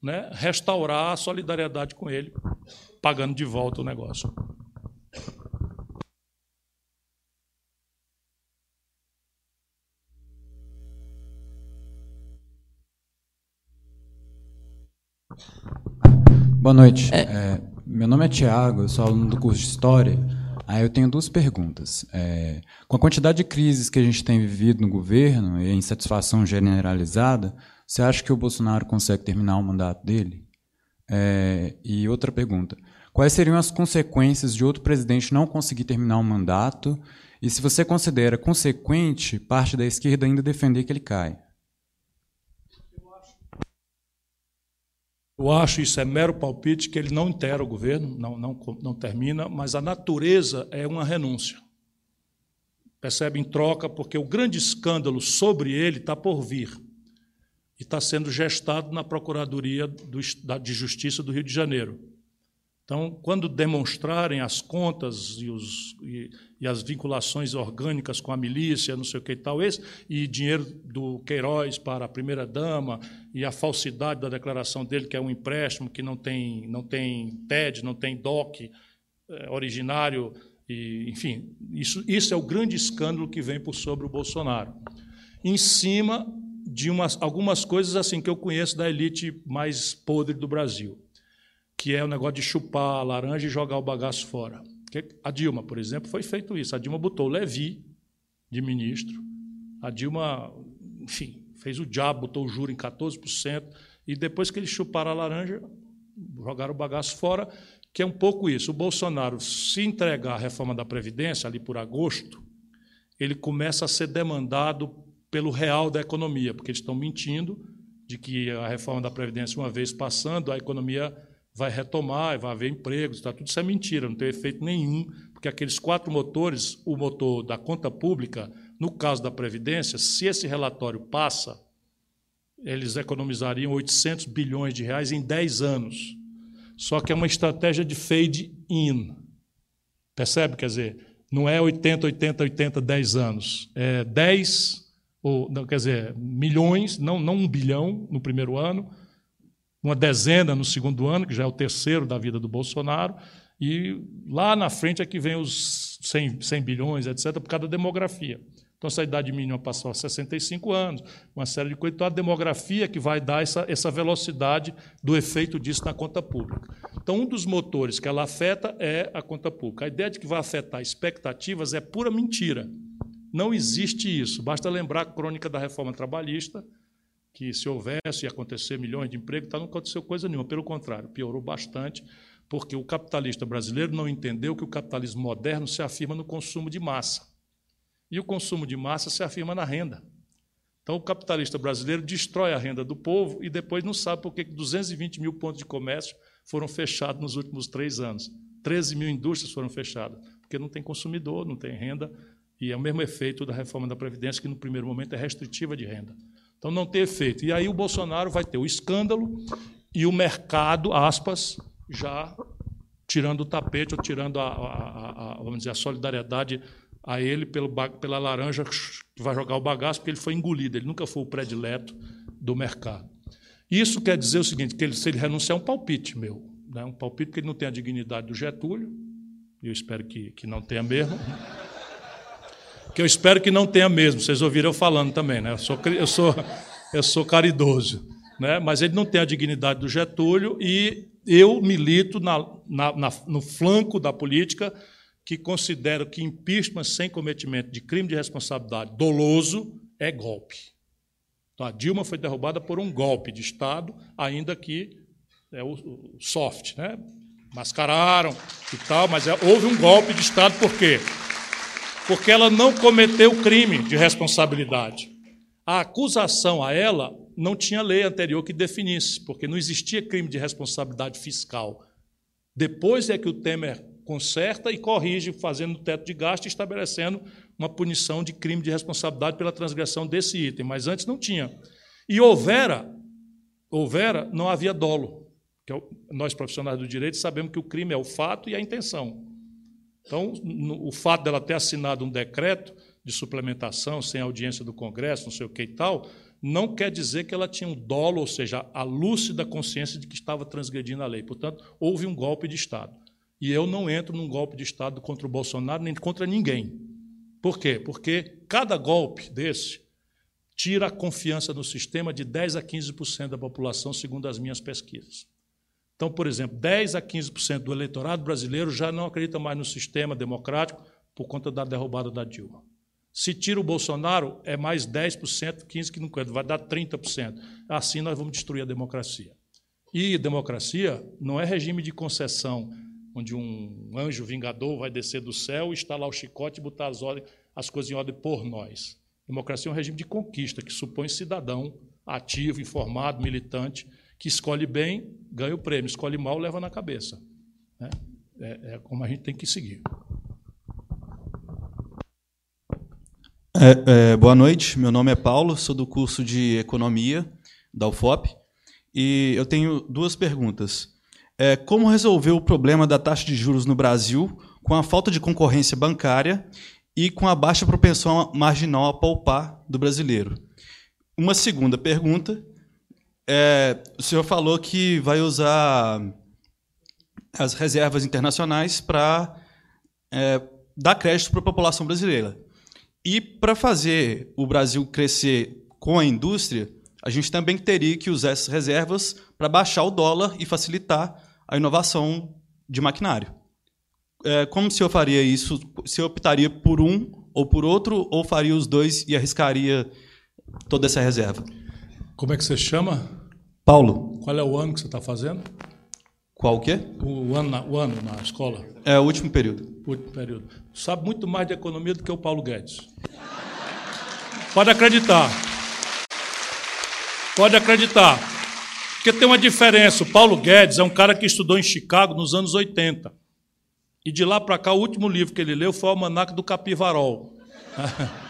né, restaurar a solidariedade com ele, pagando de volta o negócio. Boa noite. É... É meu nome é Tiago, eu sou aluno do curso de História. Aí eu tenho duas perguntas. É, com a quantidade de crises que a gente tem vivido no governo e a insatisfação generalizada, você acha que o Bolsonaro consegue terminar o mandato dele? É, e outra pergunta: quais seriam as consequências de outro presidente não conseguir terminar um mandato? E se você considera consequente parte da esquerda ainda defender que ele caia? Eu acho isso é mero palpite que ele não integra o governo, não, não, não termina, mas a natureza é uma renúncia. Percebe em troca, porque o grande escândalo sobre ele está por vir e está sendo gestado na Procuradoria do, de Justiça do Rio de Janeiro. Então, quando demonstrarem as contas e, os, e, e, as vinculações orgânicas com a milícia, não sei o que e tal, esse, e dinheiro do Queiroz para a primeira-dama, e a falsidade da declaração dele, que é um empréstimo que não tem, não tem TED, não tem DOC é, originário, e, enfim, isso, isso é o grande escândalo que vem por sobre o Bolsonaro. Em cima de umas, algumas coisas assim que eu conheço da elite mais podre do Brasil que é o negócio de chupar a laranja e jogar o bagaço fora. A Dilma, por exemplo, foi feito isso. A Dilma botou o Levi de ministro. A Dilma, enfim, fez o diabo, botou o juro em 14%. E depois que eles chuparam a laranja, jogaram o bagaço fora, que é um pouco isso. O Bolsonaro, se entregar a reforma da Previdência, ali por agosto, ele começa a ser demandado pelo real da economia, porque eles estão mentindo de que a reforma da Previdência, uma vez passando, a economia vai retomar, vai haver empregos, tá? tudo isso é mentira, não tem efeito nenhum, porque aqueles quatro motores, o motor da conta pública, no caso da Previdência, se esse relatório passa, eles economizariam 800 bilhões de reais em 10 anos. Só que é uma estratégia de fade-in. Percebe? Quer dizer, não é 80, 80, 80, 10 anos. É 10, ou, não, quer dizer, milhões, não, não um bilhão no primeiro ano, uma dezena no segundo ano, que já é o terceiro da vida do Bolsonaro, e lá na frente é que vem os 100, 100 bilhões, etc., por causa da demografia. Então, essa idade mínima passou a 65 anos, uma série de coisas. Então, a demografia que vai dar essa, essa velocidade do efeito disso na conta pública. Então, um dos motores que ela afeta é a conta pública. A ideia de que vai afetar expectativas é pura mentira. Não existe isso. Basta lembrar a crônica da reforma trabalhista, que se houvesse e acontecer milhões de empregos, tá, não aconteceu coisa nenhuma. Pelo contrário, piorou bastante, porque o capitalista brasileiro não entendeu que o capitalismo moderno se afirma no consumo de massa. E o consumo de massa se afirma na renda. Então, o capitalista brasileiro destrói a renda do povo e depois não sabe por que 220 mil pontos de comércio foram fechados nos últimos três anos. 13 mil indústrias foram fechadas, porque não tem consumidor, não tem renda, e é o mesmo efeito da reforma da Previdência, que no primeiro momento é restritiva de renda. Então não tem efeito. E aí o Bolsonaro vai ter o escândalo e o mercado, aspas, já tirando o tapete ou tirando a, a, a, vamos dizer, a solidariedade a ele pelo, pela laranja que vai jogar o bagaço, porque ele foi engolido, ele nunca foi o predileto do mercado. Isso quer dizer o seguinte, que ele, se ele renunciar, é um palpite meu. Né? Um palpite que ele não tem a dignidade do Getúlio, e eu espero que, que não tenha mesmo que eu espero que não tenha mesmo. Vocês ouviram eu falando também, né? Eu sou, eu sou, eu sou caridoso, né? Mas ele não tem a dignidade do Getúlio e eu milito na, na, na, no flanco da política que considero que impeachment sem cometimento de crime de responsabilidade doloso é golpe. Então, a Dilma foi derrubada por um golpe de Estado, ainda que é o, o soft, né? Mascararam e tal, mas é, houve um golpe de Estado por quê? Porque ela não cometeu crime de responsabilidade. A acusação a ela não tinha lei anterior que definisse, porque não existia crime de responsabilidade fiscal. Depois é que o Temer conserta e corrige, fazendo teto de gasto e estabelecendo uma punição de crime de responsabilidade pela transgressão desse item, mas antes não tinha. E houvera, houvera não havia dolo. Que é nós profissionais do direito sabemos que o crime é o fato e a intenção. Então, o fato dela ter assinado um decreto de suplementação sem audiência do Congresso, não sei o que e tal, não quer dizer que ela tinha um dolo, ou seja, a lúcida consciência de que estava transgredindo a lei. Portanto, houve um golpe de Estado. E eu não entro num golpe de Estado contra o Bolsonaro nem contra ninguém. Por quê? Porque cada golpe desse tira a confiança no sistema de 10 a 15% da população, segundo as minhas pesquisas. Então, por exemplo, 10 a 15% do eleitorado brasileiro já não acredita mais no sistema democrático por conta da derrubada da Dilma. Se tira o Bolsonaro, é mais 10%, 15% que não vai dar 30%. Assim nós vamos destruir a democracia. E democracia não é regime de concessão, onde um anjo vingador vai descer do céu, instalar o chicote e botar as, ordens, as coisas em ordem por nós. Democracia é um regime de conquista, que supõe cidadão ativo, informado, militante, que escolhe bem, ganha o prêmio, escolhe mal, leva na cabeça. Né? É, é como a gente tem que seguir. É, é, boa noite, meu nome é Paulo, sou do curso de Economia da UFOP e eu tenho duas perguntas. É, como resolver o problema da taxa de juros no Brasil com a falta de concorrência bancária e com a baixa propensão marginal a poupar do brasileiro? Uma segunda pergunta. É, o senhor falou que vai usar as reservas internacionais para é, dar crédito para a população brasileira. E para fazer o Brasil crescer com a indústria, a gente também teria que usar essas reservas para baixar o dólar e facilitar a inovação de maquinário. É, como o senhor faria isso? Senhor optaria por um ou por outro, ou faria os dois e arriscaria toda essa reserva? Como é que você chama? Paulo. Qual é o ano que você está fazendo? Qual o quê? O ano, na, o ano na escola. É o último período. Último período. Sabe muito mais de economia do que o Paulo Guedes. Pode acreditar. Pode acreditar. Porque tem uma diferença. O Paulo Guedes é um cara que estudou em Chicago nos anos 80. E de lá para cá, o último livro que ele leu foi o Almanac do Capivarol.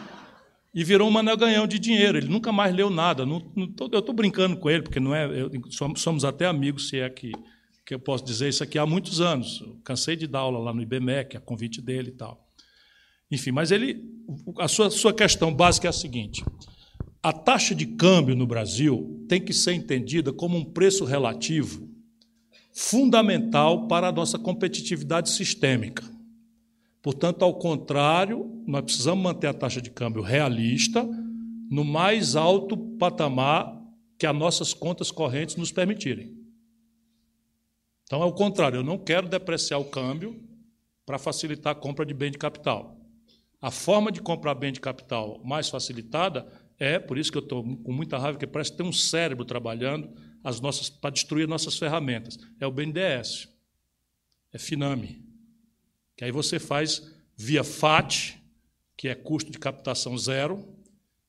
e virou um maneganhão de dinheiro. Ele nunca mais leu nada. Não, não tô, eu estou brincando com ele, porque não é, eu, somos, somos até amigos, se é que que eu posso dizer isso aqui há muitos anos. Eu cansei de dar aula lá no IBMEC, a convite dele e tal. Enfim, mas ele, a sua, sua questão básica é a seguinte: a taxa de câmbio no Brasil tem que ser entendida como um preço relativo fundamental para a nossa competitividade sistêmica. Portanto, ao contrário, nós precisamos manter a taxa de câmbio realista no mais alto patamar que as nossas contas correntes nos permitirem. Então é o contrário, eu não quero depreciar o câmbio para facilitar a compra de bem de capital. A forma de comprar bem de capital mais facilitada é, por isso que eu estou com muita raiva, que parece ter um cérebro trabalhando as nossas para destruir nossas ferramentas. É o BNDES, é Finame, que aí você faz via FAT, que é custo de captação zero,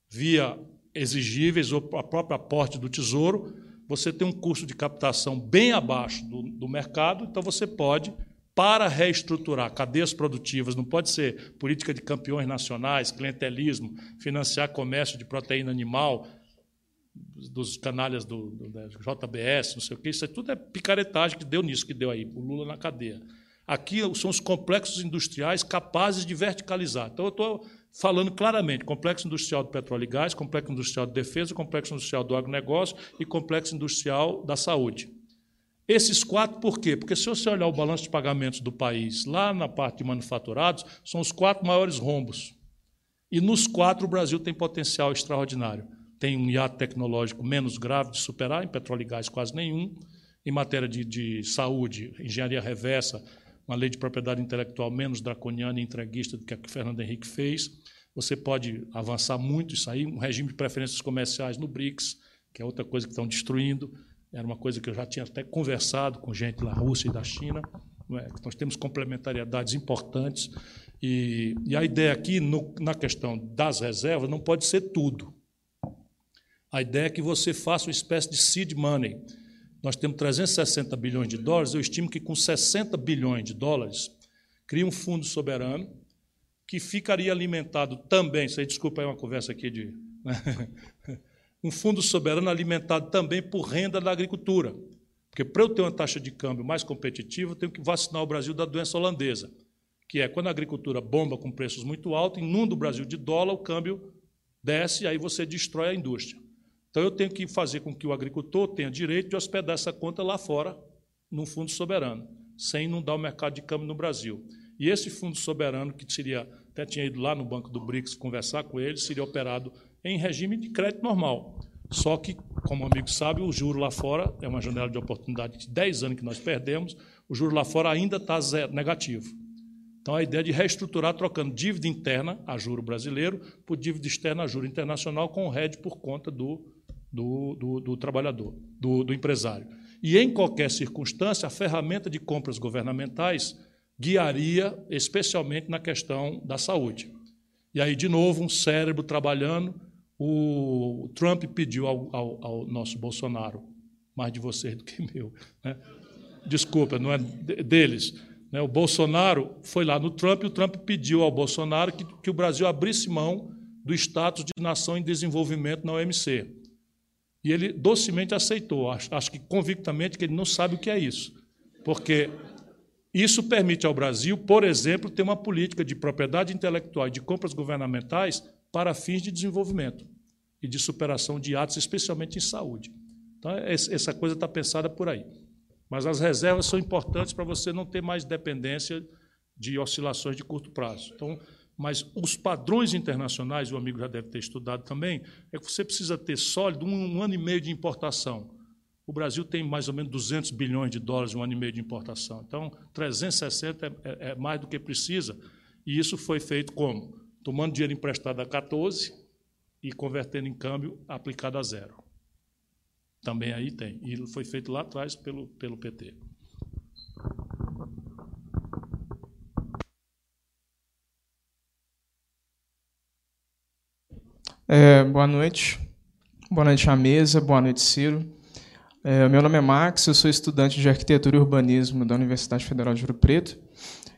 via exigíveis ou a própria aporte do Tesouro, você tem um custo de captação bem abaixo do, do mercado, então você pode, para reestruturar cadeias produtivas, não pode ser política de campeões nacionais, clientelismo, financiar comércio de proteína animal, dos canalhas do, do, JBS, não sei o quê, isso é tudo é picaretagem que deu nisso, que deu aí, o Lula na cadeia. Aqui são os complexos industriais capazes de verticalizar. Então, eu estou falando claramente: complexo industrial do petróleo e gás, complexo industrial de defesa, complexo industrial do agronegócio e complexo industrial da saúde. Esses quatro, por quê? Porque se você olhar o balanço de pagamentos do país, lá na parte de manufaturados, são os quatro maiores rombos. E nos quatro o Brasil tem potencial extraordinário. Tem um hiato tecnológico menos grave de superar, em petróleo e gás quase nenhum. Em matéria de, de saúde, engenharia reversa, uma lei de propriedade intelectual menos draconiana e entreguista do que a que Fernando Henrique fez. Você pode avançar muito isso aí, um regime de preferências comerciais no BRICS, que é outra coisa que estão destruindo. Era uma coisa que eu já tinha até conversado com gente da Rússia e da China. É? Nós temos complementariedades importantes. E, e a ideia aqui, no, na questão das reservas, não pode ser tudo. A ideia é que você faça uma espécie de seed money nós temos 360 bilhões de dólares, eu estimo que com 60 bilhões de dólares, cria um fundo soberano que ficaria alimentado também, isso aí, desculpa aí uma conversa aqui de. Né? um fundo soberano alimentado também por renda da agricultura. Porque para eu ter uma taxa de câmbio mais competitiva, eu tenho que vacinar o Brasil da doença holandesa, que é quando a agricultura bomba com preços muito altos, inunda o Brasil de dólar, o câmbio desce, e aí você destrói a indústria. Então eu tenho que fazer com que o agricultor tenha direito de hospedar essa conta lá fora, num fundo soberano, sem inundar o mercado de câmbio no Brasil. E esse fundo soberano, que seria, até tinha ido lá no Banco do BRICS conversar com ele, seria operado em regime de crédito normal. Só que, como o amigo sabe, o juro lá fora é uma janela de oportunidade de 10 anos que nós perdemos, o juro lá fora ainda está negativo. Então, a ideia é de reestruturar trocando dívida interna a juro brasileiro por dívida externa a juro internacional com o RED por conta do do, do, do trabalhador, do, do empresário. E, em qualquer circunstância, a ferramenta de compras governamentais guiaria especialmente na questão da saúde. E aí, de novo, um cérebro trabalhando. O Trump pediu ao, ao, ao nosso Bolsonaro, mais de vocês do que meu. Né? Desculpa, não é deles. Né? O Bolsonaro foi lá no Trump e o Trump pediu ao Bolsonaro que, que o Brasil abrisse mão do status de nação em desenvolvimento na OMC. E ele docemente aceitou, acho, acho que convictamente que ele não sabe o que é isso. Porque isso permite ao Brasil, por exemplo, ter uma política de propriedade intelectual e de compras governamentais para fins de desenvolvimento e de superação de atos, especialmente em saúde. Então, essa coisa está pensada por aí. Mas as reservas são importantes para você não ter mais dependência de oscilações de curto prazo. Então, mas os padrões internacionais, o amigo já deve ter estudado também, é que você precisa ter sólido um, um ano e meio de importação. O Brasil tem mais ou menos 200 bilhões de dólares um ano e meio de importação. Então, 360 é, é, é mais do que precisa. E isso foi feito como? Tomando dinheiro emprestado a 14 e convertendo em câmbio aplicado a zero. Também aí tem. E foi feito lá atrás pelo, pelo PT. É, boa noite. Boa noite à mesa. Boa noite, Ciro. É, meu nome é Max, eu sou estudante de Arquitetura e Urbanismo da Universidade Federal de Ouro Preto.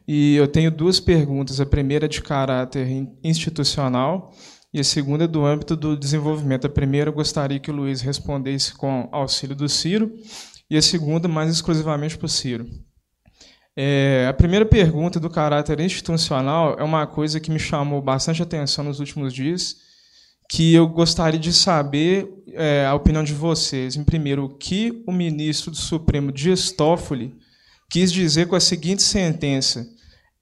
E eu tenho duas perguntas. A primeira é de caráter institucional e a segunda é do âmbito do desenvolvimento. A primeira eu gostaria que o Luiz respondesse com auxílio do Ciro e a segunda mais exclusivamente para o Ciro. É, a primeira pergunta do caráter institucional é uma coisa que me chamou bastante atenção nos últimos dias que eu gostaria de saber é, a opinião de vocês. Em primeiro, o que o ministro do Supremo Dias quis dizer com a seguinte sentença: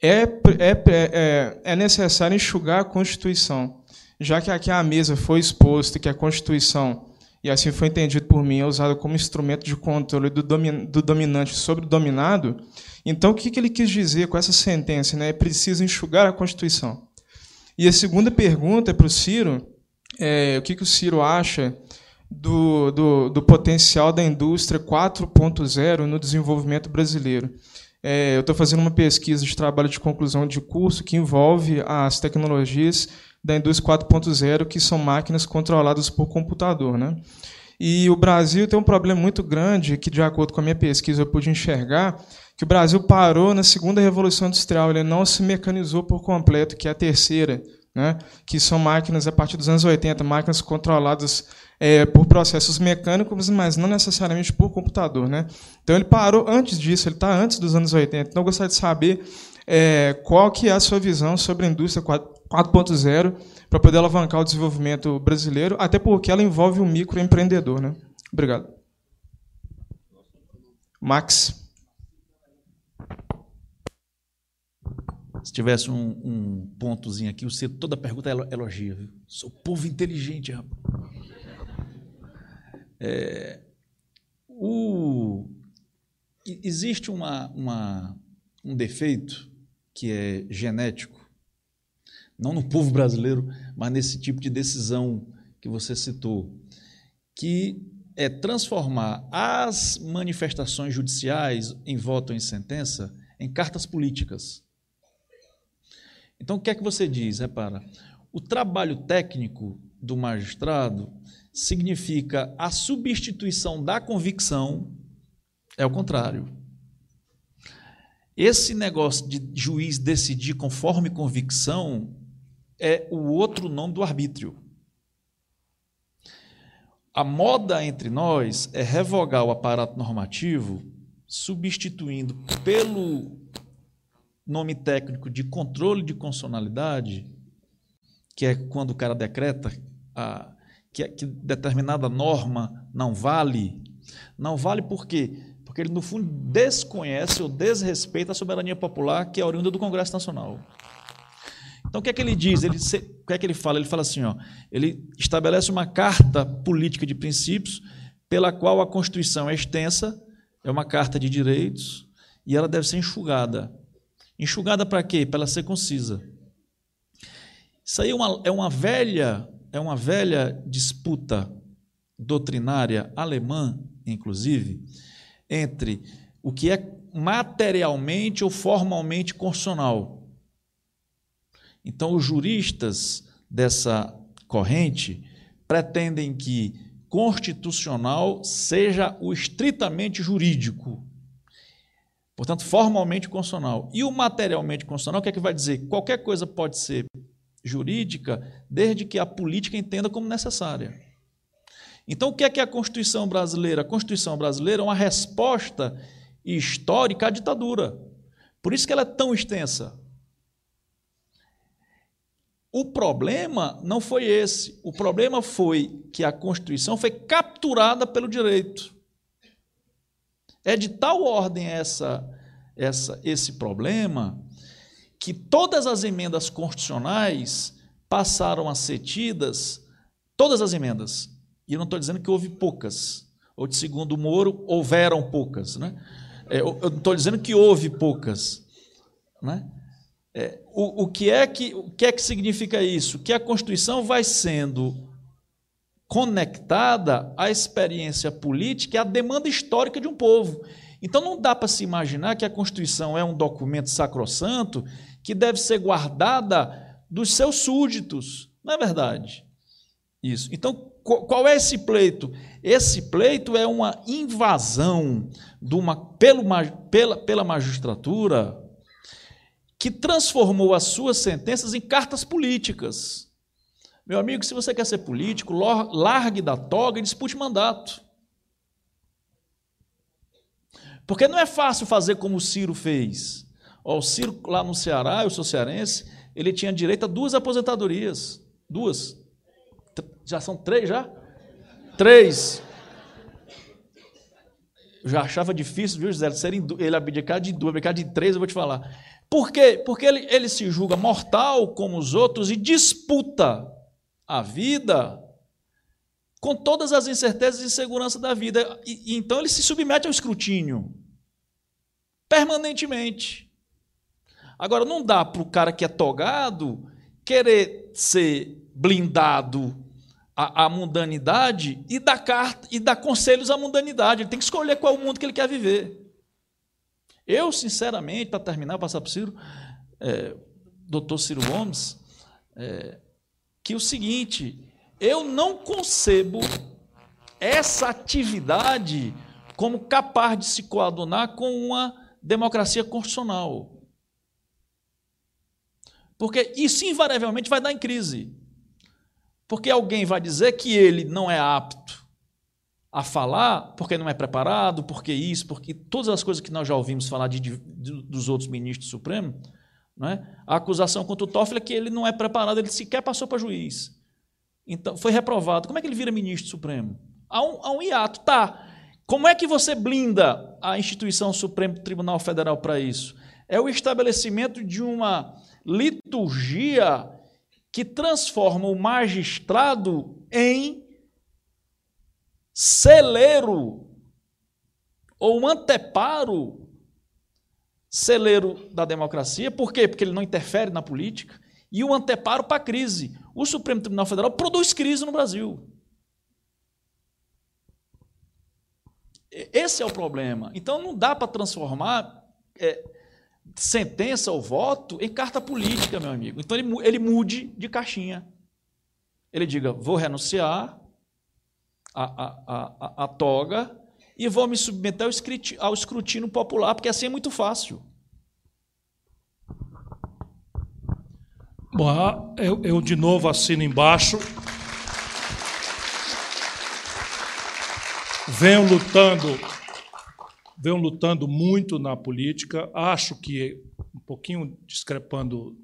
é, é, é, é necessário enxugar a Constituição, já que aqui à mesa foi exposto que a Constituição, e assim foi entendido por mim, é usada como instrumento de controle do, domin, do dominante sobre o dominado. Então, o que, que ele quis dizer com essa sentença? Né? É preciso enxugar a Constituição. E a segunda pergunta é para o Ciro é, o que, que o Ciro acha do, do, do potencial da indústria 4.0 no desenvolvimento brasileiro. É, eu estou fazendo uma pesquisa de trabalho de conclusão de curso que envolve as tecnologias da indústria 4.0, que são máquinas controladas por computador. Né? E o Brasil tem um problema muito grande, que, de acordo com a minha pesquisa, eu pude enxergar, que o Brasil parou na segunda revolução industrial, ele não se mecanizou por completo, que é a terceira né, que são máquinas a partir dos anos 80, máquinas controladas é, por processos mecânicos, mas não necessariamente por computador. Né? Então ele parou antes disso, ele está antes dos anos 80. Então eu gostaria de saber é, qual que é a sua visão sobre a indústria 4.0 para poder alavancar o desenvolvimento brasileiro, até porque ela envolve o microempreendedor. Né? Obrigado. Max. Se tivesse um, um pontozinho aqui, você toda pergunta é elogia. Viu? Sou povo inteligente, rapaz. É, o, existe uma, uma, um defeito que é genético, não no povo brasileiro, mas nesse tipo de decisão que você citou, que é transformar as manifestações judiciais em voto em sentença em cartas políticas. Então, o que é que você diz? Repara, o trabalho técnico do magistrado significa a substituição da convicção, é o contrário. Esse negócio de juiz decidir conforme convicção é o outro nome do arbítrio. A moda entre nós é revogar o aparato normativo, substituindo pelo nome técnico de controle de constitucionalidade, que é quando o cara decreta a, que, que determinada norma não vale. Não vale por quê? Porque ele, no fundo, desconhece ou desrespeita a soberania popular que é oriunda do Congresso Nacional. Então, o que é que ele diz? Ele, o que é que ele fala? Ele fala assim: ó, ele estabelece uma carta política de princípios pela qual a Constituição é extensa, é uma carta de direitos, e ela deve ser enxugada. Enxugada para quê? Para ela ser concisa. Isso aí é uma, é uma velha é uma velha disputa doutrinária alemã, inclusive, entre o que é materialmente ou formalmente constitucional. Então, os juristas dessa corrente pretendem que constitucional seja o estritamente jurídico. Portanto, formalmente constitucional. E o materialmente constitucional, o que é que vai dizer? Qualquer coisa pode ser jurídica, desde que a política entenda como necessária. Então, o que é que é a Constituição brasileira? A Constituição brasileira é uma resposta histórica à ditadura. Por isso que ela é tão extensa. O problema não foi esse. O problema foi que a Constituição foi capturada pelo direito. É de tal ordem essa, essa, esse problema que todas as emendas constitucionais passaram a ser tidas, todas as emendas, e eu não estou dizendo que houve poucas, ou de segundo o Moro, houveram poucas. Né? É, eu não estou dizendo que houve poucas. Né? É, o, o, que é que, o que é que significa isso? Que a Constituição vai sendo conectada à experiência política e à demanda histórica de um povo. Então não dá para se imaginar que a Constituição é um documento sacrossanto que deve ser guardada dos seus súditos. Não é verdade? Isso. Então, qual é esse pleito? Esse pleito é uma invasão de uma, pelo, pela, pela magistratura que transformou as suas sentenças em cartas políticas. Meu amigo, se você quer ser político, largue da toga e dispute mandato. Porque não é fácil fazer como o Ciro fez. o Ciro, lá no Ceará, eu sou cearense, ele tinha direito a duas aposentadorias. Duas. Já são três já? Três. Eu já achava difícil, viu, José? Ele abdicar de duas, abdicar de três, eu vou te falar. Por quê? Porque ele, ele se julga mortal como os outros e disputa a vida com todas as incertezas e inseguranças da vida. E, e, então ele se submete ao escrutínio permanentemente. Agora, não dá para o cara que é togado querer ser blindado a, a mundanidade e dar, carta, e dar conselhos à mundanidade. Ele tem que escolher qual é o mundo que ele quer viver. Eu, sinceramente, para terminar, passar para o Ciro, é, doutor Ciro Gomes, é, que o seguinte, eu não concebo essa atividade como capaz de se coadunar com uma democracia constitucional. Porque isso invariavelmente vai dar em crise. Porque alguém vai dizer que ele não é apto a falar porque não é preparado, porque isso, porque todas as coisas que nós já ouvimos falar de, de, dos outros ministros do Supremo, né? a acusação contra o Toffoli é que ele não é preparado, ele sequer passou para juiz. Então, foi reprovado. Como é que ele vira ministro Supremo? Há um, há um hiato. Tá. Como é que você blinda a instituição Supremo Tribunal Federal para isso? É o estabelecimento de uma liturgia que transforma o magistrado em celeiro ou anteparo celeiro da democracia. Por quê? Porque ele não interfere na política. E o anteparo para a crise. O Supremo Tribunal Federal produz crise no Brasil. Esse é o problema. Então não dá para transformar é, sentença ou voto em carta política, meu amigo. Então ele, ele mude de caixinha. Ele diga: vou renunciar a, a, a, a toga e vou me submeter ao escrutínio, popular, porque assim é muito fácil. Bom, eu, eu de novo assino embaixo. Venho lutando venho lutando muito na política. Acho que, um pouquinho discrepando,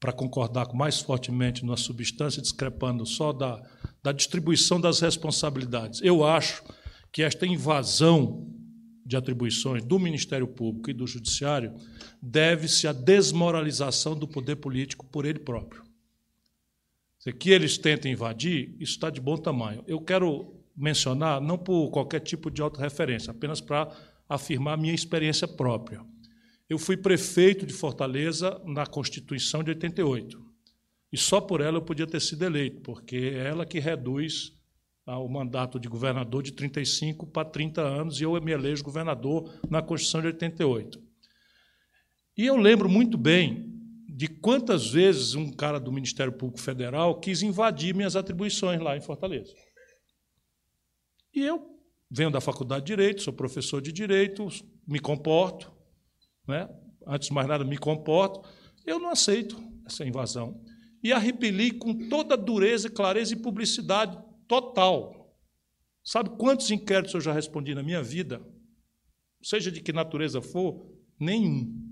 para concordar mais fortemente na substância, discrepando só da, da distribuição das responsabilidades. Eu acho que esta invasão de atribuições do Ministério Público e do Judiciário deve-se à desmoralização do poder político por ele próprio. Se que eles tentem invadir, isso está de bom tamanho. Eu quero mencionar, não por qualquer tipo de autorreferência, apenas para afirmar minha experiência própria. Eu fui prefeito de Fortaleza na Constituição de 88. E só por ela eu podia ter sido eleito, porque é ela que reduz o mandato de governador de 35 para 30 anos, e eu me elejo governador na Constituição de 88. E eu lembro muito bem de quantas vezes um cara do Ministério Público Federal quis invadir minhas atribuições lá em Fortaleza. E eu venho da Faculdade de Direito, sou professor de Direito, me comporto, né? antes de mais nada, me comporto. Eu não aceito essa invasão. E a repeli com toda dureza, clareza e publicidade total. Sabe quantos inquéritos eu já respondi na minha vida? Seja de que natureza for, nenhum.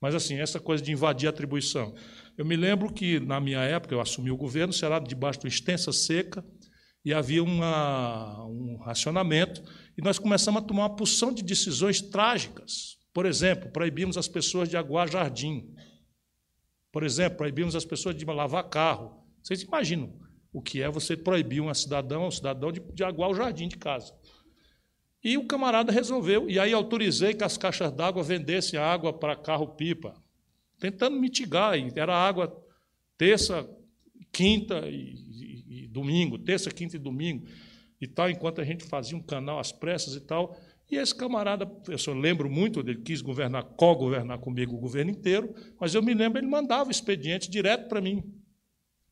Mas, assim, essa coisa de invadir a atribuição. Eu me lembro que, na minha época, eu assumi o governo, será debaixo de uma extensa seca, e havia uma, um racionamento, e nós começamos a tomar uma porção de decisões trágicas. Por exemplo, proibimos as pessoas de aguar jardim. Por exemplo, proibimos as pessoas de lavar carro. Vocês imaginam o que é você proibir uma cidadã ou um cidadão de, de aguar o jardim de casa. E o camarada resolveu, e aí autorizei que as caixas d'água vendessem água para carro-pipa, tentando mitigar. Era água terça, quinta e, e, e, domingo, terça, quinta e domingo, e tal, enquanto a gente fazia um canal às pressas e tal. E esse camarada, eu lembro muito dele, quis governar, co-governar comigo o governo inteiro, mas eu me lembro, ele mandava expediente direto para mim,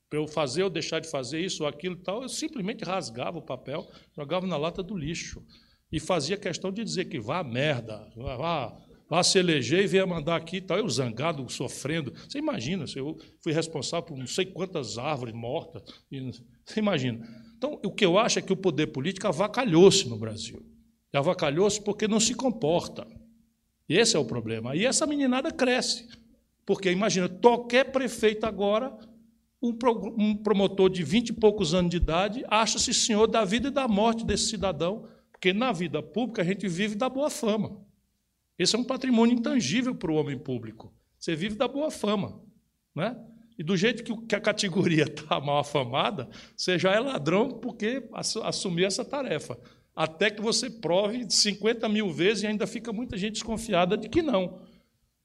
para eu fazer ou deixar de fazer isso ou aquilo tal. Eu simplesmente rasgava o papel, jogava na lata do lixo e fazia questão de dizer que vá merda, vá, vá se eleger e venha mandar aqui tal. Eu zangado, sofrendo. Você imagina, eu fui responsável por não sei quantas árvores mortas. Você imagina. Então, o que eu acho é que o poder político avacalhou-se no Brasil. Avacalhou-se porque não se comporta. E esse é o problema. E essa meninada cresce. Porque, imagina, qualquer prefeito agora, um promotor de vinte e poucos anos de idade, acha-se senhor da vida e da morte desse cidadão porque na vida pública a gente vive da boa fama. Esse é um patrimônio intangível para o homem público. Você vive da boa fama. Né? E do jeito que a categoria está mal afamada, você já é ladrão porque assumiu essa tarefa. Até que você prove 50 mil vezes e ainda fica muita gente desconfiada de que não.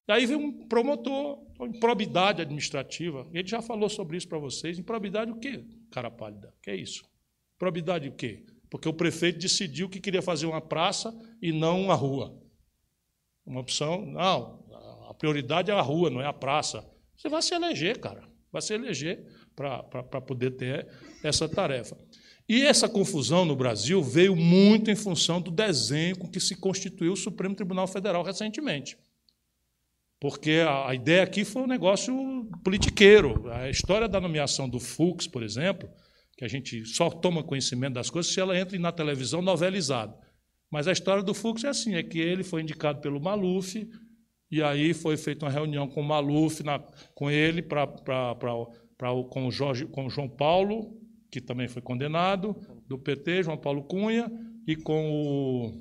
Aí vem um promotor, improbidade administrativa. Ele já falou sobre isso para vocês. Improbidade o quê, cara pálida? Que é isso? Probidade o quê? porque o prefeito decidiu que queria fazer uma praça e não uma rua. Uma opção, não, a prioridade é a rua, não é a praça. Você vai se eleger, cara, vai se eleger para poder ter essa tarefa. E essa confusão no Brasil veio muito em função do desenho com que se constituiu o Supremo Tribunal Federal recentemente. Porque a, ideia aqui foi um negócio politiqueiro. A história da nomeação do Fux, por exemplo, que a gente só toma conhecimento das coisas se ela entra na televisão novelizada. Mas a história do Fux é assim, é que ele foi indicado pelo Maluf, e aí foi feita uma reunião com o Maluf, na, com ele, pra, pra, pra, pra, com, o Jorge, com o João Paulo, que também foi condenado, do PT, João Paulo Cunha, e com o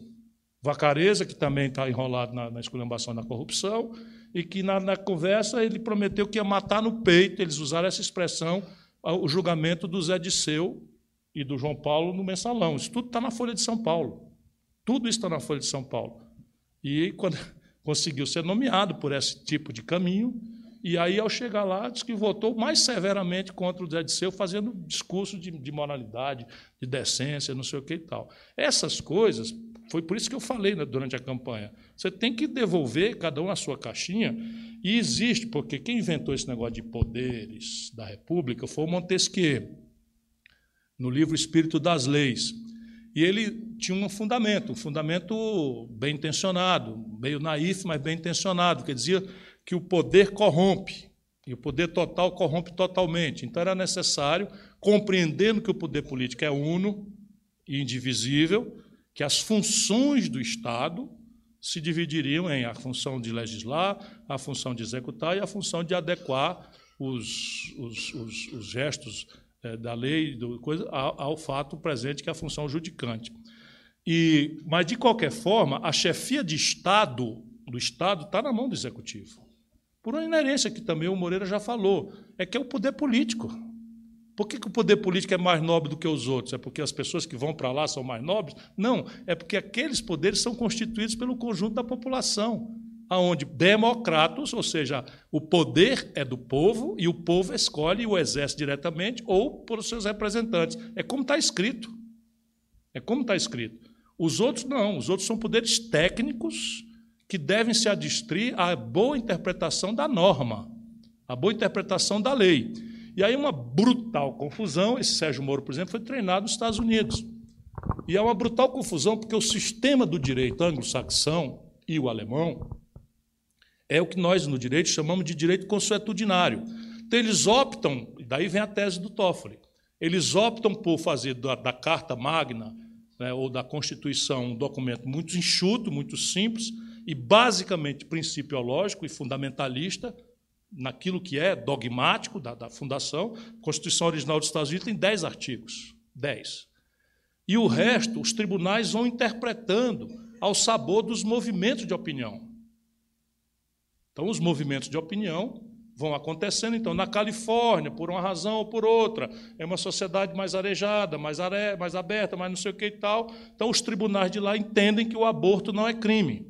Vacareza, que também está enrolado na, na esculhambação da corrupção, e que na, na conversa ele prometeu que ia matar no peito, eles usaram essa expressão, o julgamento do Zé Disseu e do João Paulo no mensalão. Isso tudo está na Folha de São Paulo. Tudo isso está na Folha de São Paulo. E quando conseguiu ser nomeado por esse tipo de caminho, e aí, ao chegar lá, disse que votou mais severamente contra o Zé Disseu, fazendo discurso de, de moralidade, de decência, não sei o que e tal. Essas coisas, foi por isso que eu falei né, durante a campanha. Você tem que devolver cada um a sua caixinha e existe, porque quem inventou esse negócio de poderes da República foi Montesquieu, no livro Espírito das Leis. E ele tinha um fundamento, um fundamento bem intencionado, meio naif, mas bem intencionado, que dizia que o poder corrompe, e o poder total corrompe totalmente. Então era necessário, compreendendo que o poder político é uno e indivisível, que as funções do Estado se dividiriam em a função de legislar, a função de executar e a função de adequar os, os, os, os gestos é, da lei do, coisa, ao, ao, fato presente, que é a função judicante. E, mas, de qualquer forma, a chefia de Estado do Estado está na mão do Executivo. Por uma inerência que também o Moreira já falou, é que é o poder político. Por que, que, o poder político é mais nobre do que os outros? É porque as pessoas que vão para lá são mais nobres? Não, é porque aqueles poderes são constituídos pelo conjunto da população. aonde democratos, ou seja, o poder é do povo e o povo escolhe o exército diretamente ou por seus representantes. É como está escrito. É como está escrito. Os outros não, os outros são poderes técnicos que devem se adstrir à boa interpretação da norma, à boa interpretação da lei. E aí uma brutal confusão, esse Sérgio Moro, por exemplo, foi treinado nos Estados Unidos. E é uma brutal confusão porque o sistema do direito anglo-saxão e o alemão é o que nós no direito chamamos de direito consuetudinário. Então eles optam, daí vem a tese do Toffoli, eles optam por fazer da, da Carta Magna né, ou da Constituição um documento muito enxuto, muito simples e basicamente principiológico e fundamentalista, naquilo que é dogmático da, da fundação. A Constituição original dos Estados Unidos tem dez artigos. Dez. E o resto, os tribunais vão interpretando ao sabor dos movimentos de opinião. Então, os movimentos de opinião vão acontecendo. Então, na Califórnia, por uma razão ou por outra, é uma sociedade mais arejada, mais, are... mais aberta, mais não sei o que e tal. Então, os tribunais de lá entendem que o aborto não é crime.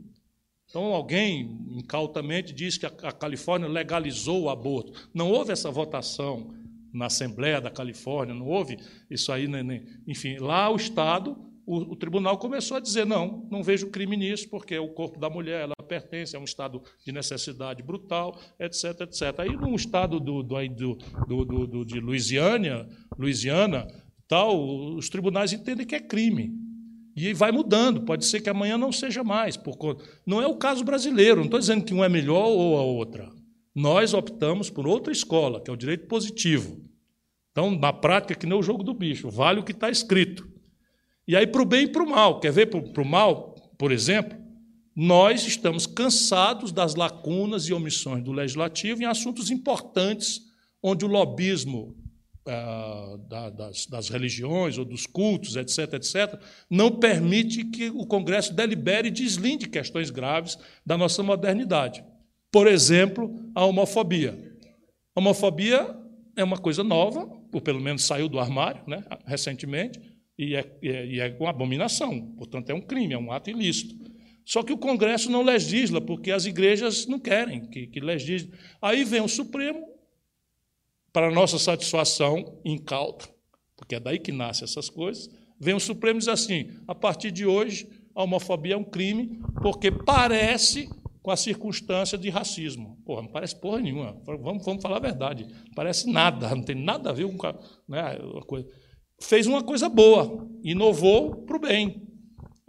Então, alguém incautamente diz que a Califórnia legalizou o aborto. Não houve essa votação na Assembleia da Califórnia, não houve isso aí, nem, enfim, lá o Estado, o, o, tribunal começou a dizer, não, não vejo crime nisso, porque o corpo da mulher, ela pertence a um estado de necessidade brutal, etc, etc. Aí no estado do, do, do, do, do de Louisiana, Louisiana, tal, os tribunais entendem que é crime. E vai mudando, pode ser que amanhã não seja mais. Por conta... Não é o caso brasileiro, não estou dizendo que um é melhor ou a outra. Nós optamos por outra escola, que é o direito positivo. Então, na prática, que nem o jogo do bicho, vale o que está escrito. E aí, para o bem e para o mal. Quer ver para o mal, por exemplo? Nós estamos cansados das lacunas e omissões do legislativo em assuntos importantes, onde o lobismo ah, da, das, das, religiões ou dos cultos, etc., etc., não permite que o Congresso delibere e deslinde questões graves da nossa modernidade. Por exemplo, a homofobia. A homofobia é uma coisa nova, ou pelo menos saiu do armário né, recentemente, e é, e é uma abominação, portanto, é um crime, é um ato ilícito. Só que o Congresso não legisla, porque as igrejas não querem que, que legisle. Aí vem o Supremo, para nossa satisfação incauta, porque é daí que nascem essas coisas, vem o Supremo e diz assim: a partir de hoje, a homofobia é um crime, porque parece com a circunstância de racismo. Porra, não parece porra nenhuma. Vamos, vamos falar a verdade. Não parece nada, não tem nada a ver com né, a coisa. Fez uma coisa boa, inovou para o bem.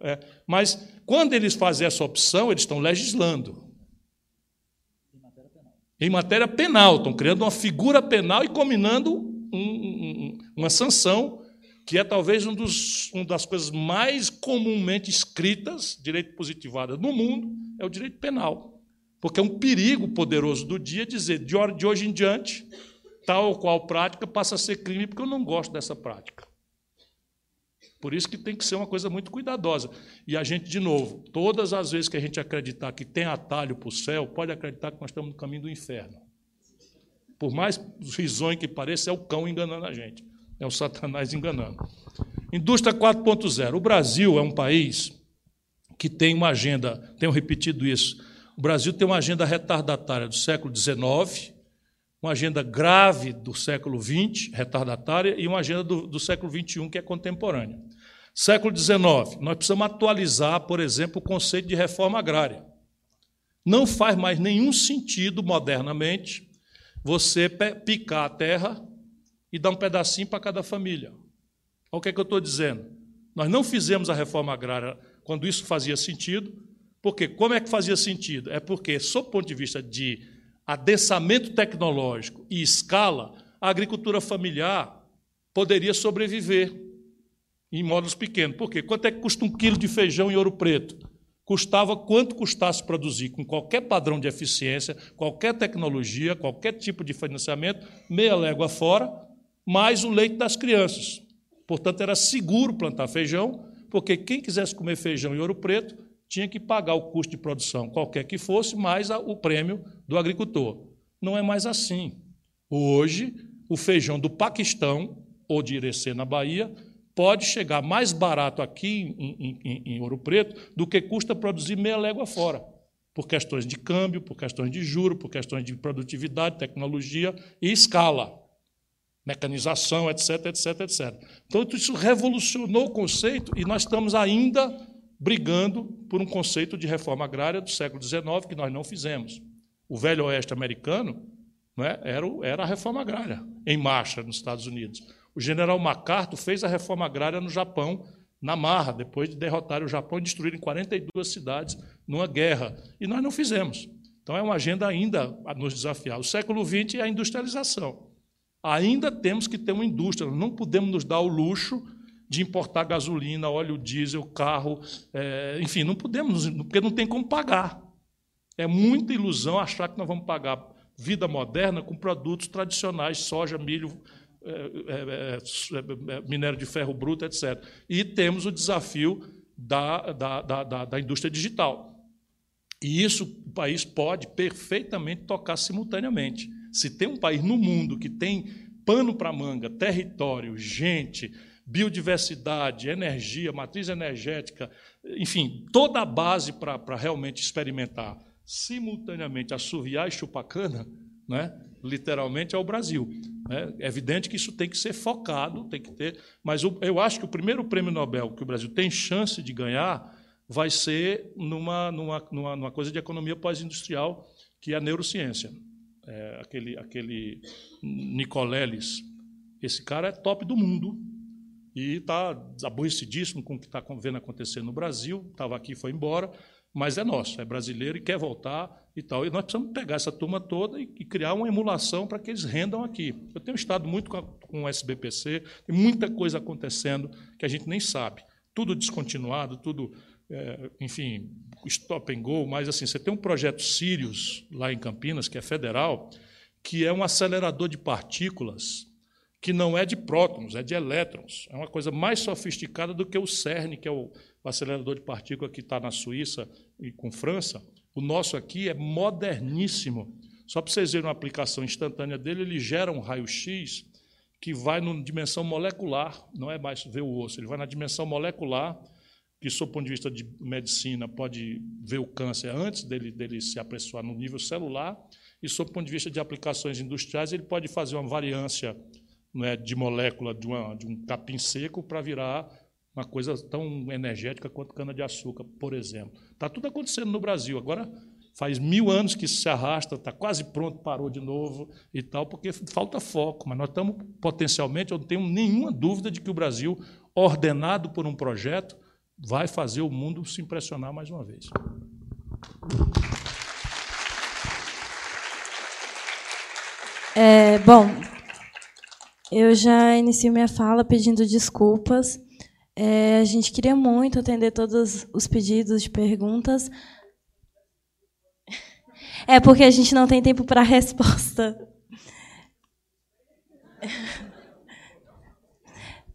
É, mas quando eles fazem essa opção, eles estão legislando. Em matéria penal, estão criando uma figura penal e combinando um, um, uma sanção que é talvez um dos, uma das coisas mais comumente escritas, direito positivado no mundo, é o direito penal. Porque é um perigo poderoso do dia dizer, de hoje em diante, tal ou qual prática passa a ser crime porque eu não gosto dessa prática. Por isso que tem que ser uma coisa muito cuidadosa. E a gente, de novo, todas as vezes que a gente acreditar que tem atalho para o céu, pode acreditar que nós estamos no caminho do inferno. Por mais risonho que pareça, é o cão enganando a gente. É o Satanás enganando. Indústria 4.0. O Brasil é um país que tem uma agenda, tenho repetido isso, o Brasil tem uma agenda retardatária do século XIX, uma agenda grave do século XX, retardatária, e uma agenda do, do século XXI, que é contemporânea. Século XIX, nós precisamos atualizar, por exemplo, o conceito de reforma agrária. Não faz mais nenhum sentido, modernamente, você picar a terra e dar um pedacinho para cada família. Olha o que, é que eu estou dizendo. Nós não fizemos a reforma agrária quando isso fazia sentido, porque como é que fazia sentido? É porque, sob o ponto de vista de adensamento tecnológico e escala, a agricultura familiar poderia sobreviver em módulos pequenos. Por quê? Quanto é que custa um quilo de feijão em ouro preto? Custava quanto custasse produzir, com qualquer padrão de eficiência, qualquer tecnologia, qualquer tipo de financiamento, meia légua fora, mais o leite das crianças. Portanto, era seguro plantar feijão, porque quem quisesse comer feijão em ouro preto tinha que pagar o custo de produção, qualquer que fosse, mais o prêmio do agricultor. Não é mais assim. Hoje, o feijão do Paquistão ou de Irecê, na Bahia, pode chegar mais barato aqui em, em, em, Ouro Preto do que custa produzir meia légua fora. por questões de câmbio, por questões de juro, por questões de produtividade, tecnologia e escala, mecanização, etc, etc, etc. Então, isso revolucionou o conceito e nós estamos ainda brigando por um conceito de reforma agrária do século XIX que nós não fizemos. O velho oeste americano né, era, era a reforma agrária em marcha nos Estados Unidos. O general MacArthur fez a reforma agrária no Japão na marra, depois de derrotar o Japão e destruírem 42 cidades numa guerra. E nós não fizemos. Então é uma agenda ainda a nos desafiar. O século XX é a industrialização. Ainda temos que ter uma indústria, não podemos nos dar o luxo de importar gasolina, óleo diesel, carro, é, enfim, não podemos, porque não tem como pagar. É muita ilusão achar que nós vamos pagar vida moderna com produtos tradicionais, soja, milho, é, é, é, é minério de ferro bruto, etc. E temos o desafio da, da, da, da indústria digital. E isso o país pode perfeitamente tocar simultaneamente. Se tem um país no mundo que tem pano para manga, território, gente, biodiversidade, energia, matriz energética, enfim, toda a base para realmente experimentar simultaneamente assoviar e chupar cana, né? literalmente, é o Brasil. Né? É evidente que isso tem que ser focado, tem que ter, mas eu acho que o primeiro prêmio Nobel que o Brasil tem chance de ganhar vai ser numa, numa, numa, numa coisa de economia pós-industrial, que é a neurociência. É, aquele, aquele Nicoleles, esse cara é top do mundo e está aborrecidíssimo com o que está vendo acontecer no Brasil, estava aqui foi embora, mas é nosso, é brasileiro e quer voltar e tal. E nós precisamos pegar essa turma toda e, e criar uma emulação para que eles rendam aqui. Eu tenho estado muito com, a, com o SBPC, tem muita coisa acontecendo que a gente nem sabe. Tudo descontinuado, tudo, é, enfim, stop and go, mas assim, você tem um projeto Sirius lá em Campinas, que é federal, que é um acelerador de partículas que não é de prótons, é de elétrons. É uma coisa mais sofisticada do que o CERN, que é o acelerador de partícula que está na Suíça e com França, o nosso aqui é moderníssimo. Só para vocês verem uma aplicação instantânea dele, ele gera um raio-x que vai na dimensão molecular, não é mais ver o osso, ele vai na dimensão molecular, que, sob o ponto de vista de medicina, pode ver o câncer antes dele, dele se apressar no nível celular, e, sob o ponto de vista de aplicações industriais, ele pode fazer uma variância não é, de molécula de, uma, de um capim seco para virar uma coisa tão energética quanto cana-de-açúcar, por exemplo. Está tudo acontecendo no Brasil. Agora, faz mil anos que isso se arrasta, está quase pronto, parou de novo e tal, porque falta foco. Mas nós estamos potencialmente, eu não tenho nenhuma dúvida de que o Brasil, ordenado por um projeto, vai fazer o mundo se impressionar mais uma vez. É, bom, eu já inicio minha fala pedindo desculpas é, a gente queria muito atender todos os pedidos de perguntas. É porque a gente não tem tempo para resposta.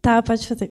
Tá, pode fazer.